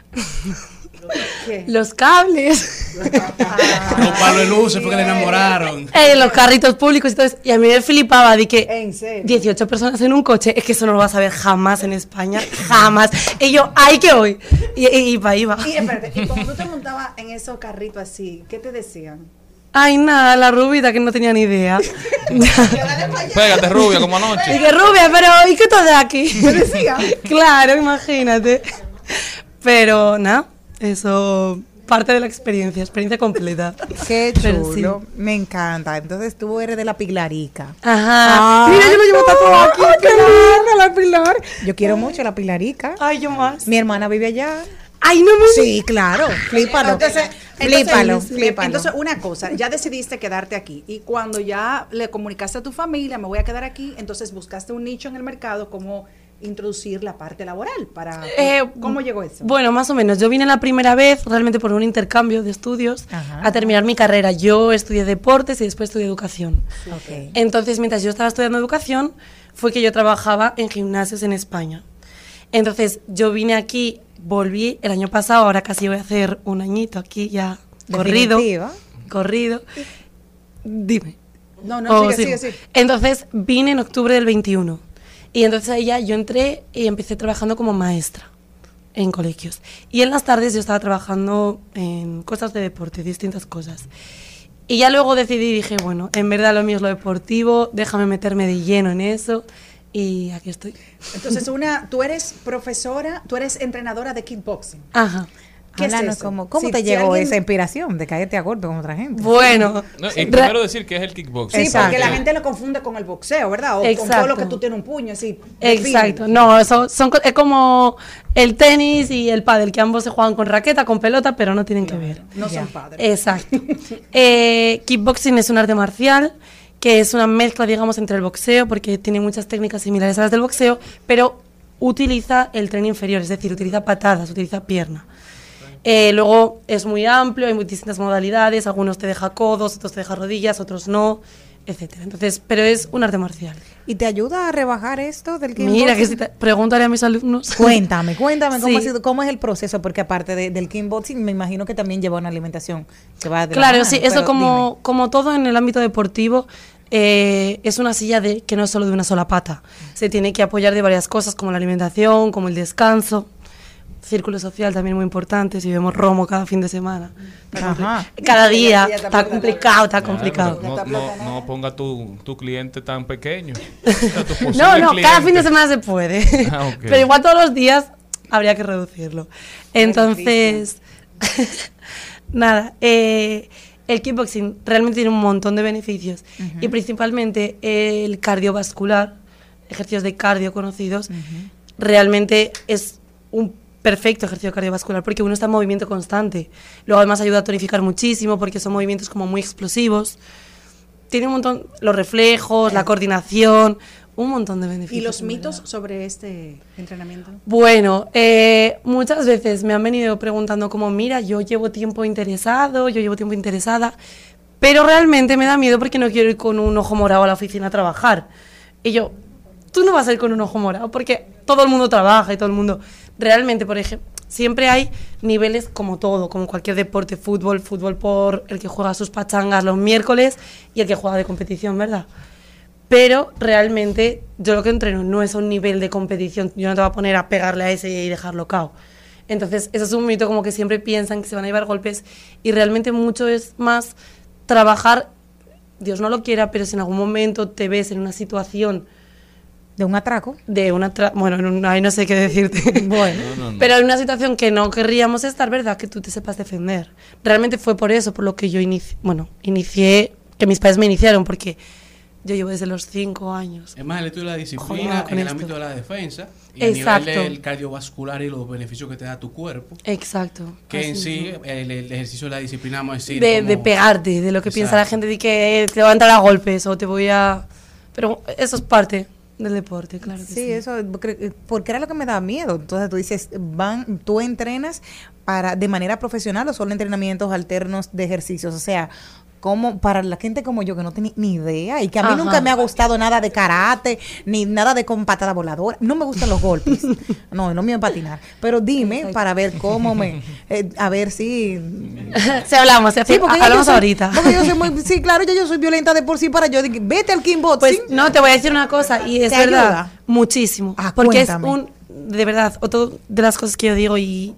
Speaker 4: ¿Qué?
Speaker 14: los cables,
Speaker 9: Los palos de luces porque le enamoraron.
Speaker 14: eh, los carritos públicos y todo eso. Y a mí me flipaba. Di que
Speaker 4: En serio.
Speaker 14: 18 personas en un coche, es que eso no lo vas a ver jamás en España. Jamás. Y yo, ¡ay, que voy! Y, y, y pa' ahí va.
Speaker 4: Y espérate, y cuando tú te montabas en esos carritos así, ¿qué te decían?
Speaker 14: Ay, nada, la rubita que no tenía ni idea.
Speaker 2: Pégate, rubia, como anoche.
Speaker 14: Y que rubia, pero ¿y qué tú haces aquí? Me decía. claro, imagínate. Pero nada, eso parte de la experiencia, experiencia completa.
Speaker 3: Qué chulo.
Speaker 14: sí.
Speaker 3: Me encanta. Entonces tú eres de la Pilarica.
Speaker 14: Ajá.
Speaker 3: Ay,
Speaker 14: Mira, yo lo llevo tatuado aquí.
Speaker 3: ¡Qué linda la Pilar! Yo quiero mucho la Pilarica.
Speaker 14: Ay, yo más.
Speaker 3: Mi hermana vive allá.
Speaker 14: Ay, no me
Speaker 3: Sí, claro. Flípalo.
Speaker 4: Entonces,
Speaker 3: Flípalo,
Speaker 4: entonces,
Speaker 3: flípalo.
Speaker 4: entonces, una cosa, ya decidiste quedarte aquí y cuando ya le comunicaste a tu familia, me voy a quedar aquí, entonces buscaste un nicho en el mercado, cómo introducir la parte laboral para
Speaker 14: Eh,
Speaker 4: ¿Cómo llegó eso?
Speaker 14: Bueno, más o menos. Yo vine la primera vez realmente por un intercambio de estudios
Speaker 3: Ajá.
Speaker 14: a terminar mi carrera. Yo estudié deportes y después estudié educación.
Speaker 3: Ok.
Speaker 14: Entonces, mientras yo estaba estudiando educación, fue que yo trabajaba en gimnasios en España. Entonces, yo vine aquí, volví el año pasado, ahora casi voy a hacer un añito aquí ya corrido.
Speaker 3: Definitiva.
Speaker 14: Corrido. Dime.
Speaker 4: No, no,
Speaker 14: Oh,
Speaker 4: sigue,
Speaker 14: sí.
Speaker 4: sigue, sigue.
Speaker 14: Entonces vine en octubre del 21. Y entonces ahí ya yo entré y empecé trabajando como maestra en colegios. Y en las tardes yo estaba trabajando en cosas de deporte, distintas cosas. Y ya luego decidí, dije, bueno, en verdad lo mío es lo deportivo, déjame meterme de lleno en eso. Y aquí estoy.
Speaker 4: Entonces, una, tú eres profesora, tú eres entrenadora de kickboxing.
Speaker 14: Ajá.
Speaker 4: ¿Qué es
Speaker 3: Háblanos
Speaker 4: eso?
Speaker 3: cómo, ¿Cómo
Speaker 4: Si-
Speaker 3: te
Speaker 4: si
Speaker 3: llegó
Speaker 4: alguien-
Speaker 3: esa inspiración de caerte a golpe con otra gente?
Speaker 14: Bueno,
Speaker 2: No, y primero decir que es el kickboxing.
Speaker 4: Sí, porque la gente lo confunde con el boxeo, ¿verdad? O con todo
Speaker 14: Exacto.
Speaker 4: lo que tú tienes un puño, así.
Speaker 14: Exacto, no, eso son, es como el tenis y el pádel, que ambos se juegan con raqueta, con pelota, pero no tienen que ver.
Speaker 4: No son padres.
Speaker 14: Exacto. Eh, kickboxing es un arte marcial que es una mezcla, digamos, entre el boxeo, porque tiene muchas técnicas similares a las del boxeo, pero utiliza el tren inferior, es decir, utiliza patadas, utiliza pierna. Eh, luego es muy amplio, hay muy distintas modalidades, algunos te deja codos, otros te deja rodillas, otros no, etcétera. Entonces, pero es un arte marcial.
Speaker 3: ¿Y te ayuda a rebajar esto del
Speaker 14: Mira, que
Speaker 3: kickboxing?
Speaker 14: si te, pregúntale a mis alumnos.
Speaker 3: Cuéntame, cuéntame cómo,
Speaker 14: Sí.
Speaker 3: ha sido, cómo es el proceso, porque aparte de- del kickboxing, me imagino que también lleva una alimentación que va de la
Speaker 14: Claro,
Speaker 3: mano,
Speaker 14: sí, eso como, como todo en el ámbito deportivo, eh, es una silla de, que no es solo de una sola pata. Se tiene que apoyar de varias cosas, como la alimentación, como el descanso. Círculo social también muy importante, si vemos romo cada fin de semana. Cada día,
Speaker 4: está
Speaker 14: complicado, está complicado.
Speaker 2: No, no, no ponga tu, tu cliente tan pequeño.
Speaker 14: No, no, cada fin de semana se puede.
Speaker 2: Ah, ok.
Speaker 14: Pero igual todos los días habría que reducirlo. Entonces, nada, eh, el kickboxing realmente tiene un montón de beneficios y principalmente el cardiovascular, ejercicios de cardio conocidos, realmente es un perfecto ejercicio cardiovascular porque uno está en movimiento constante. Luego además ayuda a tonificar muchísimo porque son movimientos como muy explosivos. Tiene un montón, los reflejos, la coordinación, un montón de beneficios.
Speaker 4: ¿Y los
Speaker 14: verdad.
Speaker 4: mitos sobre este entrenamiento?
Speaker 14: Bueno, eh, muchas veces me han venido preguntando como, mira, yo llevo tiempo interesado, yo llevo tiempo interesada, pero realmente me da miedo porque no quiero ir con un ojo morado a la oficina a trabajar. Y yo, tú no vas a ir con un ojo morado porque todo el mundo trabaja y todo el mundo... Realmente, por ejemplo, siempre hay niveles como todo, como cualquier deporte, fútbol, fútbol por el que juega sus pachangas los miércoles y el que juega de competición, ¿verdad? Pero realmente yo lo que entreno no es un nivel de competición. Yo no te voy a poner a pegarle a ese y dejarlo cao. Entonces, eso es un mito como que siempre piensan que se van a llevar golpes y realmente mucho es más trabajar, Dios no lo quiera, pero si en algún momento te ves en una situación
Speaker 3: De un atraco.
Speaker 14: de una tra- bueno, en ahí no sé qué decirte.
Speaker 3: Bueno.
Speaker 2: No, no, no.
Speaker 14: Pero en una situación que no querríamos estar, ¿verdad? Que tú te sepas defender. Realmente fue por eso, por lo que yo inicié, bueno, inicié, que mis padres me iniciaron, porque yo llevo desde los cinco años.
Speaker 9: Es más el estudio de la disciplina en el
Speaker 14: esto.
Speaker 9: ámbito de la defensa y
Speaker 14: Exacto.
Speaker 9: a nivel del cardiovascular y los beneficios que te da tu cuerpo.
Speaker 14: Exacto.
Speaker 9: Que en
Speaker 14: así
Speaker 9: sí,
Speaker 14: mismo.
Speaker 9: el, el ejercicio de la disciplina, vamos a decir.
Speaker 14: de,
Speaker 9: como-
Speaker 14: de pegarte, de lo que piensa la gente, de que te va a entrar a golpes o te voy a... Pero eso es parte del deporte, claro que sí.
Speaker 3: Sí, eso, porque era lo que me da miedo. Entonces tú dices, van, tú entrenas para de manera profesional o solo entrenamientos alternos de ejercicios, o sea, como para la gente como yo que no tenía ni idea y que a mí
Speaker 14: Ajá.
Speaker 3: nunca me ha gustado nada de karate ni nada de con patada voladora, no me gustan los golpes, no, no me voy a patinar, pero dime para ver cómo me, eh, a ver si
Speaker 14: Se hablamos, se
Speaker 3: Sí, porque
Speaker 14: hablamos
Speaker 3: yo soy-
Speaker 14: ahorita.
Speaker 3: porque yo soy muy- sí, claro, ya yo soy violenta de por sí para yo, de vete al kickboxing.
Speaker 14: Pues no, te voy a decir una cosa, y es
Speaker 3: ¿Te
Speaker 14: verdad,
Speaker 3: ayuda?
Speaker 14: muchísimo.
Speaker 3: Ah,
Speaker 14: porque
Speaker 3: cuéntame.
Speaker 14: es un, de verdad, otro de las cosas que yo digo, y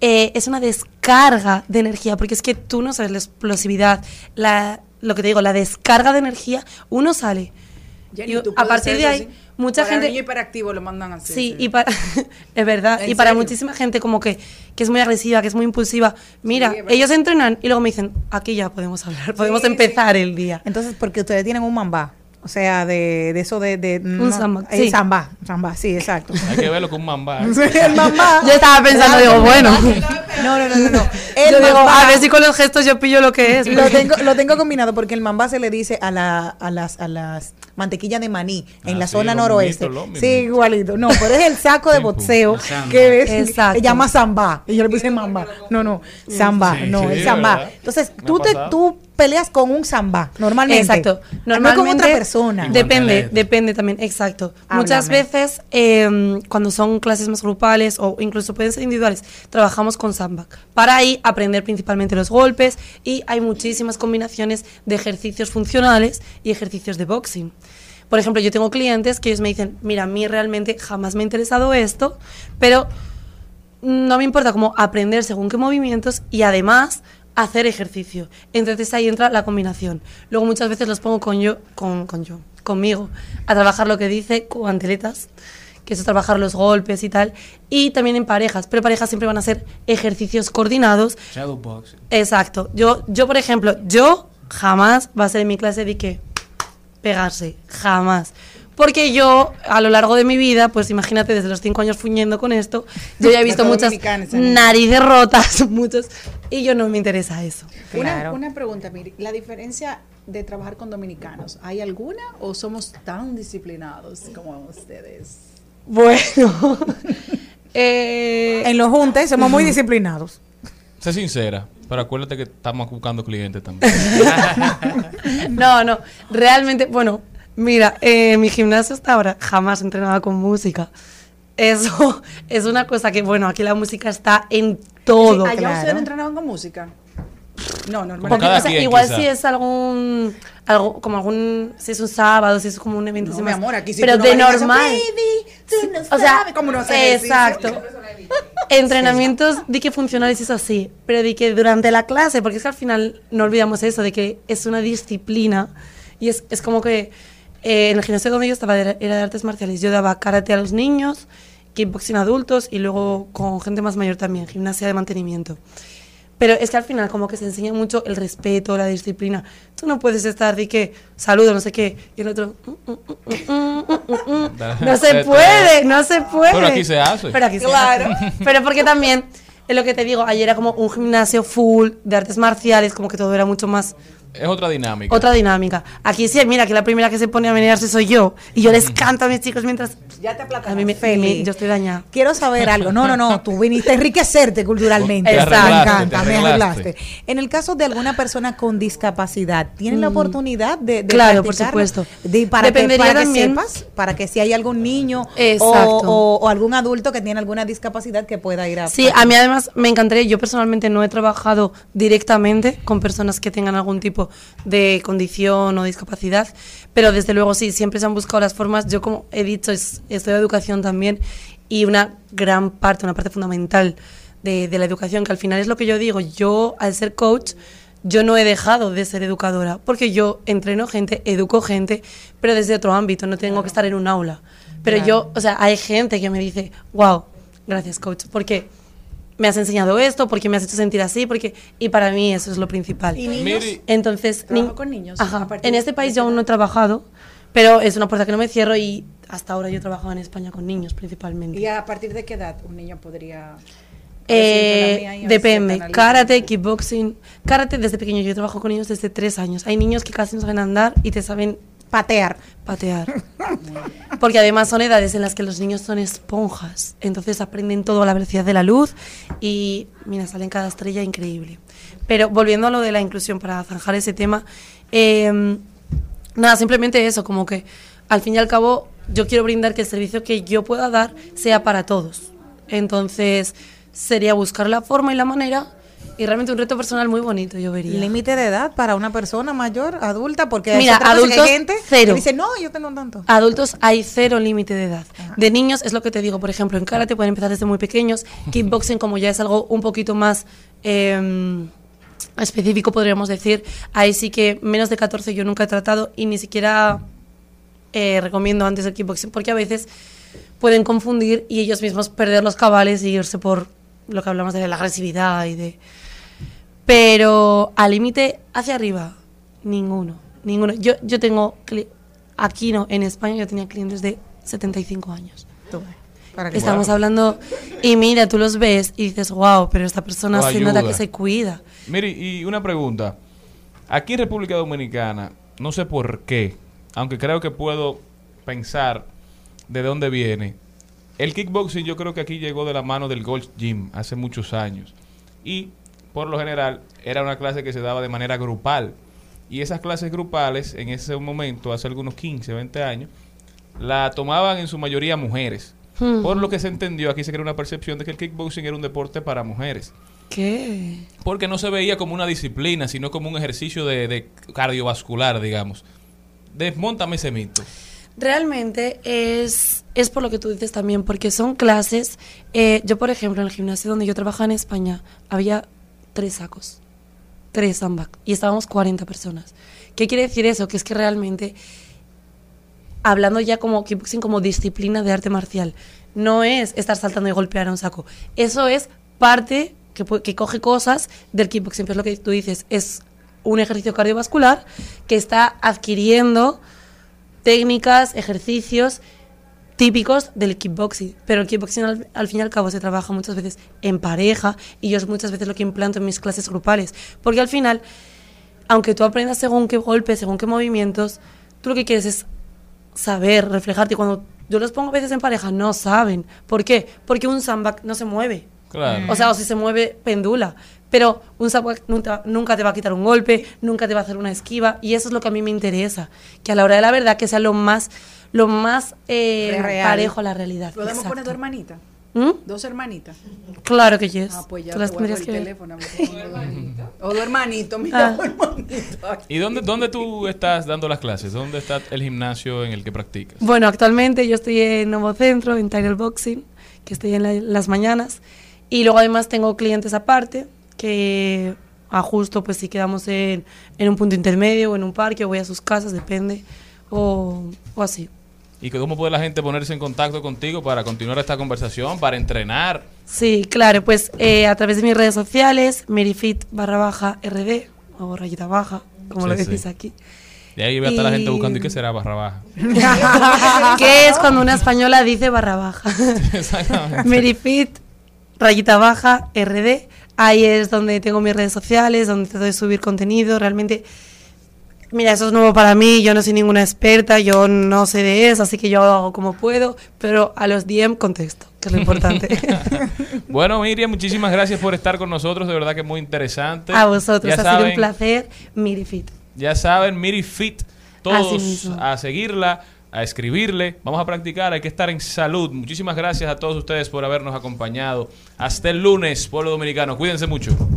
Speaker 14: eh, es una descarga de energía, porque es que tú no sabes la explosividad, la, lo que te digo, la descarga de energía, uno sale.
Speaker 4: Jenny,
Speaker 14: y
Speaker 4: ¿tú
Speaker 14: a partir de ahí,
Speaker 4: así?
Speaker 14: mucha
Speaker 4: Para
Speaker 14: gente...
Speaker 4: niño hiperactivo lo mandan así.
Speaker 14: Sí, y para, es verdad,
Speaker 4: ¿En
Speaker 14: y para
Speaker 4: serio?
Speaker 14: muchísima gente como que, que es muy agresiva, que es muy impulsiva, mira,
Speaker 3: Sí,
Speaker 14: ellos entrenan y luego me dicen, aquí ya podemos hablar, podemos
Speaker 3: Sí,
Speaker 14: empezar el día.
Speaker 3: Entonces, porque ustedes tienen un mambá. O sea, de, de eso de... de
Speaker 14: Un samba,
Speaker 3: eh,
Speaker 14: sí.
Speaker 3: samba, samba, sí, exacto.
Speaker 2: Hay que verlo con un mamba.
Speaker 3: Sí, el mambá.
Speaker 14: Yo estaba pensando, digo, bueno.
Speaker 3: No, no, no, no. no.
Speaker 14: Yo
Speaker 3: El
Speaker 14: digo,
Speaker 3: mambá-
Speaker 14: a ver si con los gestos yo pillo lo que es.
Speaker 3: Lo tengo, lo tengo combinado porque el mambá se le dice a, la, a las a las mantequillas de maní en
Speaker 2: Ah,
Speaker 3: la
Speaker 2: sí,
Speaker 3: zona noroeste. sí, igualito. No, pero es el saco de boxeo que es,
Speaker 14: Exacto.
Speaker 3: se llama samba. Y yo le puse mamba. No, no, samba,
Speaker 2: Sí,
Speaker 3: no,
Speaker 2: sí,
Speaker 3: es samba. Entonces, tú te tú peleas con un samba normalmente.
Speaker 14: Exacto.
Speaker 3: No
Speaker 14: Normalmente
Speaker 3: con otra persona.
Speaker 14: Depende, depende también, exacto. Muchas veces, eh, cuando son clases más grupales o incluso pueden ser individuales, trabajamos con samba. Para ahí aprender principalmente los golpes y hay muchísimas combinaciones de ejercicios funcionales y ejercicios de boxing. Por ejemplo, yo tengo clientes que ellos me dicen, mira, a mí realmente jamás me ha interesado esto, pero no me importa cómo aprender según qué movimientos y además hacer ejercicio. Entonces ahí entra la combinación. Luego muchas veces los pongo con yo, con, con yo, conmigo, a trabajar lo que dice cuanteletas, que es trabajar los golpes y tal, y también en parejas, pero parejas siempre van a ser ejercicios coordinados. Exacto. Yo, yo por ejemplo, yo jamás va a ser en mi clase de que pegarse, jamás. Porque yo, a lo largo de mi vida, pues imagínate, desde los cinco años fuñendo con esto, yo ya he visto muchas narices rotas, muchos, y yo no me interesa eso.
Speaker 4: Una, una pregunta, Miri. La diferencia de trabajar con dominicanos, ¿hay alguna o somos tan disciplinados como ustedes?
Speaker 14: Bueno, eh,
Speaker 3: En los juntes somos muy disciplinados.
Speaker 2: Sé sincera, pero acuérdate que estamos buscando clientes también.
Speaker 14: no, no, realmente, bueno, mira, eh, mi gimnasio hasta ahora jamás entrenaba con música. Eso es una cosa que, bueno, aquí la música está en todo.
Speaker 4: Sí, ¿Allá
Speaker 14: claro.
Speaker 4: ustedes entrenaban con música? No, normalmente.
Speaker 14: O sea,
Speaker 2: quien,
Speaker 14: igual
Speaker 2: quizá.
Speaker 14: si es algún, algo, como algún, si es un sábado, si es como un evento
Speaker 4: No, mi amor, aquí sí
Speaker 14: pero
Speaker 4: tú no
Speaker 14: de normal.
Speaker 4: "Baby, tú no
Speaker 14: o sea,
Speaker 4: sabes cómo no ejercicio".
Speaker 14: exacto. Entrenamientos di que funcionales es así, pero di que durante la clase, porque es que al final no olvidamos eso, de que es una disciplina y es, es como que eh, en el gimnasio donde yo estaba era, era de artes marciales, yo daba karate a los niños, kickboxing a adultos y luego con gente más mayor también, gimnasia de mantenimiento. Pero es que al final como que se enseña mucho el respeto, la disciplina. Tú no puedes estar de que saludo, no sé qué, y el otro... mm, mm, mm, mm, mm, mm, mm. No se puede, no se puede.
Speaker 2: Pero aquí se hace.
Speaker 14: Pero aquí se
Speaker 4: Claro.
Speaker 14: hace. Pero porque también, es lo que te digo, ayer era como un gimnasio full de artes marciales, como que todo era mucho más
Speaker 2: Es otra dinámica.
Speaker 14: otra dinámica. Aquí sí, mira, que la primera que se pone a menearse soy yo. Y yo les canto a mis chicos mientras...
Speaker 4: Ya te
Speaker 14: A mí me,
Speaker 3: Feli.
Speaker 14: yo estoy dañada.
Speaker 3: Quiero saber algo. No, no, no. Tú viniste a enriquecerte culturalmente.
Speaker 14: Te
Speaker 3: Me encanta,
Speaker 2: te
Speaker 3: me
Speaker 2: arreglaste.
Speaker 3: En el caso de alguna persona con discapacidad, ¿tienen la
Speaker 14: Mm.
Speaker 3: oportunidad de, de
Speaker 14: Claro, por supuesto.
Speaker 3: De- para que,
Speaker 14: Dependería
Speaker 3: para que
Speaker 14: también-
Speaker 3: sepas, para que si hay algún niño o,
Speaker 14: Exacto.
Speaker 3: o- o algún adulto que tiene alguna discapacidad que pueda ir a...
Speaker 14: Sí, a mí además me encantaría, yo personalmente no he trabajado directamente con personas que tengan algún tipo de condición o discapacidad, pero desde luego sí, siempre se han buscado las formas, yo como he dicho, es, estudio educación también y una gran parte, una parte fundamental de, de la educación, que al final es lo que yo digo, yo al ser coach, yo no he dejado de ser educadora, porque yo entreno gente, educo gente, pero desde otro ámbito, no tengo que estar en un aula. Pero yo, o sea, hay gente que me dice, wow, gracias coach, porque me has enseñado esto, porque me has hecho sentir así, porque y para mí eso es lo principal.
Speaker 4: ¿Y niños?
Speaker 14: Entonces,
Speaker 4: ¿Trabajo
Speaker 14: ni-
Speaker 4: con niños?
Speaker 14: Ajá. En este país yo aún no he trabajado, pero es una puerta que no me cierro y hasta ahora yo he trabajado en España con niños principalmente.
Speaker 4: ¿Y a partir de qué edad un niño podría...?
Speaker 14: Eh,
Speaker 4: decir, "Entra a mí ahí, a ver si
Speaker 14: depende.
Speaker 4: te analizo"?
Speaker 14: Karate, kickboxing. Karate desde pequeño. Yo trabajo con niños desde tres años. Hay niños que casi no saben andar y te saben
Speaker 3: Patear.
Speaker 14: patear. Porque además son edades en las que los niños son esponjas. Entonces aprenden todo a la velocidad de la luz y, mira, salen cada estrella increíble. Pero volviendo a lo de la inclusión, para zanjar ese tema, eh, nada, simplemente eso, como que al fin y al cabo yo quiero brindar que el servicio que yo pueda dar sea para todos. Entonces sería buscar la forma y la manera y realmente un reto personal muy bonito, yo vería.
Speaker 3: Límite de edad para una persona mayor, adulta, porque
Speaker 14: Mira, adultos,
Speaker 3: hay gente
Speaker 14: cero.
Speaker 3: que dice, no, yo tengo tanto.
Speaker 14: Adultos hay cero límite de edad. De niños es lo que te digo, por ejemplo, en karate pueden empezar desde muy pequeños. Kickboxing, como ya es algo un poquito más eh, específico, podríamos decir, ahí sí que menos de 14 yo nunca he tratado y ni siquiera eh, recomiendo antes el kickboxing porque a veces pueden confundir y ellos mismos perder los cabales y irse por lo que hablamos de la agresividad y de... Pero al límite hacia arriba, ninguno, ninguno. Yo, yo tengo, cli- aquí no, en España yo tenía clientes de 75 años.
Speaker 3: Para que-
Speaker 14: Estamos
Speaker 2: Wow.
Speaker 14: hablando, y mira, tú los ves y dices, wow, pero esta persona se nota que se cuida.
Speaker 2: Mire, y una pregunta. Aquí en República Dominicana, no sé por qué, aunque creo que puedo pensar de dónde viene. El kickboxing yo creo que aquí llegó de la mano del Gold Gym hace muchos años. Y por lo general era una clase que se daba de manera grupal. Y esas clases grupales en ese momento, hace algunos 15, 20 años, la tomaban en su mayoría mujeres.
Speaker 14: Hmm.
Speaker 2: Por lo que se entendió, aquí se creó una percepción de que el kickboxing era un deporte para mujeres.
Speaker 14: ¿Qué?
Speaker 2: Porque no se veía como una disciplina, sino como un ejercicio de, de cardiovascular, digamos. Desmontame ese mito.
Speaker 14: Realmente es, es por lo que tú dices también, porque son clases. eh, yo, por ejemplo, en el gimnasio donde yo trabajaba en España, había tres sacos, tres sandbag, y estábamos 40 personas. ¿Qué quiere decir eso? Que es que realmente, hablando ya como kickboxing como disciplina de arte marcial, no es estar saltando y golpear a un saco. Eso es parte que, que coge cosas del kickboxing, pero es lo que tú dices, es un ejercicio cardiovascular que está adquiriendo técnicas, ejercicios típicos del kickboxing. Pero el kickboxing al, al fin y al cabo se trabaja muchas veces en pareja y yo es muchas veces lo que implanto en mis clases grupales. Porque al final, aunque tú aprendas según qué golpes, según qué movimientos, tú lo que quieres es saber, reflejarte. Cuando yo los pongo a veces en pareja, no saben. ¿Por qué? Porque un sandbag no se mueve.
Speaker 2: Claro.
Speaker 14: O sea, o si se mueve, pendula. Pero un sandbag nunca, nunca te va a quitar un golpe, nunca te va a hacer una esquiva. Y eso es lo que a mí me interesa. Que a la hora de la verdad que sea lo más, lo más eh, parejo a la realidad.
Speaker 4: ¿Podemos poner tu hermanita?
Speaker 14: ¿Mm?
Speaker 4: ¿Dos hermanitas?
Speaker 14: Claro que yes.
Speaker 4: Ah, pues ya
Speaker 14: Tú las tendrías
Speaker 4: el
Speaker 14: que
Speaker 4: teléfono. dos. O tu hermanito, mira,
Speaker 14: Ah.
Speaker 4: hermanito.
Speaker 2: ¿Y dónde, dónde tú estás dando las clases? ¿Dónde está el gimnasio en el que practicas?
Speaker 14: Bueno, actualmente yo estoy en Nuevo Centro, en Tiger Boxing, que estoy en la- las mañanas. Y luego además tengo clientes aparte, que ajusto pues si quedamos en, en un punto intermedio o en un parque o voy a sus casas, depende, o, o así.
Speaker 2: ¿Y cómo puede la gente ponerse en contacto contigo para continuar esta conversación, para entrenar?
Speaker 14: Sí, claro, pues eh, a través de mis redes sociales, merifit barra baja rd, o rayita baja, como
Speaker 2: Sí,
Speaker 14: lo
Speaker 2: sí.
Speaker 14: decís aquí.
Speaker 2: Y ahí ve a estar la gente buscando, ¿y qué será barra baja?
Speaker 14: ¿Qué es cuando una española dice barra baja?
Speaker 2: Exactamente.
Speaker 14: Merifit, rayita baja, RD. Ahí es donde tengo mis redes sociales, donde trato de subir contenido. Realmente, mira, eso es nuevo para mí. Yo no soy ninguna experta, yo no sé de eso, así que yo hago como puedo. Pero a los DM contesto, que es lo importante.
Speaker 2: Bueno, Miriam, muchísimas gracias por estar con nosotros. De verdad que es muy interesante.
Speaker 14: a vosotros,
Speaker 2: Ya
Speaker 14: ha sido
Speaker 2: saben,
Speaker 14: un placer. Mirifit.
Speaker 2: Ya saben, Miri Fit. Todos a seguirla, a escribirle. Vamos a practicar, hay que estar en salud. Muchísimas gracias a todos ustedes por habernos acompañado. Hasta el lunes, pueblo dominicano. Cuídense mucho.
Speaker 10: No